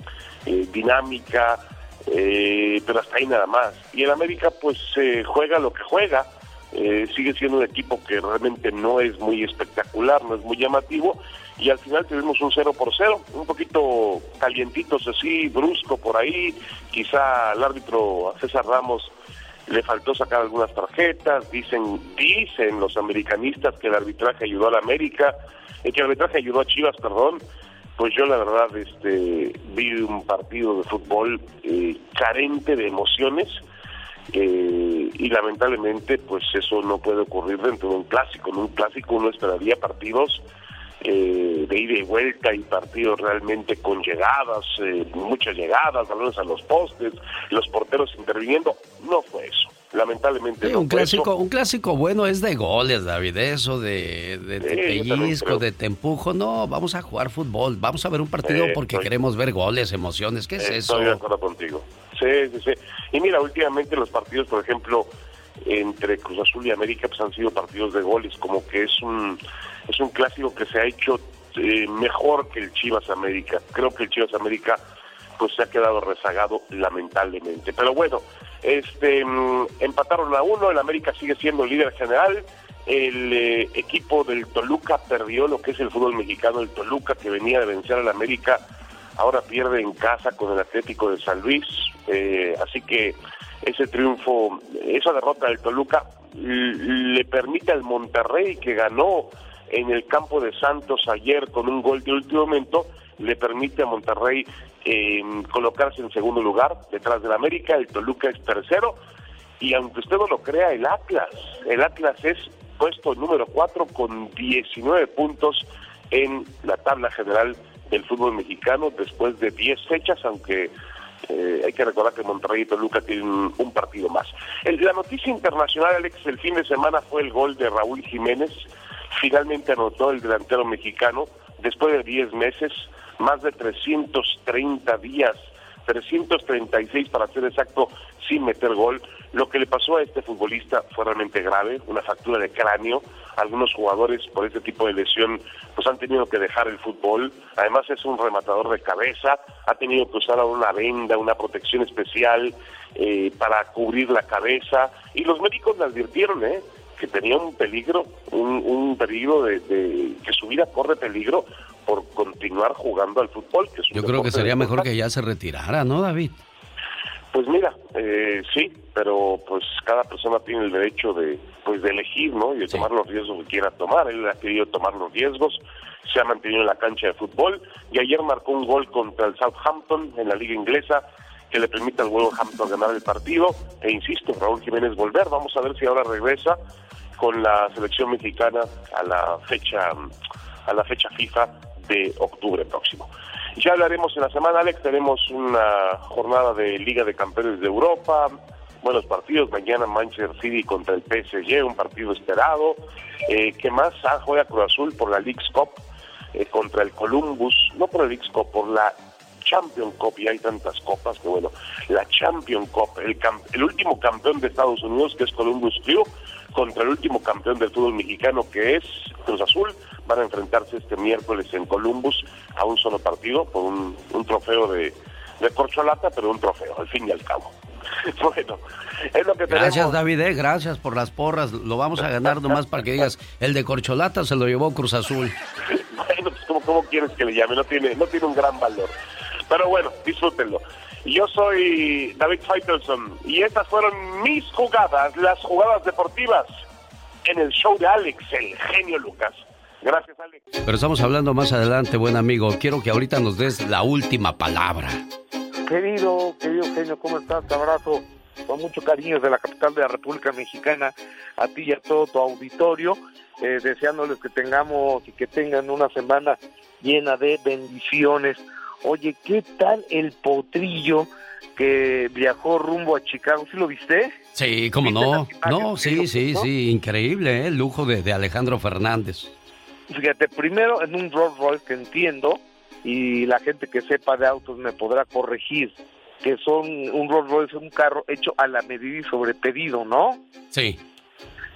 eh, dinámica, eh, pero hasta ahí nada más. Y el América pues juega lo que juega, eh, sigue siendo un equipo que realmente no es muy espectacular, no es muy llamativo, y al final tuvimos un 0 por 0, un poquito calientitos así, brusco por ahí, quizá al árbitro César Ramos le faltó sacar algunas tarjetas, dicen, dicen los americanistas que el arbitraje ayudó a América, eh, que el arbitraje ayudó a Chivas, perdón, pues yo la verdad este vi un partido de fútbol eh, carente de emociones eh, y lamentablemente pues eso no puede ocurrir dentro de un clásico. En un clásico uno esperaría partidos eh, de ida y vuelta y partidos realmente con llegadas, eh, muchas llegadas, balones a los postes, los porteros interviniendo. No fue eso. Lamentablemente Sí, no un clásico, un clásico bueno es de goles, David. Eso de, de, de Sí, pellizco, de te empujo. No, vamos a jugar fútbol. Vamos a ver un partido Eh, porque estoy- queremos ver goles, emociones. ¿Qué es eso? Estoy de acuerdo contigo. Sí, sí, sí. Y mira, últimamente los partidos, por ejemplo, entre Cruz Azul y América, pues han sido partidos de goles, como que es un es un clásico que se ha hecho eh, mejor que el Chivas América. Creo que el Chivas América pues se ha quedado rezagado lamentablemente. Pero bueno, este mm, empataron a uno, el América sigue siendo líder general. El eh, equipo del Toluca perdió lo que es el fútbol mexicano, el Toluca que venía de vencer al América ahora pierde en casa con el Atlético de San Luis, eh, así que ese triunfo, esa derrota del Toluca le permite al Monterrey que ganó en el campo de Santos ayer con un gol de último momento, le permite a Monterrey eh, colocarse en segundo lugar detrás del América, el Toluca es tercero y aunque usted no lo crea, el Atlas, el Atlas es puesto número 4 con 19 puntos en la tabla general del fútbol mexicano después de 10 fechas, aunque eh, hay que recordar que Monterrey y Toluca tienen un, partido más. El- la noticia internacional, Alex, el fin de semana fue el gol de Raúl Jiménez. Finalmente anotó el delantero mexicano después de 10 meses, más de 330 días 336 para ser exacto, sin meter gol. Lo que le pasó a este futbolista fue realmente grave, una fractura de cráneo. Algunos jugadores por este tipo de lesión pues han tenido que dejar el fútbol. Además es un rematador de cabeza, ha tenido que usar una venda, una protección especial eh, para cubrir la cabeza. Y los médicos le advirtieron, ¿eh? que tenía un peligro, un, un peligro de, de- que su vida corre peligro por continuar jugando al fútbol. Que es un Yo creo que sería mejor que ya se retirara, ¿no, David? Pues mira, eh, sí, pero pues cada persona tiene el derecho de pues de elegir, ¿no? Y de tomar los riesgos que quiera tomar. Él ha querido tomar los riesgos, se ha mantenido en la cancha de fútbol y ayer marcó un gol contra el Southampton en la liga inglesa que le permite al Wolverhampton ganar el partido. E insisto, Raúl Jiménez volver. Vamos a ver si ahora regresa con la selección mexicana a la fecha a la fecha FIFA de octubre próximo. Ya hablaremos en la semana, Alex, tenemos una jornada de Liga de Campeones de Europa, buenos partidos, mañana Manchester City contra el PSG, un partido esperado, eh, ¿qué más? Ah, juega Cruz Azul por la League's Cup eh, contra el Columbus, no por la League's Cup, por la Champion Cup, y hay tantas copas que bueno, la Champion Cup, el, cam- el último campeón de Estados Unidos que es Columbus Crew, contra el último campeón del fútbol mexicano que es Cruz Azul, van a enfrentarse este miércoles en Columbus a un solo partido por un, un trofeo de, de corcholata, pero un trofeo, al fin y al cabo. [laughs] Bueno, es lo que tenemos. Gracias, David, eh, gracias por las porras. Lo vamos a ganar nomás para que digas, el de corcholata se lo llevó Cruz Azul. [laughs] bueno, pues ¿cómo, cómo quieres que le llame? No tiene, no tiene un gran valor. Pero bueno, disfrútenlo. Yo soy David Faitelson y estas fueron mis jugadas, las jugadas deportivas en el show de Alex, el genio Lucas. Gracias, Alex. Pero estamos hablando más adelante, buen amigo. Quiero que ahorita nos des la última palabra. Querido, querido genio, ¿cómo estás? Te abrazo con mucho cariño desde la capital de la República Mexicana a ti y a todo tu auditorio, eh, deseándoles que tengamos y que tengan una semana llena de bendiciones. Oye, ¿qué tal el potrillo que viajó rumbo a Chicago? ¿Sí lo viste? Sí, cómo no. No, sí, sí, sí, increíble, ¿eh? el lujo de, de Alejandro Fernández. Fíjate, primero en un Rolls Royce que entiendo, y la gente que sepa de autos me podrá corregir, que son un Rolls Royce, un carro hecho a la medida y sobre pedido, ¿no? Sí.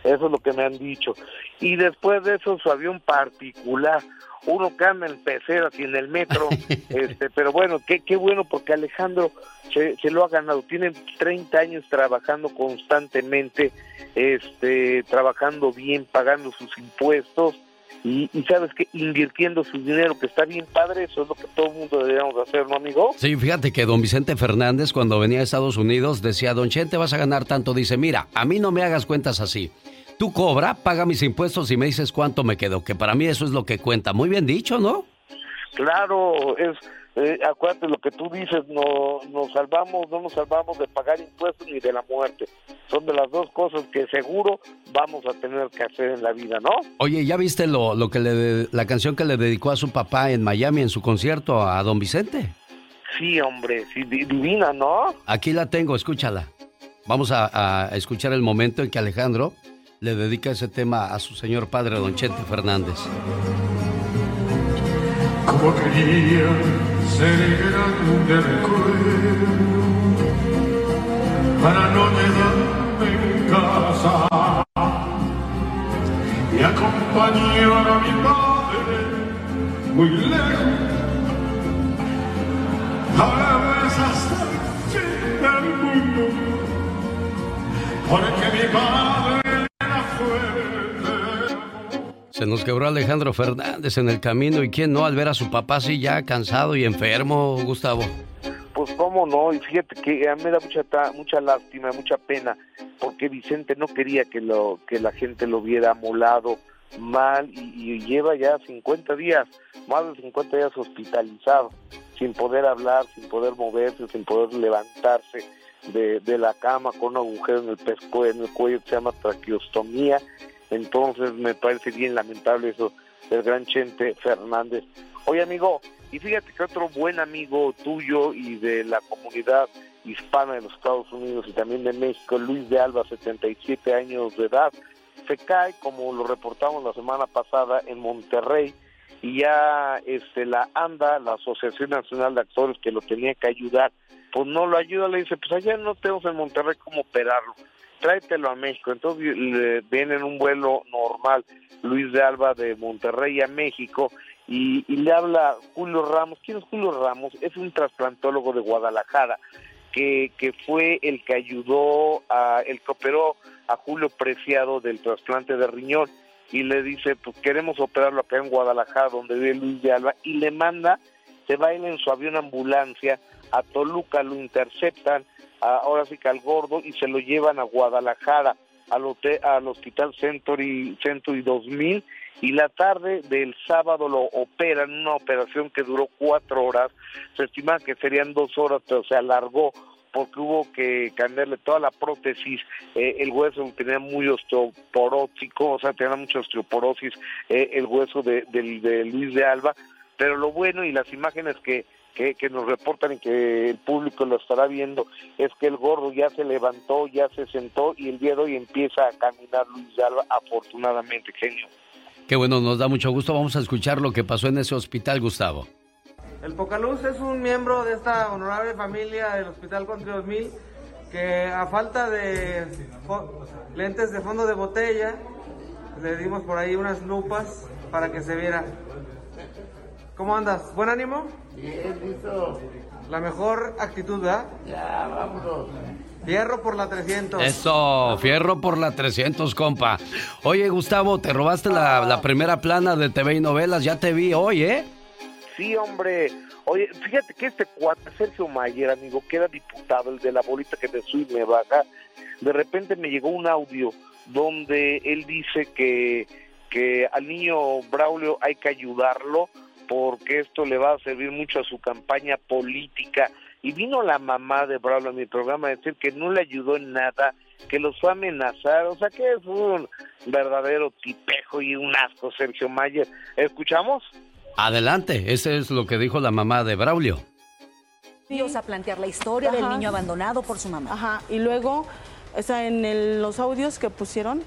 Eso es lo que me han dicho. Y después de eso su avión particular, uno que anda en pecera y en el metro, [laughs] este, pero bueno, qué, qué bueno porque Alejandro se, se lo ha ganado, tiene 30 años trabajando constantemente, este, trabajando bien, pagando sus impuestos, y, y sabes que invirtiendo su dinero, que está bien padre, eso es lo que todo el mundo deberíamos hacer, ¿no, amigo? Sí, fíjate que don Vicente Fernández cuando venía a Estados Unidos decía, don Chente, vas a ganar tanto. Dice, mira, a mí no me hagas cuentas así. Tú cobra, paga mis impuestos y me dices cuánto me quedo, que para mí eso es lo que cuenta. Muy bien dicho, ¿no? Claro, es, eh, acuérdate lo que tú dices, no nos salvamos, no nos salvamos de pagar impuestos ni de la muerte. Son de las dos cosas que seguro vamos a tener que hacer en la vida, ¿no? Oye, ¿ya viste lo, lo que le, la canción que le dedicó a su papá en Miami en su concierto a don Vicente? Sí, hombre, sí, di- divina, ¿no? Aquí la tengo, escúchala. Vamos a, a escuchar el momento en que Alejandro le dedica ese tema a su señor padre, don Chente Fernández. Como quería ser grande recuerdo para no quedarme en casa. Y acompañar a mi padre muy lejos a veces hasta el fin del mundo porque mi padre Nos quebró Alejandro Fernández en el camino y quién no al ver a su papá así ya cansado y enfermo, Gustavo. Pues cómo no, y fíjate que a mí me da mucha mucha lástima, mucha pena, porque Vicente no quería que lo que la gente lo viera molado, mal, y, lleva ya 50 días, más de 50 días hospitalizado, sin poder hablar, sin poder moverse, sin poder levantarse de, de la cama con un agujero en el pesco, en el cuello que se llama traqueostomía, entonces me parece bien lamentable eso del gran Chente Fernández. Oye amigo, y fíjate que otro buen amigo tuyo y de la comunidad hispana de los Estados Unidos y también de México, Luis de Alba, 77 años de edad, se cae, como lo reportamos la semana pasada, en Monterrey, y ya este la ANDA, la Asociación Nacional de Actores que lo tenía que ayudar, pues no lo ayuda, le dice, pues allá no tenemos en Monterrey cómo operarlo, tráetelo a México. Entonces le viene en un vuelo normal Luis de Alba de Monterrey a México y, y le habla Julio Ramos. ¿Quién es Julio Ramos? Es un trasplantólogo de Guadalajara que, que fue el que ayudó, a, el que operó a Julio Preciado del trasplante de riñón y le dice, pues queremos operarlo acá en Guadalajara, donde vive Luis de Alba, y le manda, se va en su avión ambulancia a Toluca, lo interceptan, a- ahora sí que al gordo, y se lo llevan a Guadalajara, al, hotel, al Hospital Century, Century 2000, y la tarde del sábado lo operan, una operación que duró cuatro horas, se estima que serían dos horas, pero se alargó porque hubo que cambiarle toda la prótesis, eh, el hueso tenía muy osteoporótico, o sea, tenía mucha osteoporosis eh, el hueso de, del- de Luis de Alba, pero lo bueno y las imágenes que, que, que nos reportan y que el público lo estará viendo es que el gordo ya se levantó, ya se sentó y el día de hoy empieza a caminar Luis de Alba, afortunadamente, genio. Qué bueno, nos da mucho gusto. Vamos a escuchar lo que pasó en ese hospital, Gustavo. El Pocaluz es un miembro de esta honorable familia del Hospital Country 2000 que a falta de lentes de fondo de botella le dimos por ahí unas lupas para que se viera. ¿Cómo andas? ¿Buen ánimo? Bien, listo. La mejor actitud, ¿verdad? Ya, vámonos. Fierro por la 300. Eso, fierro por la 300, compa. Oye, Gustavo, te robaste la, la primera plana de TV y novelas. Ya te vi hoy, ¿eh? Sí, hombre. Oye, fíjate que este cuate, Sergio Mayer, amigo, que era diputado, el de la bolita que me sube y me baja, de repente me llegó un audio donde él dice que, que al niño Braulio hay que ayudarlo porque esto le va a servir mucho a su campaña política. Y vino la mamá de Braulio a mi programa a decir que no le ayudó en nada, que los fue a amenazar, o sea que es un verdadero tipejo y un asco Sergio Mayer. ¿Escuchamos? Adelante, ese es lo que dijo la mamá de Braulio. a plantear la historia del Ajá. niño abandonado por su mamá. Ajá, y luego, o sea, en el- los audios que pusieron,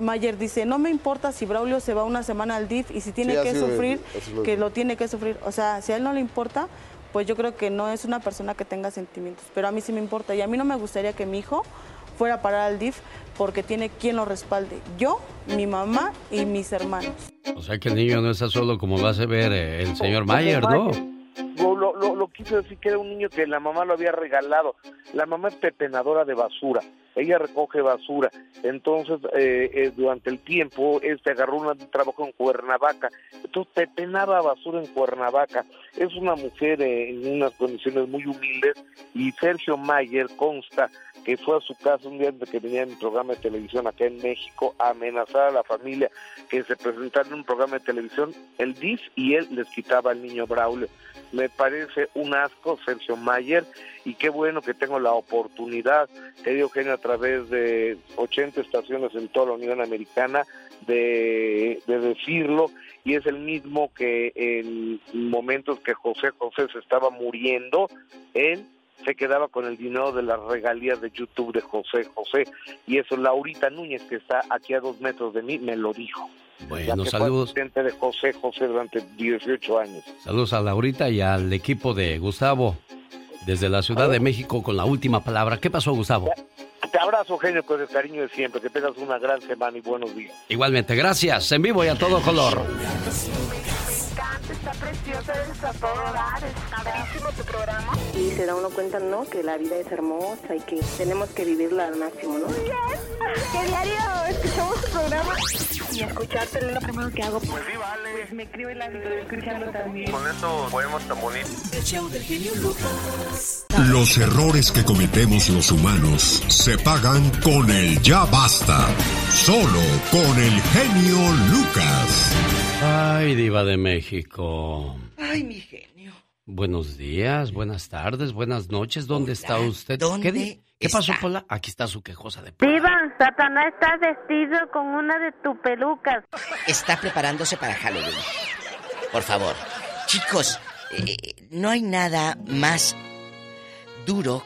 Mayer dice, no me importa si Braulio se va una semana al DIF y si tiene Sí, que sufrir, lo que lo tiene que sufrir. O sea, si a él no le importa, pues yo creo que no es una persona que tenga sentimientos. Pero a mí sí me importa y a mí no me gustaría que mi hijo fuera a parar al DIF porque tiene quien lo respalde. Yo, mi mamá y mis hermanos. O sea que el niño no está solo como lo hace ver eh, el señor Mayer, ¿no? Lo, lo, lo, quiso decir que era un niño que la mamá lo había regalado. La mamá es pepenadora de basura. Ella recoge basura. Entonces, eh, eh, durante el tiempo, este agarró un trabajo en Cuernavaca. Entonces, pepenaba basura en Cuernavaca. Es una mujer eh, en unas condiciones muy humildes. Y Sergio Mayer consta que fue a su casa un día antes que venía en un programa de televisión acá en México a amenazar a la familia que se presentara en un programa de televisión, el DIF y él les quitaba al niño Braulio. Me parece un asco Sergio Mayer y qué bueno que tengo la oportunidad, querido Eugenio, a través de 80 estaciones en toda la Unión Americana de, de decirlo y es el mismo que en momentos que José José se estaba muriendo, él se quedaba con el dinero de las regalías de YouTube de José José y eso Laurita Núñez que está aquí a dos metros de mí me lo dijo. Bueno, saludos. Fue asistente de José José durante 18 años. Saludos a Laurita y al equipo de Gustavo desde la Ciudad de México con la última palabra. ¿Qué pasó, Gustavo? Te abrazo, genio, con el cariño de siempre. Que tengas una gran semana y buenos días. Igualmente, gracias. En vivo y a todo color. Está preciosa, está todo dar, programa. Y se da uno cuenta, ¿no? Que la vida es hermosa y que tenemos que vivirla al máximo, ¿no? ¿Qué diario escuchamos tu programa? Y escucharte es lo primero que hago. Pues sí, vale. Pues me hábito de escucharlo también. Con esos poemas tan bonitos. El show del genio Lucas. Los errores que cometemos los humanos se pagan con el ya basta. Solo con el genio Lucas. Ay, diva de México. Ay, mi genio. Buenos días, buenas tardes, buenas noches. ¿Dónde está usted? ¿Qué, di- ¿Qué pasó, Pola? Aquí está su quejosa de... Diva, Satanás está vestido con una de tus pelucas. Está preparándose para Halloween. Por favor. Chicos, eh, no hay nada más duro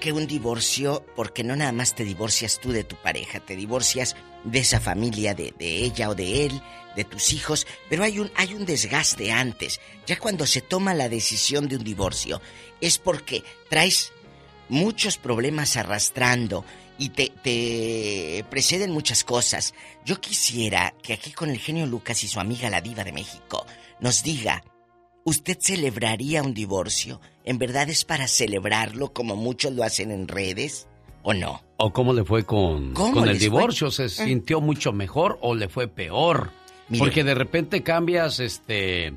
que un divorcio, porque no nada más te divorcias tú de tu pareja, te divorcias de esa familia, de, de ella o de él, de tus hijos, pero hay un, hay un desgaste antes. Ya cuando se toma la decisión de un divorcio, es porque traes muchos problemas arrastrando y te, te preceden muchas cosas. Yo quisiera que aquí con el genio Lucas y su amiga la diva de México nos diga, ¿usted celebraría un divorcio? ¿En verdad es para celebrarlo como muchos lo hacen en redes? ¿O no? ¿O cómo le fue con, ¿Cómo con el fue? divorcio? ¿Se Eh. sintió mucho mejor o le fue peor? Mire. Porque de repente cambias este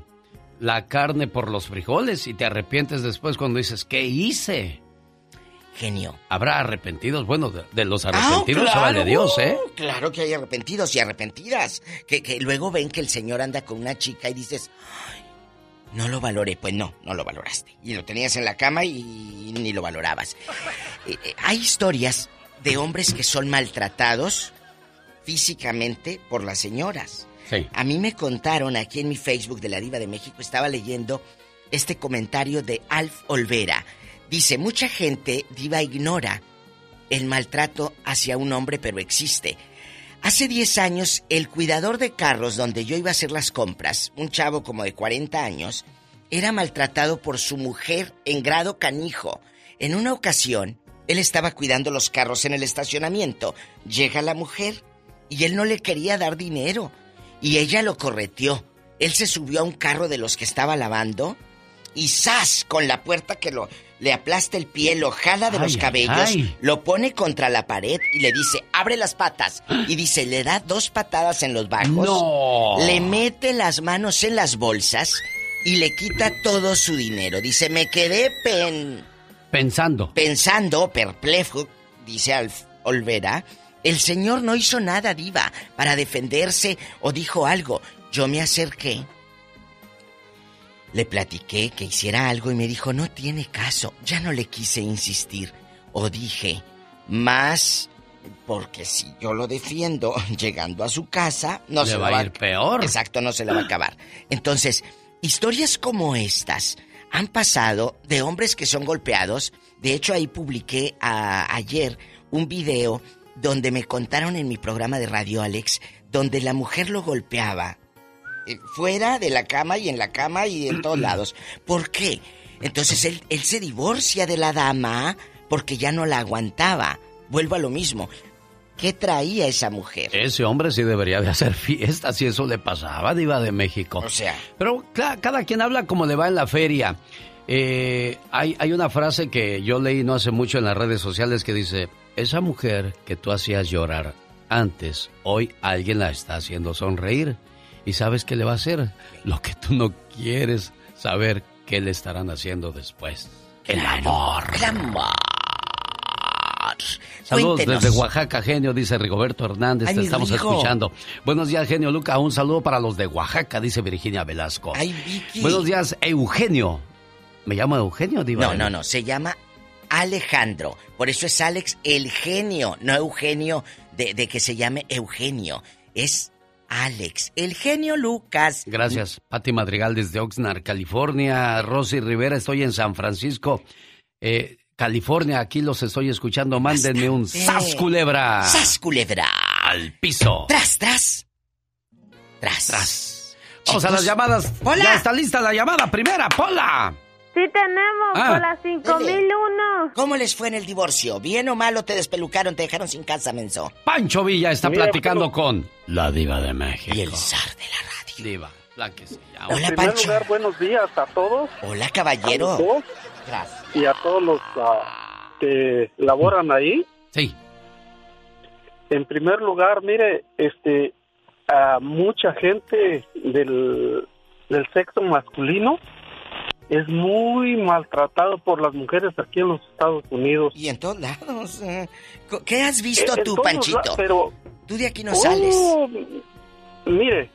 la carne por los frijoles y te arrepientes después cuando dices, ¿qué hice? Genio. Habrá arrepentidos. Bueno, de, de los Ah, arrepentidos claro. vale Dios, ¿eh? Claro que hay arrepentidos y arrepentidas. Que, que luego ven que el señor anda con una chica y dices, "Ay, no lo valoré. Pues no, no lo valoraste. Y lo tenías en la cama y ni lo valorabas. Eh, eh, hay historias de hombres que son maltratados físicamente por las señoras. A mí me contaron aquí en mi Facebook de la Diva de México, estaba leyendo este comentario de Alf Olvera. Dice, mucha gente, Diva, ignora el maltrato hacia un hombre, pero existe. Hace 10 años, el cuidador de carros donde yo iba a hacer las compras, un chavo como de 40 años, era maltratado por su mujer en grado canijo. En una ocasión, él estaba cuidando los carros en el estacionamiento. Llega la mujer y él no le quería dar dinero. Y ella lo correteó. Él se subió a un carro de los que estaba lavando y ¡zas! con la puerta que lo le aplasta el pie, lo jala de los cabellos, ay. lo pone contra la pared y le dice, abre las patas. Y dice, le da dos patadas en los bajos, No. le mete las manos en las bolsas y le quita todo su dinero. Dice, me quedé pen Pensando. pensando, perplejo, dice Alf Olvera, el señor no hizo nada, diva, para defenderse o dijo algo. Yo me acerqué, le platiqué que hiciera algo y me dijo, no tiene caso. Ya no le quise insistir. O dije, más, porque si yo lo defiendo [laughs] llegando a su casa, no Le se va lo a ir peor. Exacto, no se le va a [clears throat] acabar. Entonces, historias como estas han pasado de hombres que son golpeados. De hecho, ahí publiqué a- ayer un video donde me contaron en mi programa de radio, Alex, donde la mujer lo golpeaba eh, fuera de la cama y en la cama y en todos lados. ¿Por qué? Entonces él, él se divorcia de la dama porque ya no la aguantaba. Vuelvo a lo mismo. ¿Qué traía esa mujer? Ese hombre sí debería de hacer fiesta si eso le pasaba, Diva de México. O sea. Pero cada quien habla como le va en la feria. Eh, hay, hay una frase que yo leí no hace mucho en las redes sociales que dice, esa mujer que tú hacías llorar antes, hoy alguien la está haciendo sonreír. ¿Y sabes qué le va a hacer? Lo que tú no quieres saber qué le estarán haciendo después. El amor. El amor. Saludos Cuéntenos. desde Oaxaca, genio, dice Rigoberto Hernández. Ay, te estamos escuchando. Buenos días, genio Luca. Un saludo para los de Oaxaca, dice Virginia Velasco. Ay, Vicky. Buenos días, Eugenio. ¿Me llamo Eugenio, Diva? No, no, no, se llama Alejandro. Por eso es Alex el genio, no Eugenio de, de que se llame Eugenio. Es Alex, el genio Lucas. Gracias, Pati Madrigal desde Oxnard, California. Rosy Rivera, estoy en San Francisco, eh, California. Aquí los estoy escuchando. Mándenme un sas culebra. ¡Sas culebra! Al piso. Tras, tras. Tras. Tras. Vamos a las llamadas. Hola. Ya está lista la llamada primera, Pola. Sí tenemos, Ah. por las 5001. ¿Cómo les fue en el divorcio? ¿Bien o malo te despelucaron, te dejaron sin casa, menso? Pancho Villa está Mira, platicando con la Diva de México. Y el zar de la radio. Diva, la que se llama. Hola, en primer Pancho. lugar, buenos días a todos. Hola, caballero. A Gracias. y a todos los ah, que laboran ahí. Sí. En primer lugar, mire, este, a mucha gente del, del sexo masculino es muy maltratado por las mujeres aquí en los Estados Unidos. Y en todos lados. eh. ¿Qué has visto Eh, en tú, todos Panchito? pero Tú de aquí no Oh, sales. Mire,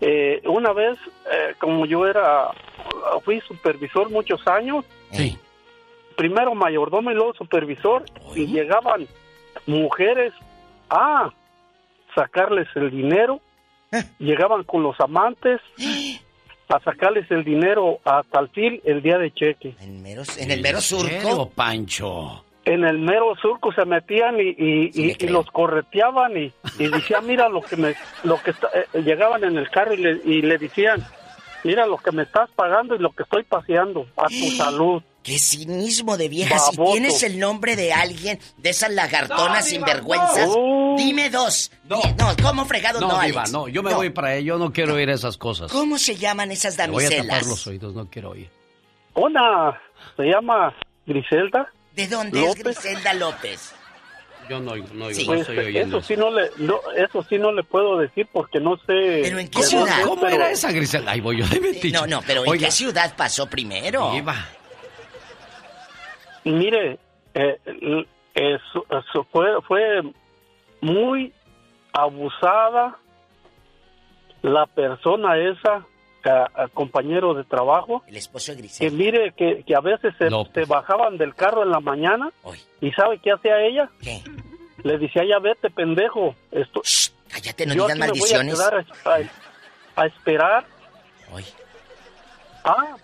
eh, una vez, eh, como yo era, fui supervisor muchos años, Sí. primero mayordomo y luego supervisor, y llegaban mujeres a sacarles el dinero, llegaban con los amantes a sacarles el dinero hasta el fil el día de cheque. En, en el mero surco. Pancho? En el mero surco se metían y, y- Sí, y- y los correteaban y, y decían, mira lo que me, lo que está- eh, llegaban en el carro y le, y le decían, mira lo que me estás pagando y lo que estoy paseando, a tu salud. ¡Qué cinismo de viejas! Si Baboso. tienes el nombre de alguien, de esas lagartonas No, Diva, sinvergüenzas, no. dime dos. No. No, ¿cómo fregados no, No, Alex? Diva, no. Yo me No. voy para ello. No quiero oír esas cosas. ¿Cómo se llaman esas Me voy a tapar damiselas? los oídos. No quiero oír. Una se llama Griselda. ¿De dónde López. es Griselda López? Yo no, no, oigo, Sí. no Pues, estoy oyendo. eso sí no le, no, eso sí no le puedo decir porque no sé. ¿Pero en qué cómo ciudad? ¿Cómo pero- era esa Griselda? Ahí voy yo de metiche. No, no, pero ¿en Oiga, qué ciudad pasó primero? Diva. Mire, eh, eso, eso fue, fue muy abusada la persona esa, a- a compañero de trabajo, El esposo de que mire que, que a veces se, bajaban del carro en la mañana Oy, y ¿sabe qué hacía ella? ¿Qué? Le decía, ya vete, pendejo. Esto, Shh, cállate, no digas aquí me voy a maldiciones. quedar a, a- a esperar. Oy. Ah,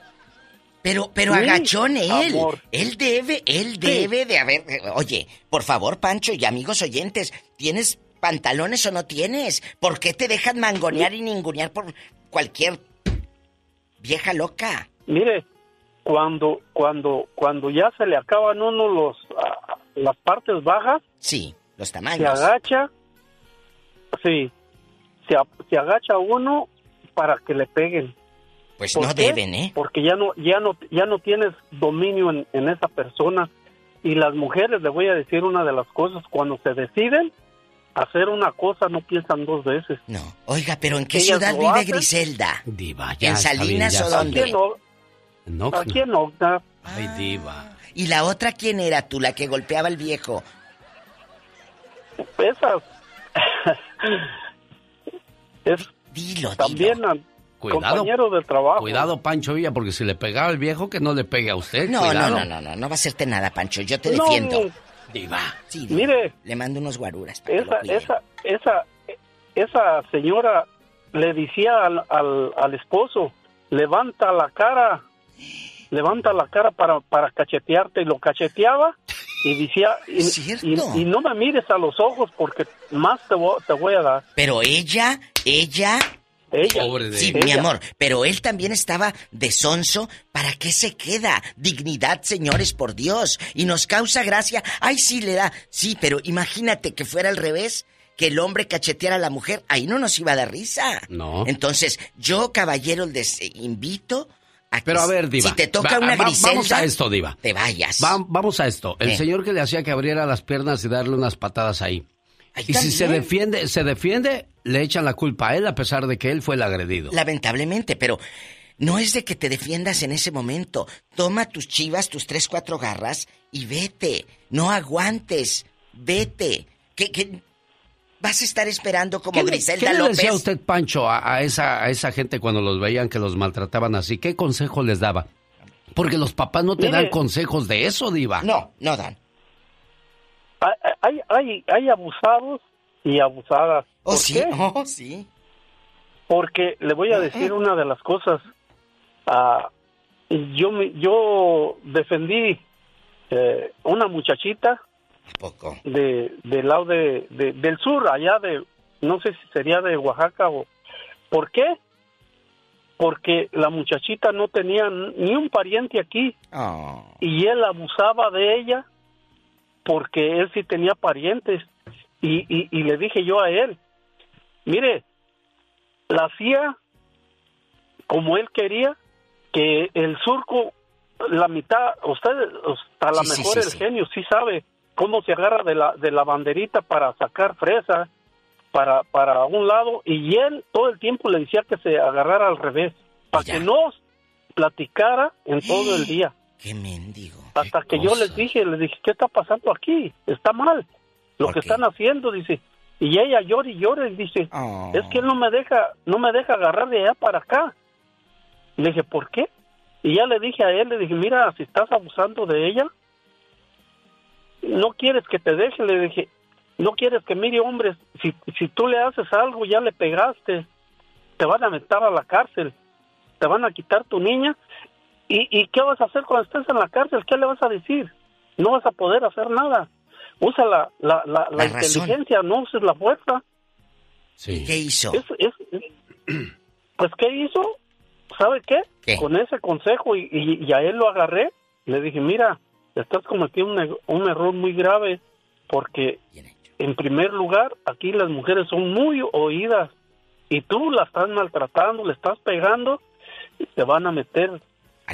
Pero, pero Sí, agachón él. amor. Él debe, él debe de haber. Oye, por favor, Pancho y amigos oyentes, ¿tienes pantalones o no tienes? ¿Por qué te dejan mangonear y ningunear por cualquier vieja loca? Mire, cuando cuando cuando ya se le acaban uno los las partes bajas, Sí, los se tamaños. agacha, sí, se, se agacha uno para que le peguen. Pues ¿Por no qué? deben, ¿eh? Porque ya no, ya no, ya no tienes dominio en, en esa persona. Y las mujeres, le voy a decir una de las cosas, cuando se deciden hacer una cosa, no piensan dos veces. No. Oiga, pero ¿en qué Ellas ciudad vive hacen. Griselda? Diva, ya ¿En bien, Salinas ya o dónde? No, Aquí en Oxnard. Ay, diva. ¿Y la otra quién era tú, la que golpeaba al viejo? Esas. [laughs] es dilo, también a- Cuidado. compañero de trabajo. Cuidado, Pancho Villa, porque si le pegaba al viejo, que no le pegue a usted. No, no, cuidado. no, no, no, no va a hacerte nada, Pancho. Yo te No, defiendo. Diva. Sí, Mire. Le mando unos guaruras. para que esa, lo esa, esa, esa señora le decía al, al, al esposo, levanta la cara, levanta la cara para, para cachetearte, y lo cacheteaba y decía, y, y- y no me mires a los ojos porque más te voy, te voy a dar. Pero ella, ella... Ella. Pobre de Sí, ella. mi amor, pero él también estaba de sonso. ¿Para qué se queda? Dignidad, señores, por Dios. Y nos causa gracia. Ay, sí, le da. Sí, pero imagínate que fuera al revés. Que el hombre cacheteara a la mujer. Ahí no nos iba a dar risa. No. Entonces, yo, caballero, les invito a que Pero a ver, Diva. si te toca va- una va- Griselda, Vamos a esto, Diva. te vayas. Va- vamos a esto. El Eh. señor que le hacía que abriera las piernas y darle unas patadas ahí. Ahí y si se defiende, se defiende, le echan la culpa a él a pesar de que él fue el agredido. Lamentablemente, pero no es de que te defiendas en ese momento. Toma tus chivas, tus tres, cuatro garras y vete. No aguantes. Vete. Que, que vas a estar esperando como ¿Qué Griselda ¿Qué le López. decía usted, Pancho, a, a esa, a esa gente cuando los veían que los maltrataban así? ¿Qué consejo les daba? Porque los papás no te dan consejos de eso, Diva. No, no dan. Hay, hay, hay abusados y abusadas. Oh, ¿Por sí, qué? [laughs] oh, sí. Porque le voy a decir una de las cosas. Ah, yo yo defendí eh, una muchachita poco? de del lado de, de- del sur, allá de no sé si sería de Oaxaca o ¿por qué? Porque la muchachita no tenía ni un pariente aquí Oh. y él abusaba de ella porque él sí tenía parientes. Y, y, y le dije yo a él, mire, la hacía como él quería, que el surco, la mitad, usted, a lo Sí, mejor sí, el genio sí sabe cómo se agarra de la, de la banderita para sacar fresa para, para un lado y él todo el tiempo le decía que se agarrara al revés, para que no platicara en todo el día. Qué mendigo. Hasta que yo les dije, les dije, ¿qué está pasando aquí? Está mal. Lo que están haciendo, dice. Y ella llora y llora y dice, Oh. es que él no me deja, no me deja agarrar de allá para acá. Le dije, ¿por qué? Y ya le dije a él, le dije, mira, si estás abusando de ella, no quieres que te deje, le dije, no quieres que mire hombres, si, si tú le haces algo, ya le pegaste, te van a meter a la cárcel, te van a quitar tu niña, ¿y, y qué vas a hacer cuando estés en la cárcel? ¿Qué le vas a decir? No vas a poder hacer nada. Usa la, la, la, la La razón. inteligencia, no uses la fuerza. ¿Qué hizo? Es- es- [clears throat] pues, ¿qué hizo? ¿Sabe qué? ¿Qué? Con ese consejo y, y- y a él lo agarré, le dije, mira, estás cometiendo un, un error muy grave porque, en primer lugar, aquí las mujeres son muy oídas y tú la estás maltratando, le estás pegando y te van a meter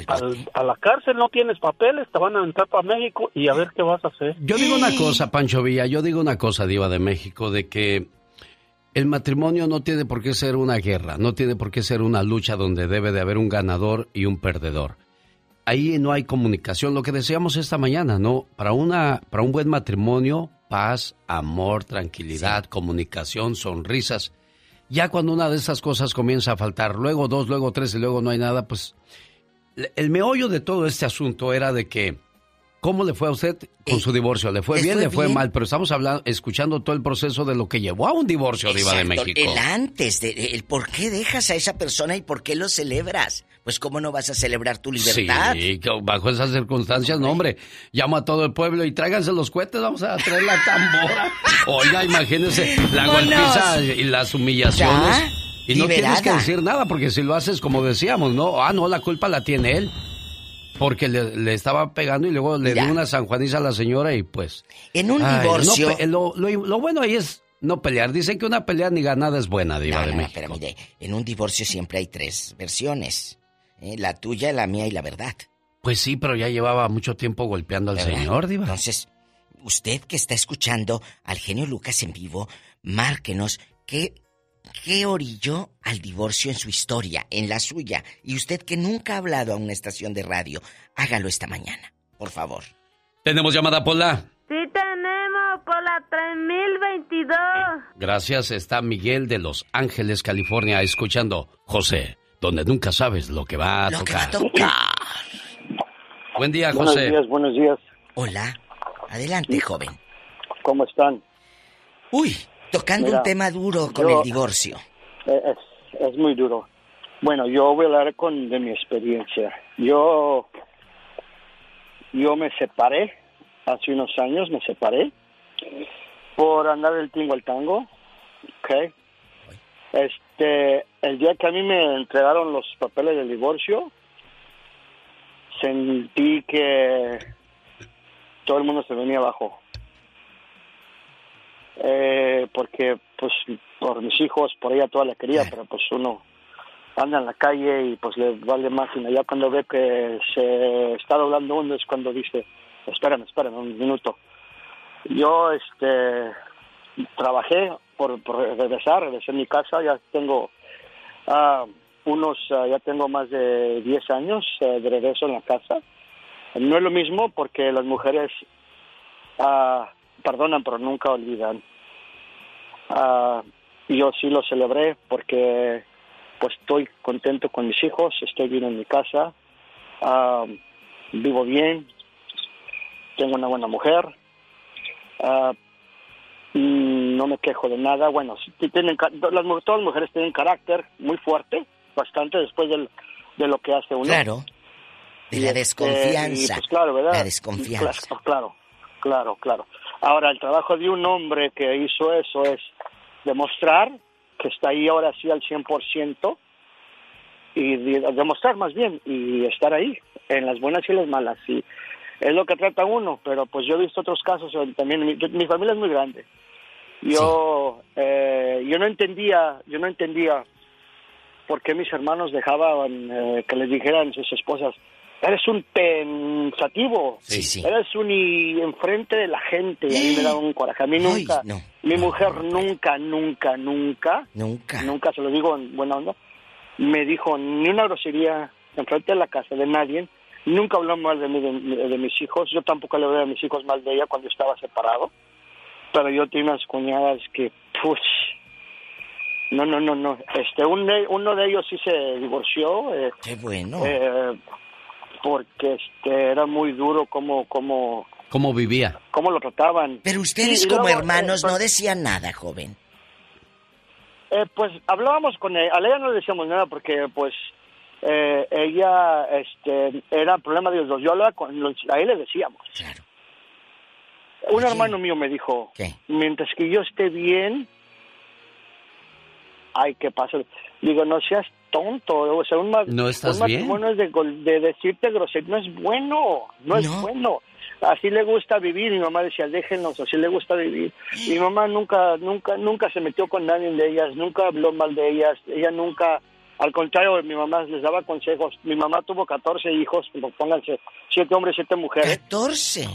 al- a la cárcel, no tienes papeles, te van a entrar para México y a ver qué vas a hacer. Yo digo una cosa, Pancho Villa, yo digo una cosa, Diva de México, de que el matrimonio no tiene por qué ser una guerra, no tiene por qué ser una lucha donde debe de haber un ganador y un perdedor. Ahí no hay comunicación, lo que decíamos esta mañana, ¿no? Para, una, para un buen matrimonio, paz, amor, tranquilidad, comunicación, sonrisas. Ya cuando una de esas cosas comienza a faltar, luego dos, luego tres y luego no hay nada, pues el meollo de todo este asunto era de que ¿Cómo le fue a usted con su divorcio? ¿Le fue ¿le bien? ¿Le fue bien? mal? Pero estamos hablando, escuchando todo el proceso de lo que llevó a un divorcio, Diva de Exacto, México. El antes, de, el por qué dejas a esa persona y por qué lo celebras. Pues cómo no vas a celebrar tu libertad. Sí, bajo esas circunstancias, no, hombre, llamo a todo el pueblo y tráiganse los cohetes, vamos a traer la tambora. [laughs] Oiga, imagínense la golpiza y las humillaciones. Ya, Y no tienes que decir nada, porque si lo haces como decíamos, ¿no? Ah, no, la culpa la tiene él. Porque le, le estaba pegando y luego le dio una sanjuaniza a la señora y pues... En un Ay, divorcio- no, pe- lo, lo- lo bueno ahí es no pelear. Dicen que una pelea ni ganada es buena, Diva No, de no, no, México. pero mire, en un divorcio siempre hay tres versiones. ¿eh? La tuya, la mía y la verdad. Pues sí, pero ya llevaba mucho tiempo golpeando al ¿Verdad? señor, Diva. Entonces, usted que está escuchando al genio Lucas en vivo, márquenos qué, qué orilló al divorcio en su historia, en la suya. Y usted que nunca ha hablado a una estación de radio, hágalo esta mañana, por favor. Tenemos llamada, Pola. Sí tenemos por la 3022. Gracias, está Miguel de Los Ángeles, California, escuchando José, donde nunca sabes lo que va a tocar. Buen día, Buenos José. días, buenos días. Hola. Adelante, joven. ¿Cómo están? Uy, tocando Mira, un tema duro con yo- el divorcio. Eh, Es, es muy duro. Bueno, yo voy a hablar con de mi experiencia. Yo yo me separé hace unos años, me separé por andar del tingo al tango, ¿ok? Este, el día que a mí me entregaron los papeles del divorcio, sentí que todo el mundo se venía abajo. Eh, porque, pues, por mis hijos, por ella toda la quería, pero pues uno anda en la calle y pues le vale máquina. Ya cuando ve que se está doblando uno es cuando dice, espérame, espérame un minuto. Yo, este, trabajé por, por regresar, regresé a mi casa, ya tengo ah, unos, ah, ya tengo más de 10 años eh, de regreso en la casa. No es lo mismo porque las mujeres ah, perdonan pero nunca olvidan. Ah, yo sí lo celebré porque pues estoy contento con mis hijos, estoy bien en mi casa, ah, vivo bien, tengo una buena mujer, mm, no me quejo de nada. Bueno, tienen, las, todas las mujeres tienen carácter muy fuerte, bastante después del, de lo que hace uno. Claro. De la este, desconfianza. y, pues, claro, ¿verdad? La desconfianza. Claro, claro, claro. Ahora, el trabajo de un hombre que hizo eso es demostrar que está ahí ahora sí al 100% y de- demostrar más bien y estar ahí en las buenas y las malas. Y es lo que trata uno, pero pues yo he visto otros casos también. Mi, yo- mi familia es muy grande. Yo, eh, yo no entendía, yo no entendía por qué mis hermanos dejaban eh, que les dijeran sus esposas, eres un pensativo, eres un y enfrente de la gente, y a mí me da un coraje. A mí nunca, mi mujer nunca, nunca, nunca, nunca, nunca, se lo digo en buena onda, me dijo ni una grosería enfrente de la casa de nadie, nunca habló mal de mí, de, de mis hijos, yo tampoco le hablé a mis hijos mal de ella cuando estaba separado, pero yo tenía unas cuñadas que, puch, no, no, no, no. Este, un uno de ellos sí se divorció. Eh, Qué bueno. eh, porque este, era muy duro como, como, ¿Cómo vivía? cómo lo trataban. Pero ustedes Sí, como luego, hermanos eh, no decían nada, joven. Eh, pues hablábamos con ella, a ella no le decíamos nada porque pues eh, ella este era problema de los dos. Yo hablaba con los, a él le decíamos. Un hermano mío me dijo, mientras que yo esté bien, ay, ¿qué pasa? Digo, no seas tonto, o sea, un, ma- ¿No estás un bien? matrimonio es de, gol- de decirte grosería, no es bueno, no, es bueno. Así le gusta vivir, mi mamá decía, déjenos, así le gusta vivir. Mi mamá nunca, nunca, nunca se metió con nadie de ellas, nunca habló mal de ellas, ella nunca, al contrario, mi mamá les daba consejos. Mi mamá tuvo 14 hijos, pónganse, siete hombres, siete mujeres. 14.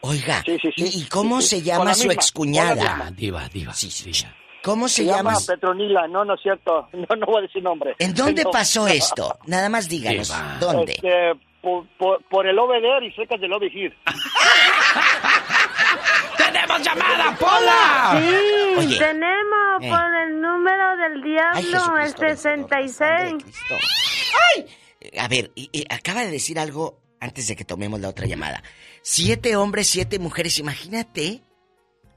Oiga, Sí, sí, sí. ¿y, cómo Sí, se llama su misma, excuñada? Diva, diva. Sí, sí, sí. ¿Cómo se, Se llama llama? Petronila, no, no es cierto, [laughs] no, no voy a decir nombre. ¿En dónde No. pasó [laughs] esto? Nada más díganos. ¿Dónde? Este, por, por, por el Obeder y cerca del Obejir. [laughs] ¡Tenemos llamada, Pola! Sí, Oye. tenemos Eh. por el número del diablo, el 66. A ver, y- y acaba de decir algo antes de que tomemos la otra llamada. Siete hombres, siete mujeres, imagínate.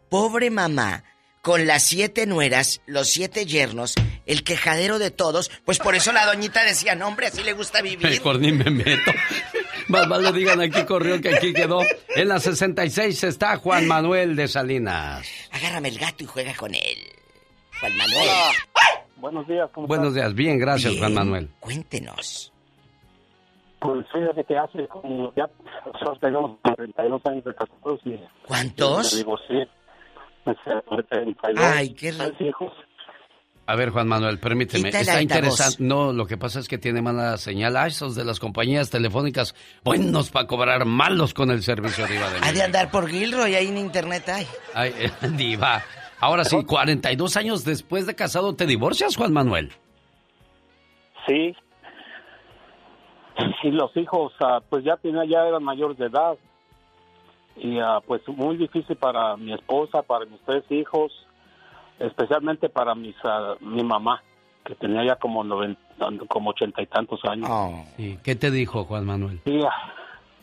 Pobre mamá, con las siete nueras, los siete yernos, el quejadero de todos. Pues por eso la doñita decía, no, hombre, así le gusta vivir. Mejor ni me meto. Más vale digan aquí corrió que aquí quedó. En la 66 está Juan Manuel de Salinas. Agárrame el gato y juega con él. Juan Manuel. Buenos días, ¿cómo Buenos días, bien, gracias Juan Manuel. Cuéntenos. Pues fíjate que hace como ya nosotros tenemos 42 años de casados y... ¿Cuántos? Me divorcié. Ay, qué. A ver, Juan Manuel, permíteme. Quita Está interesante. No, lo que pasa es que tiene mala señal. Ah, esos de las compañías telefónicas, buenos para cobrar, malos con el servicio Diva de Ha de andar por Gilroy, ahí en internet hay. Ay, eh, [laughs] Diva. Ahora sí, 42 años después de casado, ¿te divorcias, Juan Manuel? Sí. Y los hijos, ah, pues ya tenía, ya eran mayores de edad. Y ah, pues muy difícil para mi esposa, para mis tres hijos, especialmente para mis, ah, mi mamá, que tenía ya como noven- como ochenta y tantos años. Sí. ¿Qué te dijo, Juan Manuel? Sí, ah,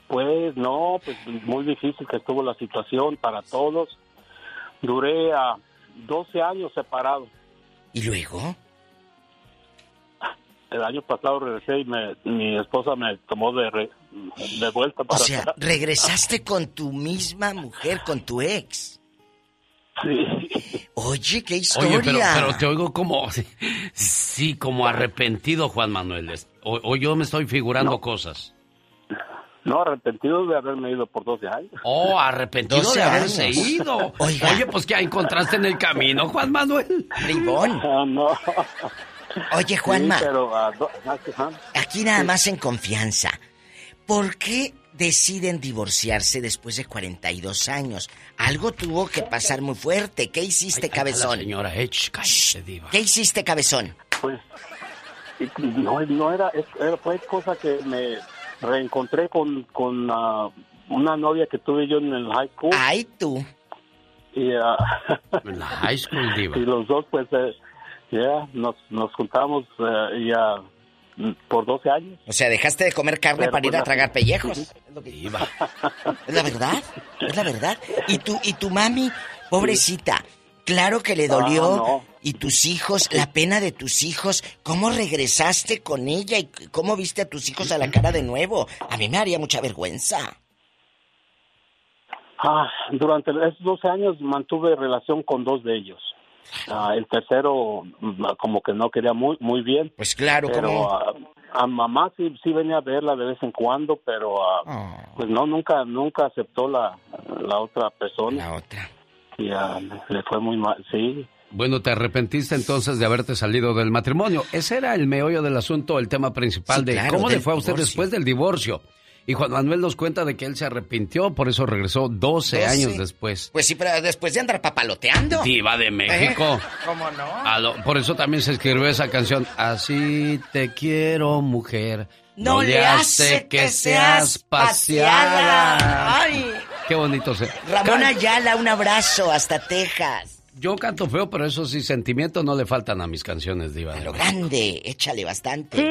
pues no, pues muy difícil que estuvo la situación para todos. Duré a 12 años separado. ¿Y luego? El año pasado regresé y me, mi esposa me tomó de, re- de vuelta O sea, atrás. regresaste con tu misma mujer, con tu ex. Sí. Oye, qué historia. Oye, pero, pero te oigo como, [laughs] sí, como arrepentido, Juan Manuel. O, o yo me estoy figurando cosas. No, arrepentido de haberme ido por 12 años. Oh, arrepentido 12 de haberse años. ido. Oiga. Oye, pues ¿qué encontraste en el camino, Juan Manuel? Bribón. [laughs] Ah, no. Oye, Juanma. Sí, pero, ah, do- ajá. Aquí nada más en confianza. ¿Por qué deciden divorciarse después de 42 años? Algo tuvo que pasar muy fuerte. ¿Qué hiciste, La cabezón? señora, eh, ch, cállese, diva. ¿Qué hiciste, cabezón? Pues y- no, no era, era- fue cosa que me reencontré con, con ah, una novia que tuve yo en el high school. Ay, tú. Y, ah, En la high school, diva. [laughs] y los dos pues eh, ya nos, nos juntamos eh, ya mm, por 12 años. O sea, dejaste de comer carne Pero para ir pues a la- tragar [laughs] pellejos. Diva. ¿Es la verdad? ¿Es la verdad? ¿Y tu, y tu mami, pobrecita? Claro que le dolió. No. Y tus hijos, la pena de tus hijos. ¿Cómo regresaste con ella y cómo viste a tus hijos a la cara de nuevo? A mí me haría mucha vergüenza. Ah, durante esos 12 años mantuve relación con dos de ellos. Ah, el tercero mm, como que no quería muy muy bien. Pues claro, pero ¿cómo? ah, a mamá sí sí venía a verla de vez en cuando, pero ah, pues no nunca nunca aceptó la, la otra persona. La otra. Y ah, le fue muy mal, sí. Bueno, te arrepentiste entonces de haberte salido del matrimonio. Ese era el meollo del asunto, el tema principal Sí, de claro, cómo le fue a usted divorcio. después del divorcio. Y Juan Manuel nos cuenta de que él se arrepintió, por eso regresó 12, 12. años después. Pues sí, pero después de andar papaloteando. Diva de México. [laughs] ¿Eh? ¿Cómo no? A lo- por eso también se escribió esa canción. Así te quiero, mujer. No le hace que seas paseada. Ay. Qué bonito se. Ramón Ayala, un abrazo hasta Texas. Yo canto feo, pero eso sí, sentimientos no le faltan a mis canciones, Diva. Pero México. grande, échale bastante. Sí,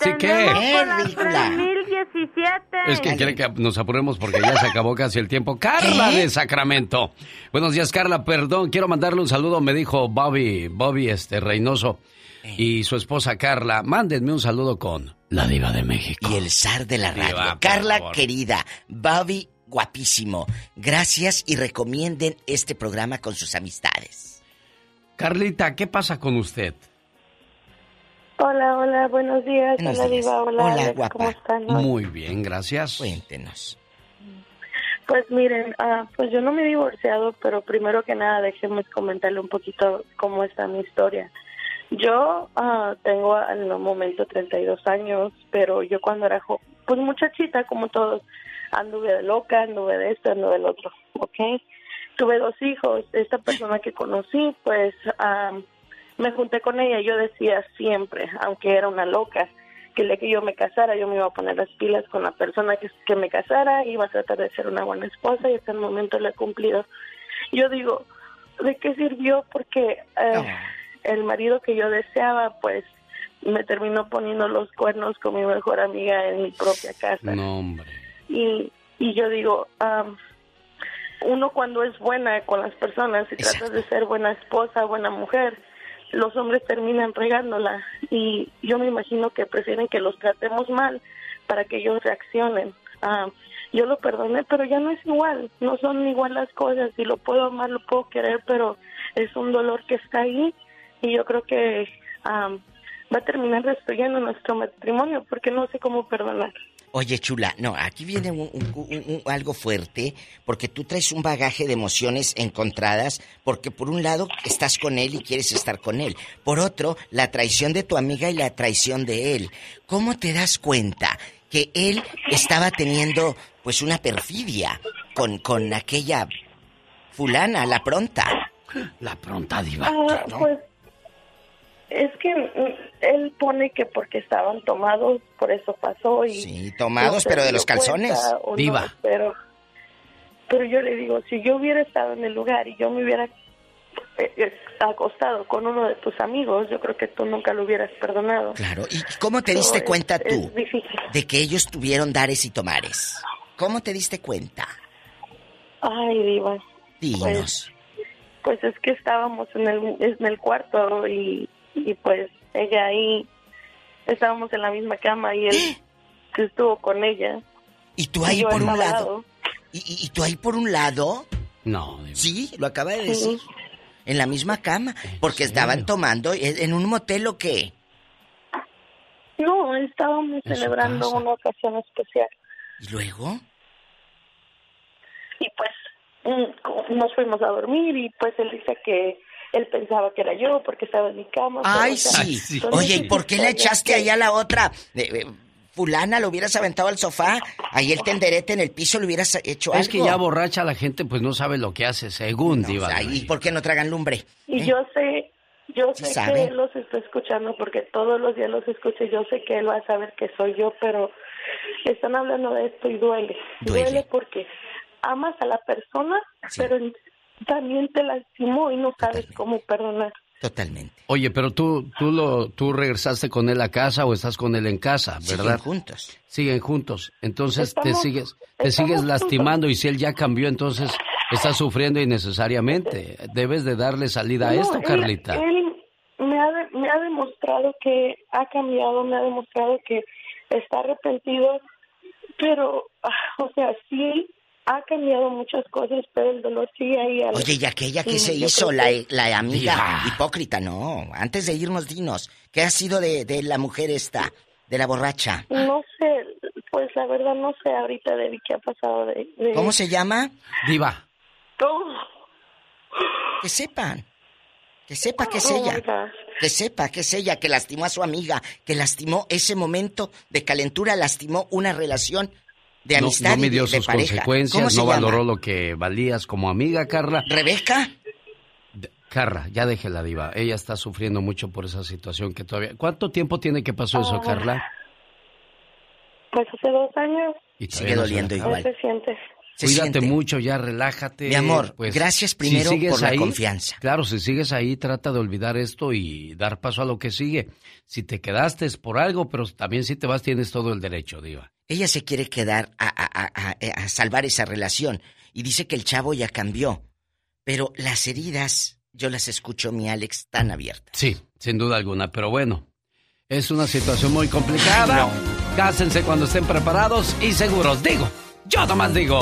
Sí, ¿qué? Eh, las ridícula. 3017. Es que quiere que nos apuremos porque ya se acabó casi el tiempo. Carla ¿Qué? de Sacramento. Buenos días, Carla. Perdón, quiero mandarle un saludo. Me dijo Bobby, Bobby este Reynoso y su esposa Carla. Mándenme un saludo con la diva de México. Y el zar de la radio. Diva, Carla, favor. querida, Bobby, guapísimo. Gracias y recomienden este programa con sus amistades. Carlita, ¿qué pasa con usted? Hola, hola, buenos días. Buenos hola, días. Diva. Hola, Hola, Alex, guapa. ¿cómo están? hoy? Muy bien, gracias. Cuéntenos. Pues miren, ah, pues yo no me he divorciado, pero primero que nada déjenme comentarle un poquito cómo está mi historia. Yo ah, tengo al momento 32 años, pero yo cuando era jo- pues muchachita, como todos, anduve de loca, anduve de esto, anduve del otro, ¿ok? Tuve dos hijos. Esta persona que conocí, pues ah, me junté con ella. Yo decía siempre, aunque era una loca, que el día que yo me casara, yo me iba a poner las pilas con la persona que, que me casara, iba a tratar de ser una buena esposa y hasta el momento lo he cumplido. Yo digo, ¿de qué sirvió? Porque eh, el marido que yo deseaba, pues me terminó poniendo los cuernos con mi mejor amiga en mi propia casa. No, hombre. Y, y yo digo, am, uno cuando es buena con las personas y tratas de ser buena esposa, buena mujer, los hombres terminan regándola y yo me imagino que prefieren que los tratemos mal para que ellos reaccionen. Am, yo lo perdoné, pero ya no es igual, no son igual las cosas y lo puedo amar, lo puedo querer, pero es un dolor que está ahí y yo creo que am, va a terminar destruyendo nuestro matrimonio porque no sé cómo perdonar. Oye, chula, no, aquí viene un- un- un- un- algo fuerte, porque tú traes un bagaje de emociones encontradas, porque por un lado estás con él y quieres estar con él, por otro, la traición de tu amiga y la traición de él. ¿Cómo te das cuenta que él estaba teniendo, pues, una perfidia con, con aquella fulana, la pronta? La pronta diva. Ah, pues es que mm, él pone que porque estaban tomados, por eso pasó y... Sí, tomados, no pero de los calzones. no, Diva. pero, pero yo le digo, si yo hubiera estado en el lugar y yo me hubiera eh, acostado con uno de tus amigos, yo creo que tú nunca lo hubieras perdonado. Claro, ¿y cómo te diste No, cuenta es tú de que ellos tuvieron dares y tomares? ¿Cómo te diste cuenta? Ay, diva. Dinos. Pues es que estábamos en el, en el cuarto y, y pues ella ahí, estábamos en la misma cama y él que estuvo con ella. ¿Y tú ahí por un lado? ¿Y, y- y tú ahí por un lado? No. Sí, lo acaba de Sí. decir. En la misma cama. Porque estaban tomando en un motel o qué. No, estábamos En celebrando casa. una ocasión especial ¿Y luego? y pues mm, nos fuimos a dormir y pues él dice que él pensaba que era yo porque estaba en mi cama. pero, Ay, o sea, sí. Oye, ¿y por qué le echaste que- ahí a la otra? Eh, eh, fulana, lo hubieras aventado al sofá. Ahí el tenderete en el piso le hubieras hecho algo. Es que ya borracha la gente pues no sabe lo que hace, según diva. ¿Y por qué no tragan lumbre? Y ¿Eh? yo sé, yo sé sabe. que él los está escuchando porque todos los días los escucho y yo sé que él va a saber que soy yo, pero están hablando de esto y duele. Duele. porque amas a la persona, pero también te lastimó y no sabes cómo perdonar. Totalmente. Oye, pero tú, tú lo, tú regresaste con él a casa o estás con él en casa, Siguen ¿verdad? juntos. Siguen juntos. Entonces te sigues, te sigues juntos. lastimando y si él ya cambió, entonces estás sufriendo innecesariamente. Debes de darle salida a esto, él- Carlita. Él me ha, de- me ha demostrado que ha cambiado, me ha demostrado que está arrepentido, pero, [laughs] o sea, sí ha cambiado muchas cosas, pero el dolor sigue ahí. al- Oye, ¿y aquella que Sí, se hizo, la, la amiga Diva. hipócrita? No, antes de irnos, dinos. ¿Qué ha sido de, de la mujer esta, de la borracha? No sé, pues la verdad no sé ahorita de qué ha pasado de... de- ¿Cómo se llama? Diva. Oh, Que sepan. Que sepa que es oh ella. Que sepa que es ella, que lastimó a su amiga, que lastimó ese momento de calentura, lastimó una relación de No, amistad no y de, midió de sus pareja. ¿Cómo consecuencias, se no llama? valoró lo que valías como amiga, Carla. ¿Rebeca? Carla, ya déjela, Diva. Ella está sufriendo mucho por esa situación que todavía. ¿Cuánto tiempo tiene que pasó eso. Carla? Pues hace dos años Y Sigue no doliendo no se siente. Se Cuídate siente. mucho, ya relájate. Mi amor, pues, gracias primero por la confianza. Claro, si sigues ahí, trata de olvidar esto y dar paso a lo que sigue. Si te quedaste es por algo, pero también si te vas tienes todo el derecho, Diva. Ella se quiere quedar a, a- a- a- a salvar esa relación y dice que el chavo ya cambió. Pero las heridas, yo las escucho, mi Alex, tan abiertas. Sí, sin duda alguna, pero bueno, es una situación muy complicada. Cásense cuando estén preparados y seguros. Digo, yo nomás digo.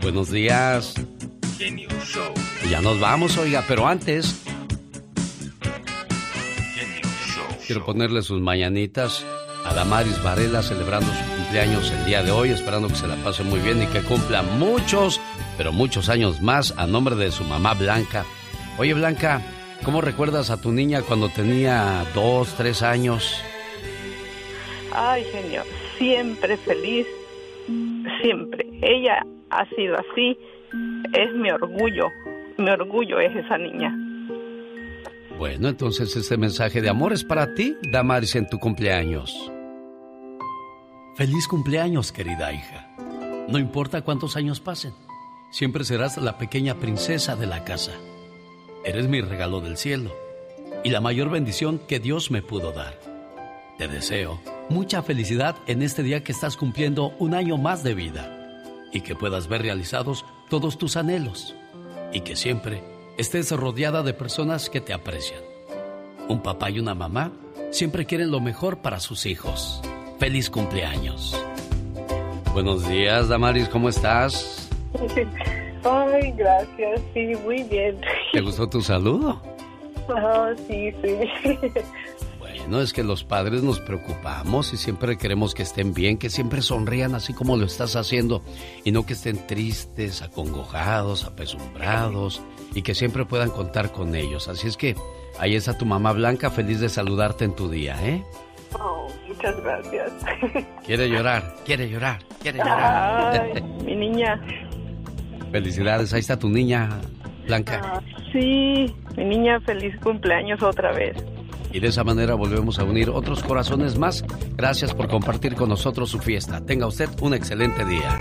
Buenos días. Ya nos vamos, oiga, pero antes quiero ponerle sus mañanitas a Damaris Varela celebrando su cumpleaños el día de hoy, esperando que se la pase muy bien y que cumpla muchos, pero muchos años más a nombre de su mamá Blanca. Oye Blanca, ¿cómo recuerdas a tu niña cuando tenía dos, tres años? Ay, genio, siempre feliz, siempre. Ella ha sido así, es mi orgullo, mi orgullo es esa niña. Bueno, entonces este mensaje de amor es para ti, Damaris, en tu cumpleaños. Feliz cumpleaños, querida hija. No importa cuántos años pasen, siempre serás la pequeña princesa de la casa. Eres mi regalo del cielo y la mayor bendición que Dios me pudo dar. Te deseo mucha felicidad en este día que estás cumpliendo un año más de vida y que puedas ver realizados todos tus anhelos y que siempre estés rodeada de personas que te aprecian. Un papá y una mamá siempre quieren lo mejor para sus hijos. Feliz cumpleaños. Buenos días, Damaris, ¿cómo estás? [laughs] Ay, gracias, sí, muy bien. ¿Te gustó tu saludo? Ah, [laughs] sí, sí. [laughs] Bueno, es que los padres nos preocupamos y siempre queremos que estén bien, que siempre sonrían así como lo estás haciendo y no que estén tristes, acongojados, apesumbrados y que siempre puedan contar con ellos. Así es que ahí está tu mamá Blanca, feliz de saludarte en tu día, ¿eh? Oh, muchas gracias. [laughs] Quiere llorar, quiere llorar, quiere llorar. Ay, mi niña. Felicidades, ahí está tu niña Blanca. Ah, sí, mi niña, feliz cumpleaños otra vez. Y de esa manera volvemos a unir otros corazones más. Gracias por compartir con nosotros su fiesta. Tenga usted un excelente día.